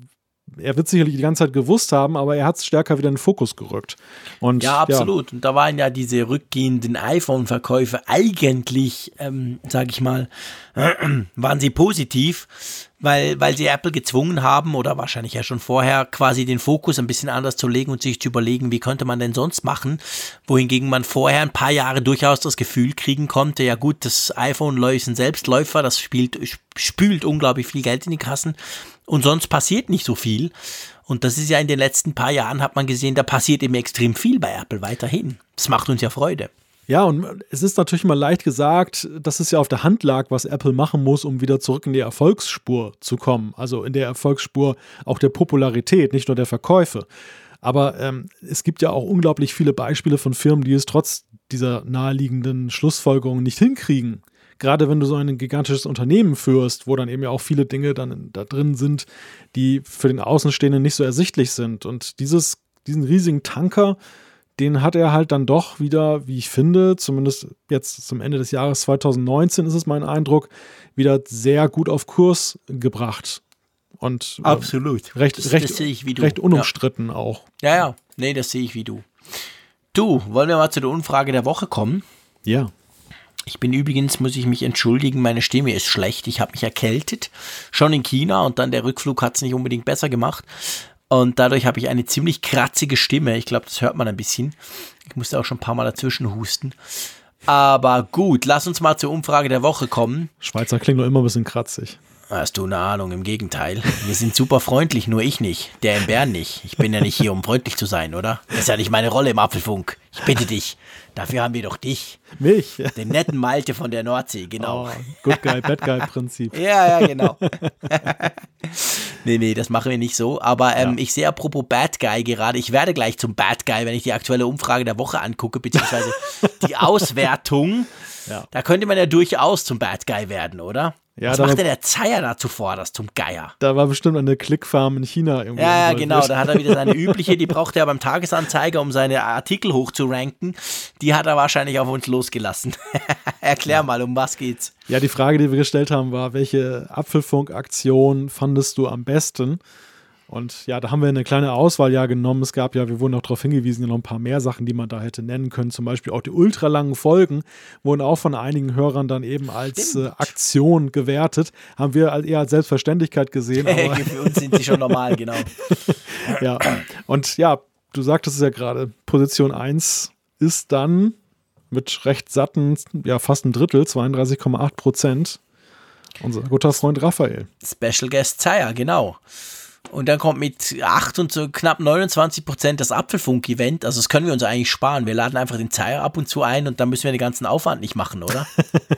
er wird sicherlich die ganze Zeit gewusst haben, aber er hat es stärker wieder in den Fokus gerückt. Und, ja, absolut. Ja. Und da waren ja diese rückgehenden iPhone-Verkäufe eigentlich, ähm, sage ich mal, äh, *clears throat* waren sie positiv, weil, weil sie Apple gezwungen haben oder wahrscheinlich ja schon vorher quasi den Fokus ein bisschen anders zu legen und sich zu überlegen, wie könnte man denn sonst machen, wohingegen man vorher ein paar Jahre durchaus das Gefühl kriegen konnte, ja gut, das iPhone ist ein Selbstläufer, das spielt, spült unglaublich viel Geld in die Kassen und sonst passiert nicht so viel. Und das ist ja in den letzten paar Jahren, hat man gesehen, da passiert eben extrem viel bei Apple weiterhin. Das macht uns ja Freude. Ja, und es ist natürlich mal leicht gesagt, dass es ja auf der Hand lag, was Apple machen muss, um wieder zurück in die Erfolgsspur zu kommen. Also in der Erfolgsspur auch der Popularität, nicht nur der Verkäufe. Aber ähm, es gibt ja auch unglaublich viele Beispiele von Firmen, die es trotz dieser naheliegenden Schlussfolgerungen nicht hinkriegen gerade wenn du so ein gigantisches Unternehmen führst, wo dann eben ja auch viele Dinge dann da drin sind, die für den Außenstehenden nicht so ersichtlich sind. Und dieses, diesen riesigen Tanker, den hat er halt dann doch wieder, wie ich finde, zumindest jetzt zum Ende des Jahres 2019 ist es mein Eindruck, wieder sehr gut auf Kurs gebracht. Und äh, absolut. recht, das, recht, das recht unumstritten ja. auch. Ja, ja, nee, das sehe ich wie du. Du, wollen wir mal zu der Umfrage der Woche kommen? Ja. Ich bin übrigens, muss ich mich entschuldigen, meine Stimme ist schlecht. Ich habe mich erkältet, schon in China und dann der Rückflug hat es nicht unbedingt besser gemacht. Und dadurch habe ich eine ziemlich kratzige Stimme. Ich glaube, das hört man ein bisschen. Ich musste auch schon ein paar Mal dazwischen husten. Aber gut, lass uns mal zur Umfrage der Woche kommen. Schweizer klingt nur immer ein bisschen kratzig. Hast du eine Ahnung, im Gegenteil. Wir sind super freundlich, nur ich nicht. Der in Bern nicht. Ich bin ja nicht hier, um freundlich zu sein, oder? Das ist ja nicht meine Rolle im Apfelfunk. Ich bitte dich. Dafür haben wir doch dich. Mich? *laughs* Den netten Malte von der Nordsee, genau. Oh, Good Guy, Bad Guy Prinzip. *laughs* ja, ja, genau. *laughs* nee, nee, das machen wir nicht so. Aber ähm, ja. ich sehe apropos Bad Guy gerade, ich werde gleich zum Bad Guy, wenn ich die aktuelle Umfrage der Woche angucke, beziehungsweise die Auswertung. Ja. Da könnte man ja durchaus zum Bad Guy werden, oder? Ja, Was macht denn der Zeier da zuvor, das zum Geier? Da war bestimmt eine Clickfarm in China irgendwie. Ja, ja genau. Da hat er wieder seine *laughs* übliche, die braucht er beim Tagesanzeiger, um seine Artikel hochzuranken. Die hat er wahrscheinlich auf uns losgelassen. *laughs* Erklär ja. mal, um was geht's? Ja, die Frage, die wir gestellt haben, war, welche Apfelfunk-Aktion fandest du am besten? Und ja, da haben wir eine kleine Auswahl ja genommen. Es gab ja, wir wurden auch darauf hingewiesen, ja noch ein paar mehr Sachen, die man da hätte nennen können. Zum Beispiel auch die ultralangen Folgen wurden auch von einigen Hörern dann eben als äh, Aktion gewertet. Haben wir eher als Selbstverständlichkeit gesehen. *laughs* Aber Für uns sind sie schon normal, genau. *laughs* ja, und ja, du sagtest es ja gerade, Position 1 ist dann mit recht satten, ja fast ein Drittel, 32,8 Prozent, unser guter Freund Raphael. Special Guest Zeier, genau. Und dann kommt mit 8 und so knapp 29 Prozent das Apfelfunk-Event. Also das können wir uns eigentlich sparen. Wir laden einfach den Zeier ab und zu ein und dann müssen wir den ganzen Aufwand nicht machen, oder?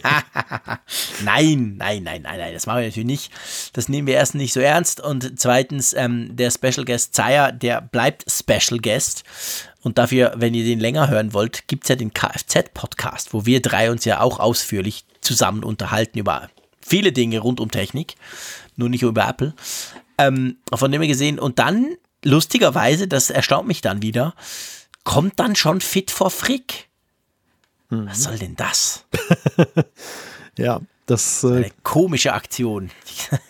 *laughs* *laughs* nein, nein, nein, nein, nein, das machen wir natürlich nicht. Das nehmen wir erstens nicht so ernst und zweitens, ähm, der Special Guest Zeier, der bleibt Special Guest. Und dafür, wenn ihr den länger hören wollt, gibt es ja den Kfz-Podcast, wo wir drei uns ja auch ausführlich zusammen unterhalten über viele Dinge rund um Technik, nur nicht über Apple. Ähm, von dem her gesehen. Und dann, lustigerweise, das erstaunt mich dann wieder, kommt dann schon Fit for Frick. Mhm. Was soll denn das? *laughs* ja. Das, äh, Eine komische Aktion.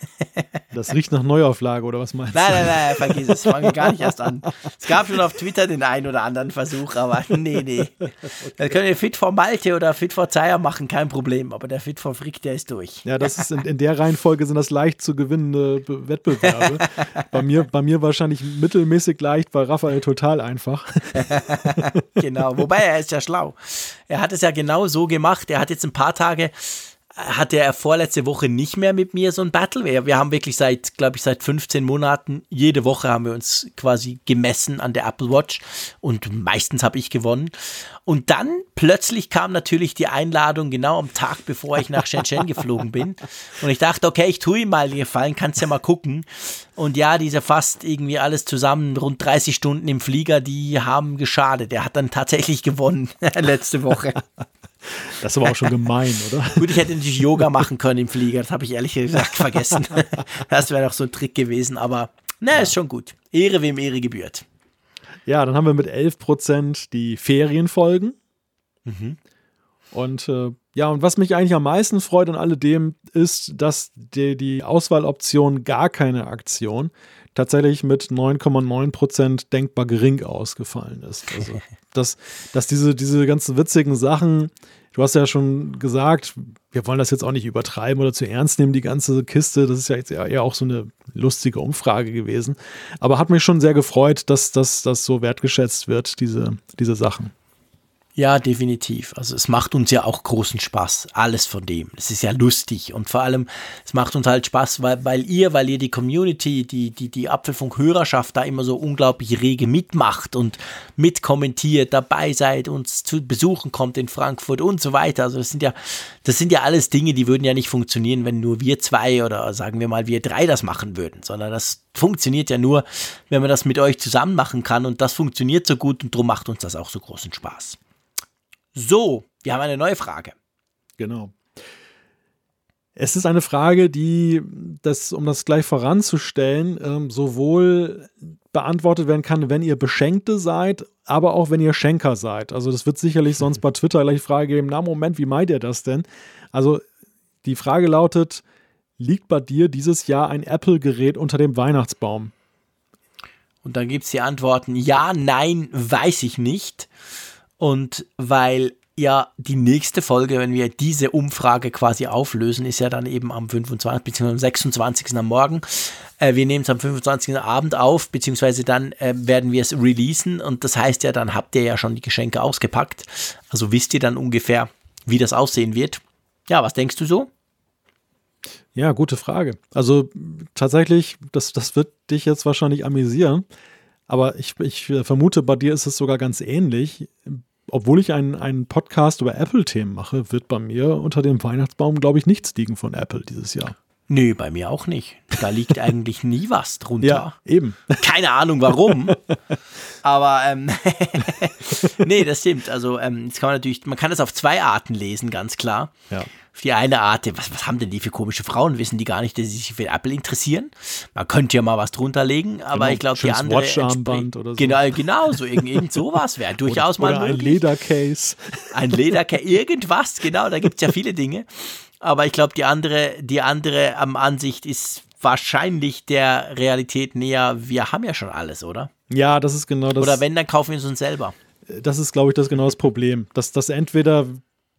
*laughs* das riecht nach Neuauflage, oder was meinst du? Nein, nein, nein, vergiss es. Fangen wir gar nicht erst an. Es gab schon auf Twitter den einen oder anderen Versuch, aber nee, nee. *laughs* Das können wir Fit for Malte oder Fit for Zeier machen, kein Problem. Aber der Fit for Frick, der ist durch. Ja, das ist in, in der Reihenfolge sind das leicht zu gewinnende Be- Wettbewerbe. *laughs* bei, mir, bei mir wahrscheinlich mittelmäßig leicht, bei Raphael total einfach. Genau. Wobei er ist ja schlau. Er hat es ja genau so gemacht. Er hat jetzt ein paar Tage hatte er vorletzte Woche nicht mehr mit mir so ein Battle. Wir, wir haben wirklich seit, glaube ich, seit 15 Monaten, jede Woche haben wir uns quasi gemessen an der Apple Watch und meistens habe ich gewonnen. Und dann plötzlich kam natürlich die Einladung genau am Tag, bevor ich nach Shenzhen geflogen bin. Und ich dachte, okay, ich tue ihm mal den Gefallen, kannst ja mal gucken. Und ja, diese fast irgendwie alles zusammen, rund 30 Stunden im Flieger, die haben geschadet. Er hat dann tatsächlich gewonnen *laughs* letzte Woche. Das ist aber auch schon gemein, oder? *laughs* Gut, ich hätte natürlich Yoga machen können im Flieger, das habe ich ehrlich gesagt *laughs* vergessen. Das wäre doch so ein Trick gewesen, aber na, ist schon gut. Ehre wem Ehre gebührt. Ja, dann haben wir mit 11% die Ferienfolgen. Und äh, ja, und was mich eigentlich am meisten freut an alledem, ist, dass die, die Auswahloption gar keine Aktion tatsächlich mit 9,9% denkbar gering ausgefallen ist. Also, *laughs* dass, dass diese, diese ganzen witzigen Sachen, du hast ja schon gesagt, wir wollen das jetzt auch nicht übertreiben oder zu ernst nehmen, die ganze Kiste. Das ist ja jetzt eher, eher auch so eine lustige Umfrage gewesen. Aber hat mich schon sehr gefreut, dass das so wertgeschätzt wird, diese, diese Sachen. Ja, definitiv. Also es macht uns ja auch großen Spaß, alles von dem. Es ist ja lustig und vor allem, es macht uns halt Spaß, weil, weil ihr, weil ihr die Community, die, die, die Apfelfunk-Hörerschaft da immer so unglaublich rege mitmacht und mitkommentiert, dabei seid, uns zu besuchen kommt in Frankfurt und so weiter. Also das sind ja, das sind ja alles Dinge, die würden ja nicht funktionieren, wenn nur wir zwei oder sagen wir mal wir drei das machen würden, sondern das funktioniert ja nur, wenn man das mit euch zusammen machen kann und das funktioniert so gut und darum macht uns das auch so großen Spaß. So, wir haben eine neue Frage. Genau. Es ist eine Frage, die, das, um das gleich voranzustellen, ähm, sowohl beantwortet werden kann, wenn ihr Beschenkte seid, aber auch wenn ihr Schenker seid. Also das wird sicherlich sonst bei *laughs* Twitter gleich die Frage geben, na Moment, wie meint ihr das denn? Also die Frage lautet, liegt bei dir dieses Jahr ein Apple-Gerät unter dem Weihnachtsbaum? Und dann gibt es die Antworten ja, nein, weiß ich nicht. Und weil ja die nächste Folge, wenn wir diese Umfrage quasi auflösen, ist ja dann eben am 25. bzw. am 26. am Morgen. Äh, wir nehmen es am 25. Abend auf, beziehungsweise dann äh, werden wir es releasen und das heißt ja, dann habt ihr ja schon die Geschenke ausgepackt. Also wisst ihr dann ungefähr, wie das aussehen wird. Ja, was denkst du so? Ja, gute Frage. Also tatsächlich, das, das wird dich jetzt wahrscheinlich amüsieren, aber ich, ich vermute, bei dir ist es sogar ganz ähnlich obwohl ich einen, einen Podcast über Apple-Themen mache, wird bei mir unter dem Weihnachtsbaum, glaube ich, nichts liegen von Apple dieses Jahr. Nö, bei mir auch nicht. Da liegt *laughs* eigentlich nie was drunter. Ja, eben. *laughs* Keine Ahnung warum. *laughs* Aber ähm, nee, das stimmt. Also ähm, jetzt kann man natürlich, man kann das auf zwei Arten lesen, ganz klar. Ja. Auf die eine Art, was, was haben denn die für komische Frauen? Wissen die gar nicht, dass sie sich für Apple interessieren? Man könnte ja mal was drunter legen, aber Genau, ich glaube, die andere. Watcharmband oder so. Genau, genau, so irgend, irgend sowas wäre durchaus oder mal ein möglich. Ledercase. Ein Lederker, irgendwas, genau, da gibt es ja viele Dinge. Aber ich glaube, die andere, die andere ähm, Ansicht ist wahrscheinlich der Realität näher. Wir haben ja schon alles, oder? Ja, das ist genau das. Oder wenn, dann kaufen wir es uns selber. das ist, glaube ich, das genau das Problem. Dass das entweder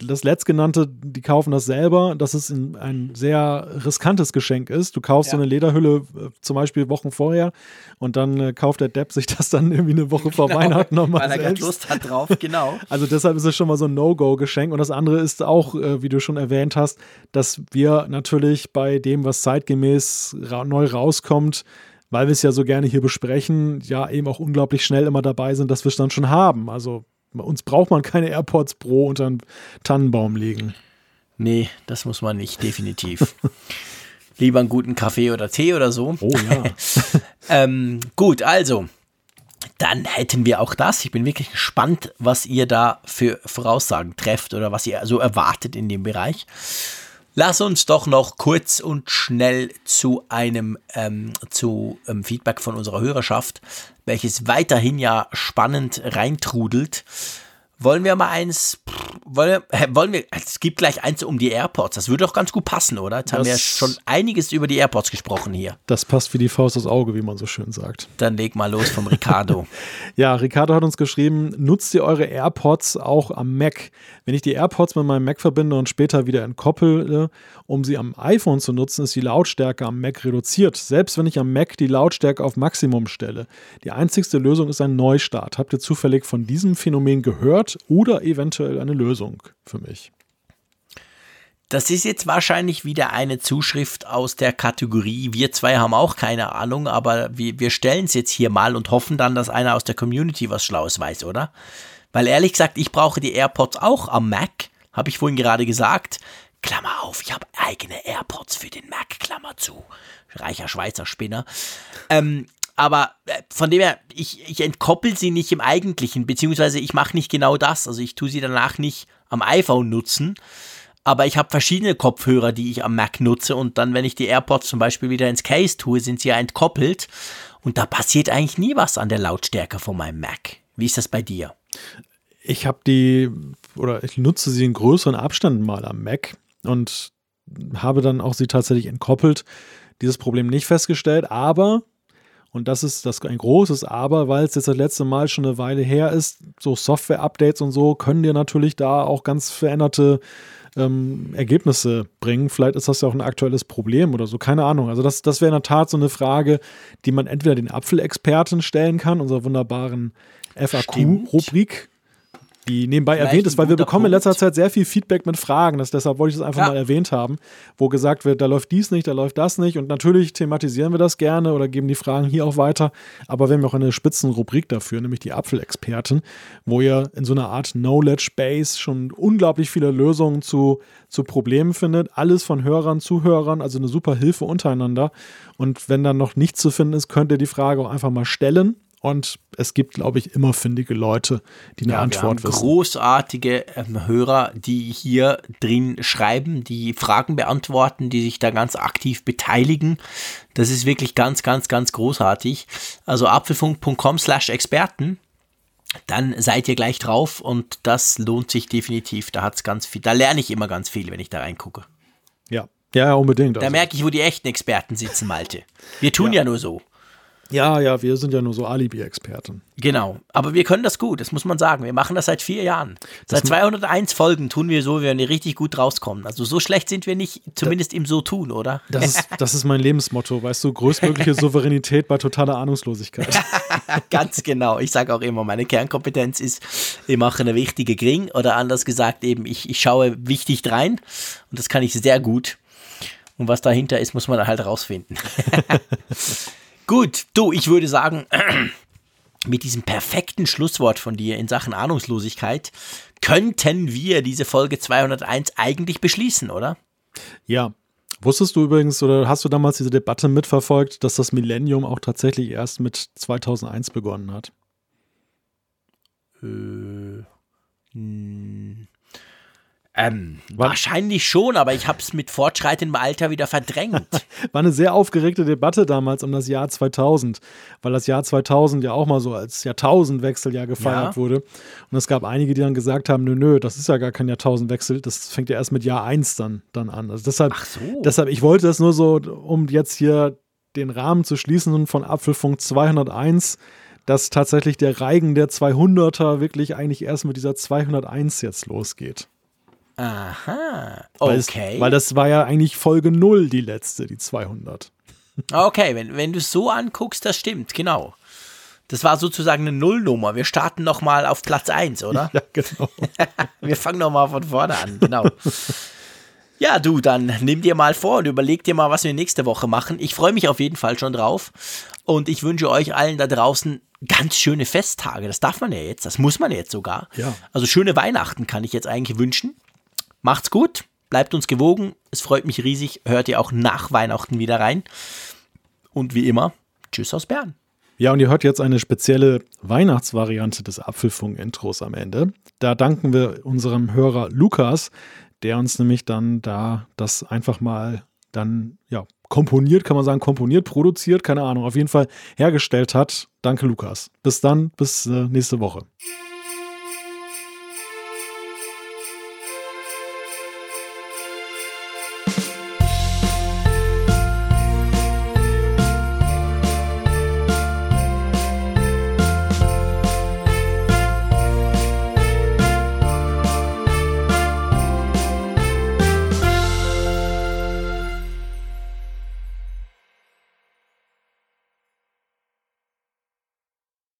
das letztgenannte, die kaufen das selber, dass es ein, sehr riskantes Geschenk ist. Du kaufst Ja. so eine Lederhülle äh, zum Beispiel Wochen vorher und dann äh, kauft der Depp sich das dann irgendwie eine Woche vor Weihnachten nochmal Weil er gerade. Lust hat drauf, genau. *laughs* Also deshalb ist es schon mal so ein No-Go-Geschenk. Und das andere ist auch, äh, wie du schon erwähnt hast, dass wir natürlich bei dem, was zeitgemäß ra neu rauskommt, weil wir es ja so gerne hier besprechen, ja eben auch unglaublich schnell immer dabei sind, dass wir es dann schon haben. Also bei uns braucht man keine AirPods Pro unter einen Tannenbaum legen. Nee, das muss man nicht, definitiv. *laughs* Lieber einen guten Kaffee oder Tee oder so. Oh ja. *laughs* Ähm, gut, also, dann hätten wir auch das. Ich bin wirklich gespannt, was ihr da für Voraussagen trefft oder was ihr so erwartet in dem Bereich. Lass uns doch noch kurz und schnell zu einem ähm, zu ähm, Feedback von unserer Hörerschaft, welches weiterhin ja spannend reintrudelt, Wollen wir mal eins, wollen wir, wollen wir, es gibt gleich eins um die AirPods. Das würde doch ganz gut passen, oder? Jetzt das, haben wir schon einiges über die AirPods gesprochen hier. Das passt wie die Faust aufs Auge, wie man so schön sagt. Dann leg mal los vom Ricardo. *laughs* ja, Ricardo hat uns geschrieben, nutzt ihr eure AirPods auch am Mac? Wenn ich die AirPods mit meinem Mac verbinde und später wieder entkoppele, um sie am iPhone zu nutzen, ist die Lautstärke am Mac reduziert. Selbst wenn ich am Mac die Lautstärke auf Maximum stelle. Die einzigste Lösung ist ein Neustart. Habt ihr zufällig von diesem Phänomen gehört? Oder eventuell eine Lösung für mich. Das ist jetzt wahrscheinlich wieder eine Zuschrift aus der Kategorie, wir zwei haben auch keine Ahnung, aber wir, wir stellen es jetzt hier mal und hoffen dann, dass einer aus der Community was Schlaues weiß, oder? Weil ehrlich gesagt, ich brauche die AirPods auch am Mac, habe ich vorhin gerade gesagt. Klammer auf, ich habe eigene AirPods für den Mac, Klammer zu. Reicher Schweizer Spinner. Ähm, aber äh, von dem her, ich, ich entkoppel sie nicht im Eigentlichen, beziehungsweise ich mache nicht genau das. Also ich tue sie danach nicht am iPhone nutzen, aber ich habe verschiedene Kopfhörer, die ich am Mac nutze und dann, wenn ich die AirPods zum Beispiel wieder ins Case tue, sind sie ja entkoppelt und da passiert eigentlich nie was an der Lautstärke von meinem Mac. Wie ist das bei dir? Ich habe die oder ich nutze sie in größeren Abständen mal am Mac und habe dann auch sie tatsächlich entkoppelt. Dieses Problem nicht festgestellt, aber und das ist das ein großes Aber, weil es jetzt das letzte Mal schon eine Weile her ist. So Software-Updates und so können dir natürlich da auch ganz veränderte ähm, Ergebnisse bringen. Vielleicht ist das ja auch ein aktuelles Problem oder so, keine Ahnung. Also das, das wäre in der Tat so eine Frage, die man entweder den Apfelexperten stellen kann, unserer wunderbaren FAQ-Rubrik, die nebenbei Vielleicht erwähnt ist, weil wir bekommen in letzter Zeit sehr viel Feedback mit Fragen. Das, deshalb wollte ich es einfach ja. mal erwähnt haben, wo gesagt wird, da läuft dies nicht, da läuft das nicht. Und natürlich thematisieren wir das gerne oder geben die Fragen hier auch weiter. Aber wir haben auch eine Spitzenrubrik dafür, nämlich die Apfelexperten, wo ihr in so einer Art Knowledge Base schon unglaublich viele Lösungen zu, zu Problemen findet. Alles von Hörern, Zuhörern, also eine super Hilfe untereinander. Und wenn dann noch nichts zu finden ist, könnt ihr die Frage auch einfach mal stellen und es gibt, glaube ich, immer findige Leute, die eine ja, Antwort wir haben wissen. Großartige ähm, Hörer, die hier drin schreiben, die Fragen beantworten, die sich da ganz aktiv beteiligen. Das ist wirklich ganz, ganz, ganz großartig. Also apfelfunk.com slash Experten. Dann seid ihr gleich drauf und das lohnt sich definitiv. Da hat's ganz viel, da lerne ich immer ganz viel, wenn ich da reingucke. Ja, ja, unbedingt. Da also. merke ich, wo die echten Experten sitzen, Malte. Wir tun ja, ja nur so. Ja, ja, wir sind ja nur so Alibi-Experten. Genau, aber wir können das gut, das muss man sagen. Wir machen das seit vier Jahren. seit 201 Folgen tun wir so, wenn wir richtig gut rauskommen. Also so schlecht sind wir nicht, zumindest im So tun, oder? Das ist, *laughs* das ist mein Lebensmotto, weißt du, größtmögliche *laughs* Souveränität bei totaler Ahnungslosigkeit. *laughs* Ganz genau. Ich sage auch immer, meine Kernkompetenz ist, ich mache eine wichtige Gring oder anders gesagt eben, ich, ich schaue wichtig rein und das kann ich sehr gut. Und was dahinter ist, muss man halt rausfinden. Gut, du, ich würde sagen, *clears throat* mit diesem perfekten Schlusswort von dir in Sachen Ahnungslosigkeit könnten wir diese Folge 201 eigentlich beschließen, oder? Ja. Wusstest du übrigens oder hast du damals diese Debatte mitverfolgt, dass das Millennium auch tatsächlich erst mit 2001 begonnen hat? Äh, hm. Ähm, wahrscheinlich schon, aber ich habe es mit fortschreitendem Alter wieder verdrängt. *laughs* War eine sehr aufgeregte Debatte damals um das Jahr 2000, weil das Jahr 2000 ja auch mal so als Jahrtausendwechseljahr gefeiert ja. wurde. Und es gab einige, die dann gesagt haben, nö, nö, das ist ja gar kein Jahrtausendwechsel, das fängt ja erst mit Jahr 1 dann, dann an. Also deshalb, Ach so. deshalb, ich wollte das nur so, um jetzt hier den Rahmen zu schließen von Apfelfunk 201, dass tatsächlich der Reigen der 200er wirklich eigentlich erst mit dieser 201 jetzt losgeht. Aha, okay. Weil, weil das war ja eigentlich Folge 0, die letzte, die 200. Okay, wenn, wenn du es so anguckst, das stimmt, genau. Das war sozusagen eine Nullnummer. Wir starten nochmal auf Platz 1, oder? *laughs* Ja, genau. *laughs* Wir fangen nochmal von vorne an, genau. Ja, du, dann nimm dir mal vor und überleg dir mal, was wir nächste Woche machen. Ich freue mich auf jeden Fall schon drauf. Und ich wünsche euch allen da draußen ganz schöne Festtage. Das darf man ja jetzt, das muss man jetzt sogar. Ja. Also schöne Weihnachten kann ich jetzt eigentlich wünschen. Macht's gut, bleibt uns gewogen. Es freut mich riesig. Hört ihr auch nach Weihnachten wieder rein. Und wie immer, tschüss aus Bern. Ja, und ihr hört jetzt eine spezielle Weihnachtsvariante des Apfelfunk-Intros am Ende. Da danken wir unserem Hörer Lukas, der uns nämlich dann da das einfach mal dann, ja, komponiert, kann man sagen, komponiert, produziert, keine Ahnung, auf jeden Fall hergestellt hat. Danke, Lukas. Bis dann, bis äh, nächste Woche.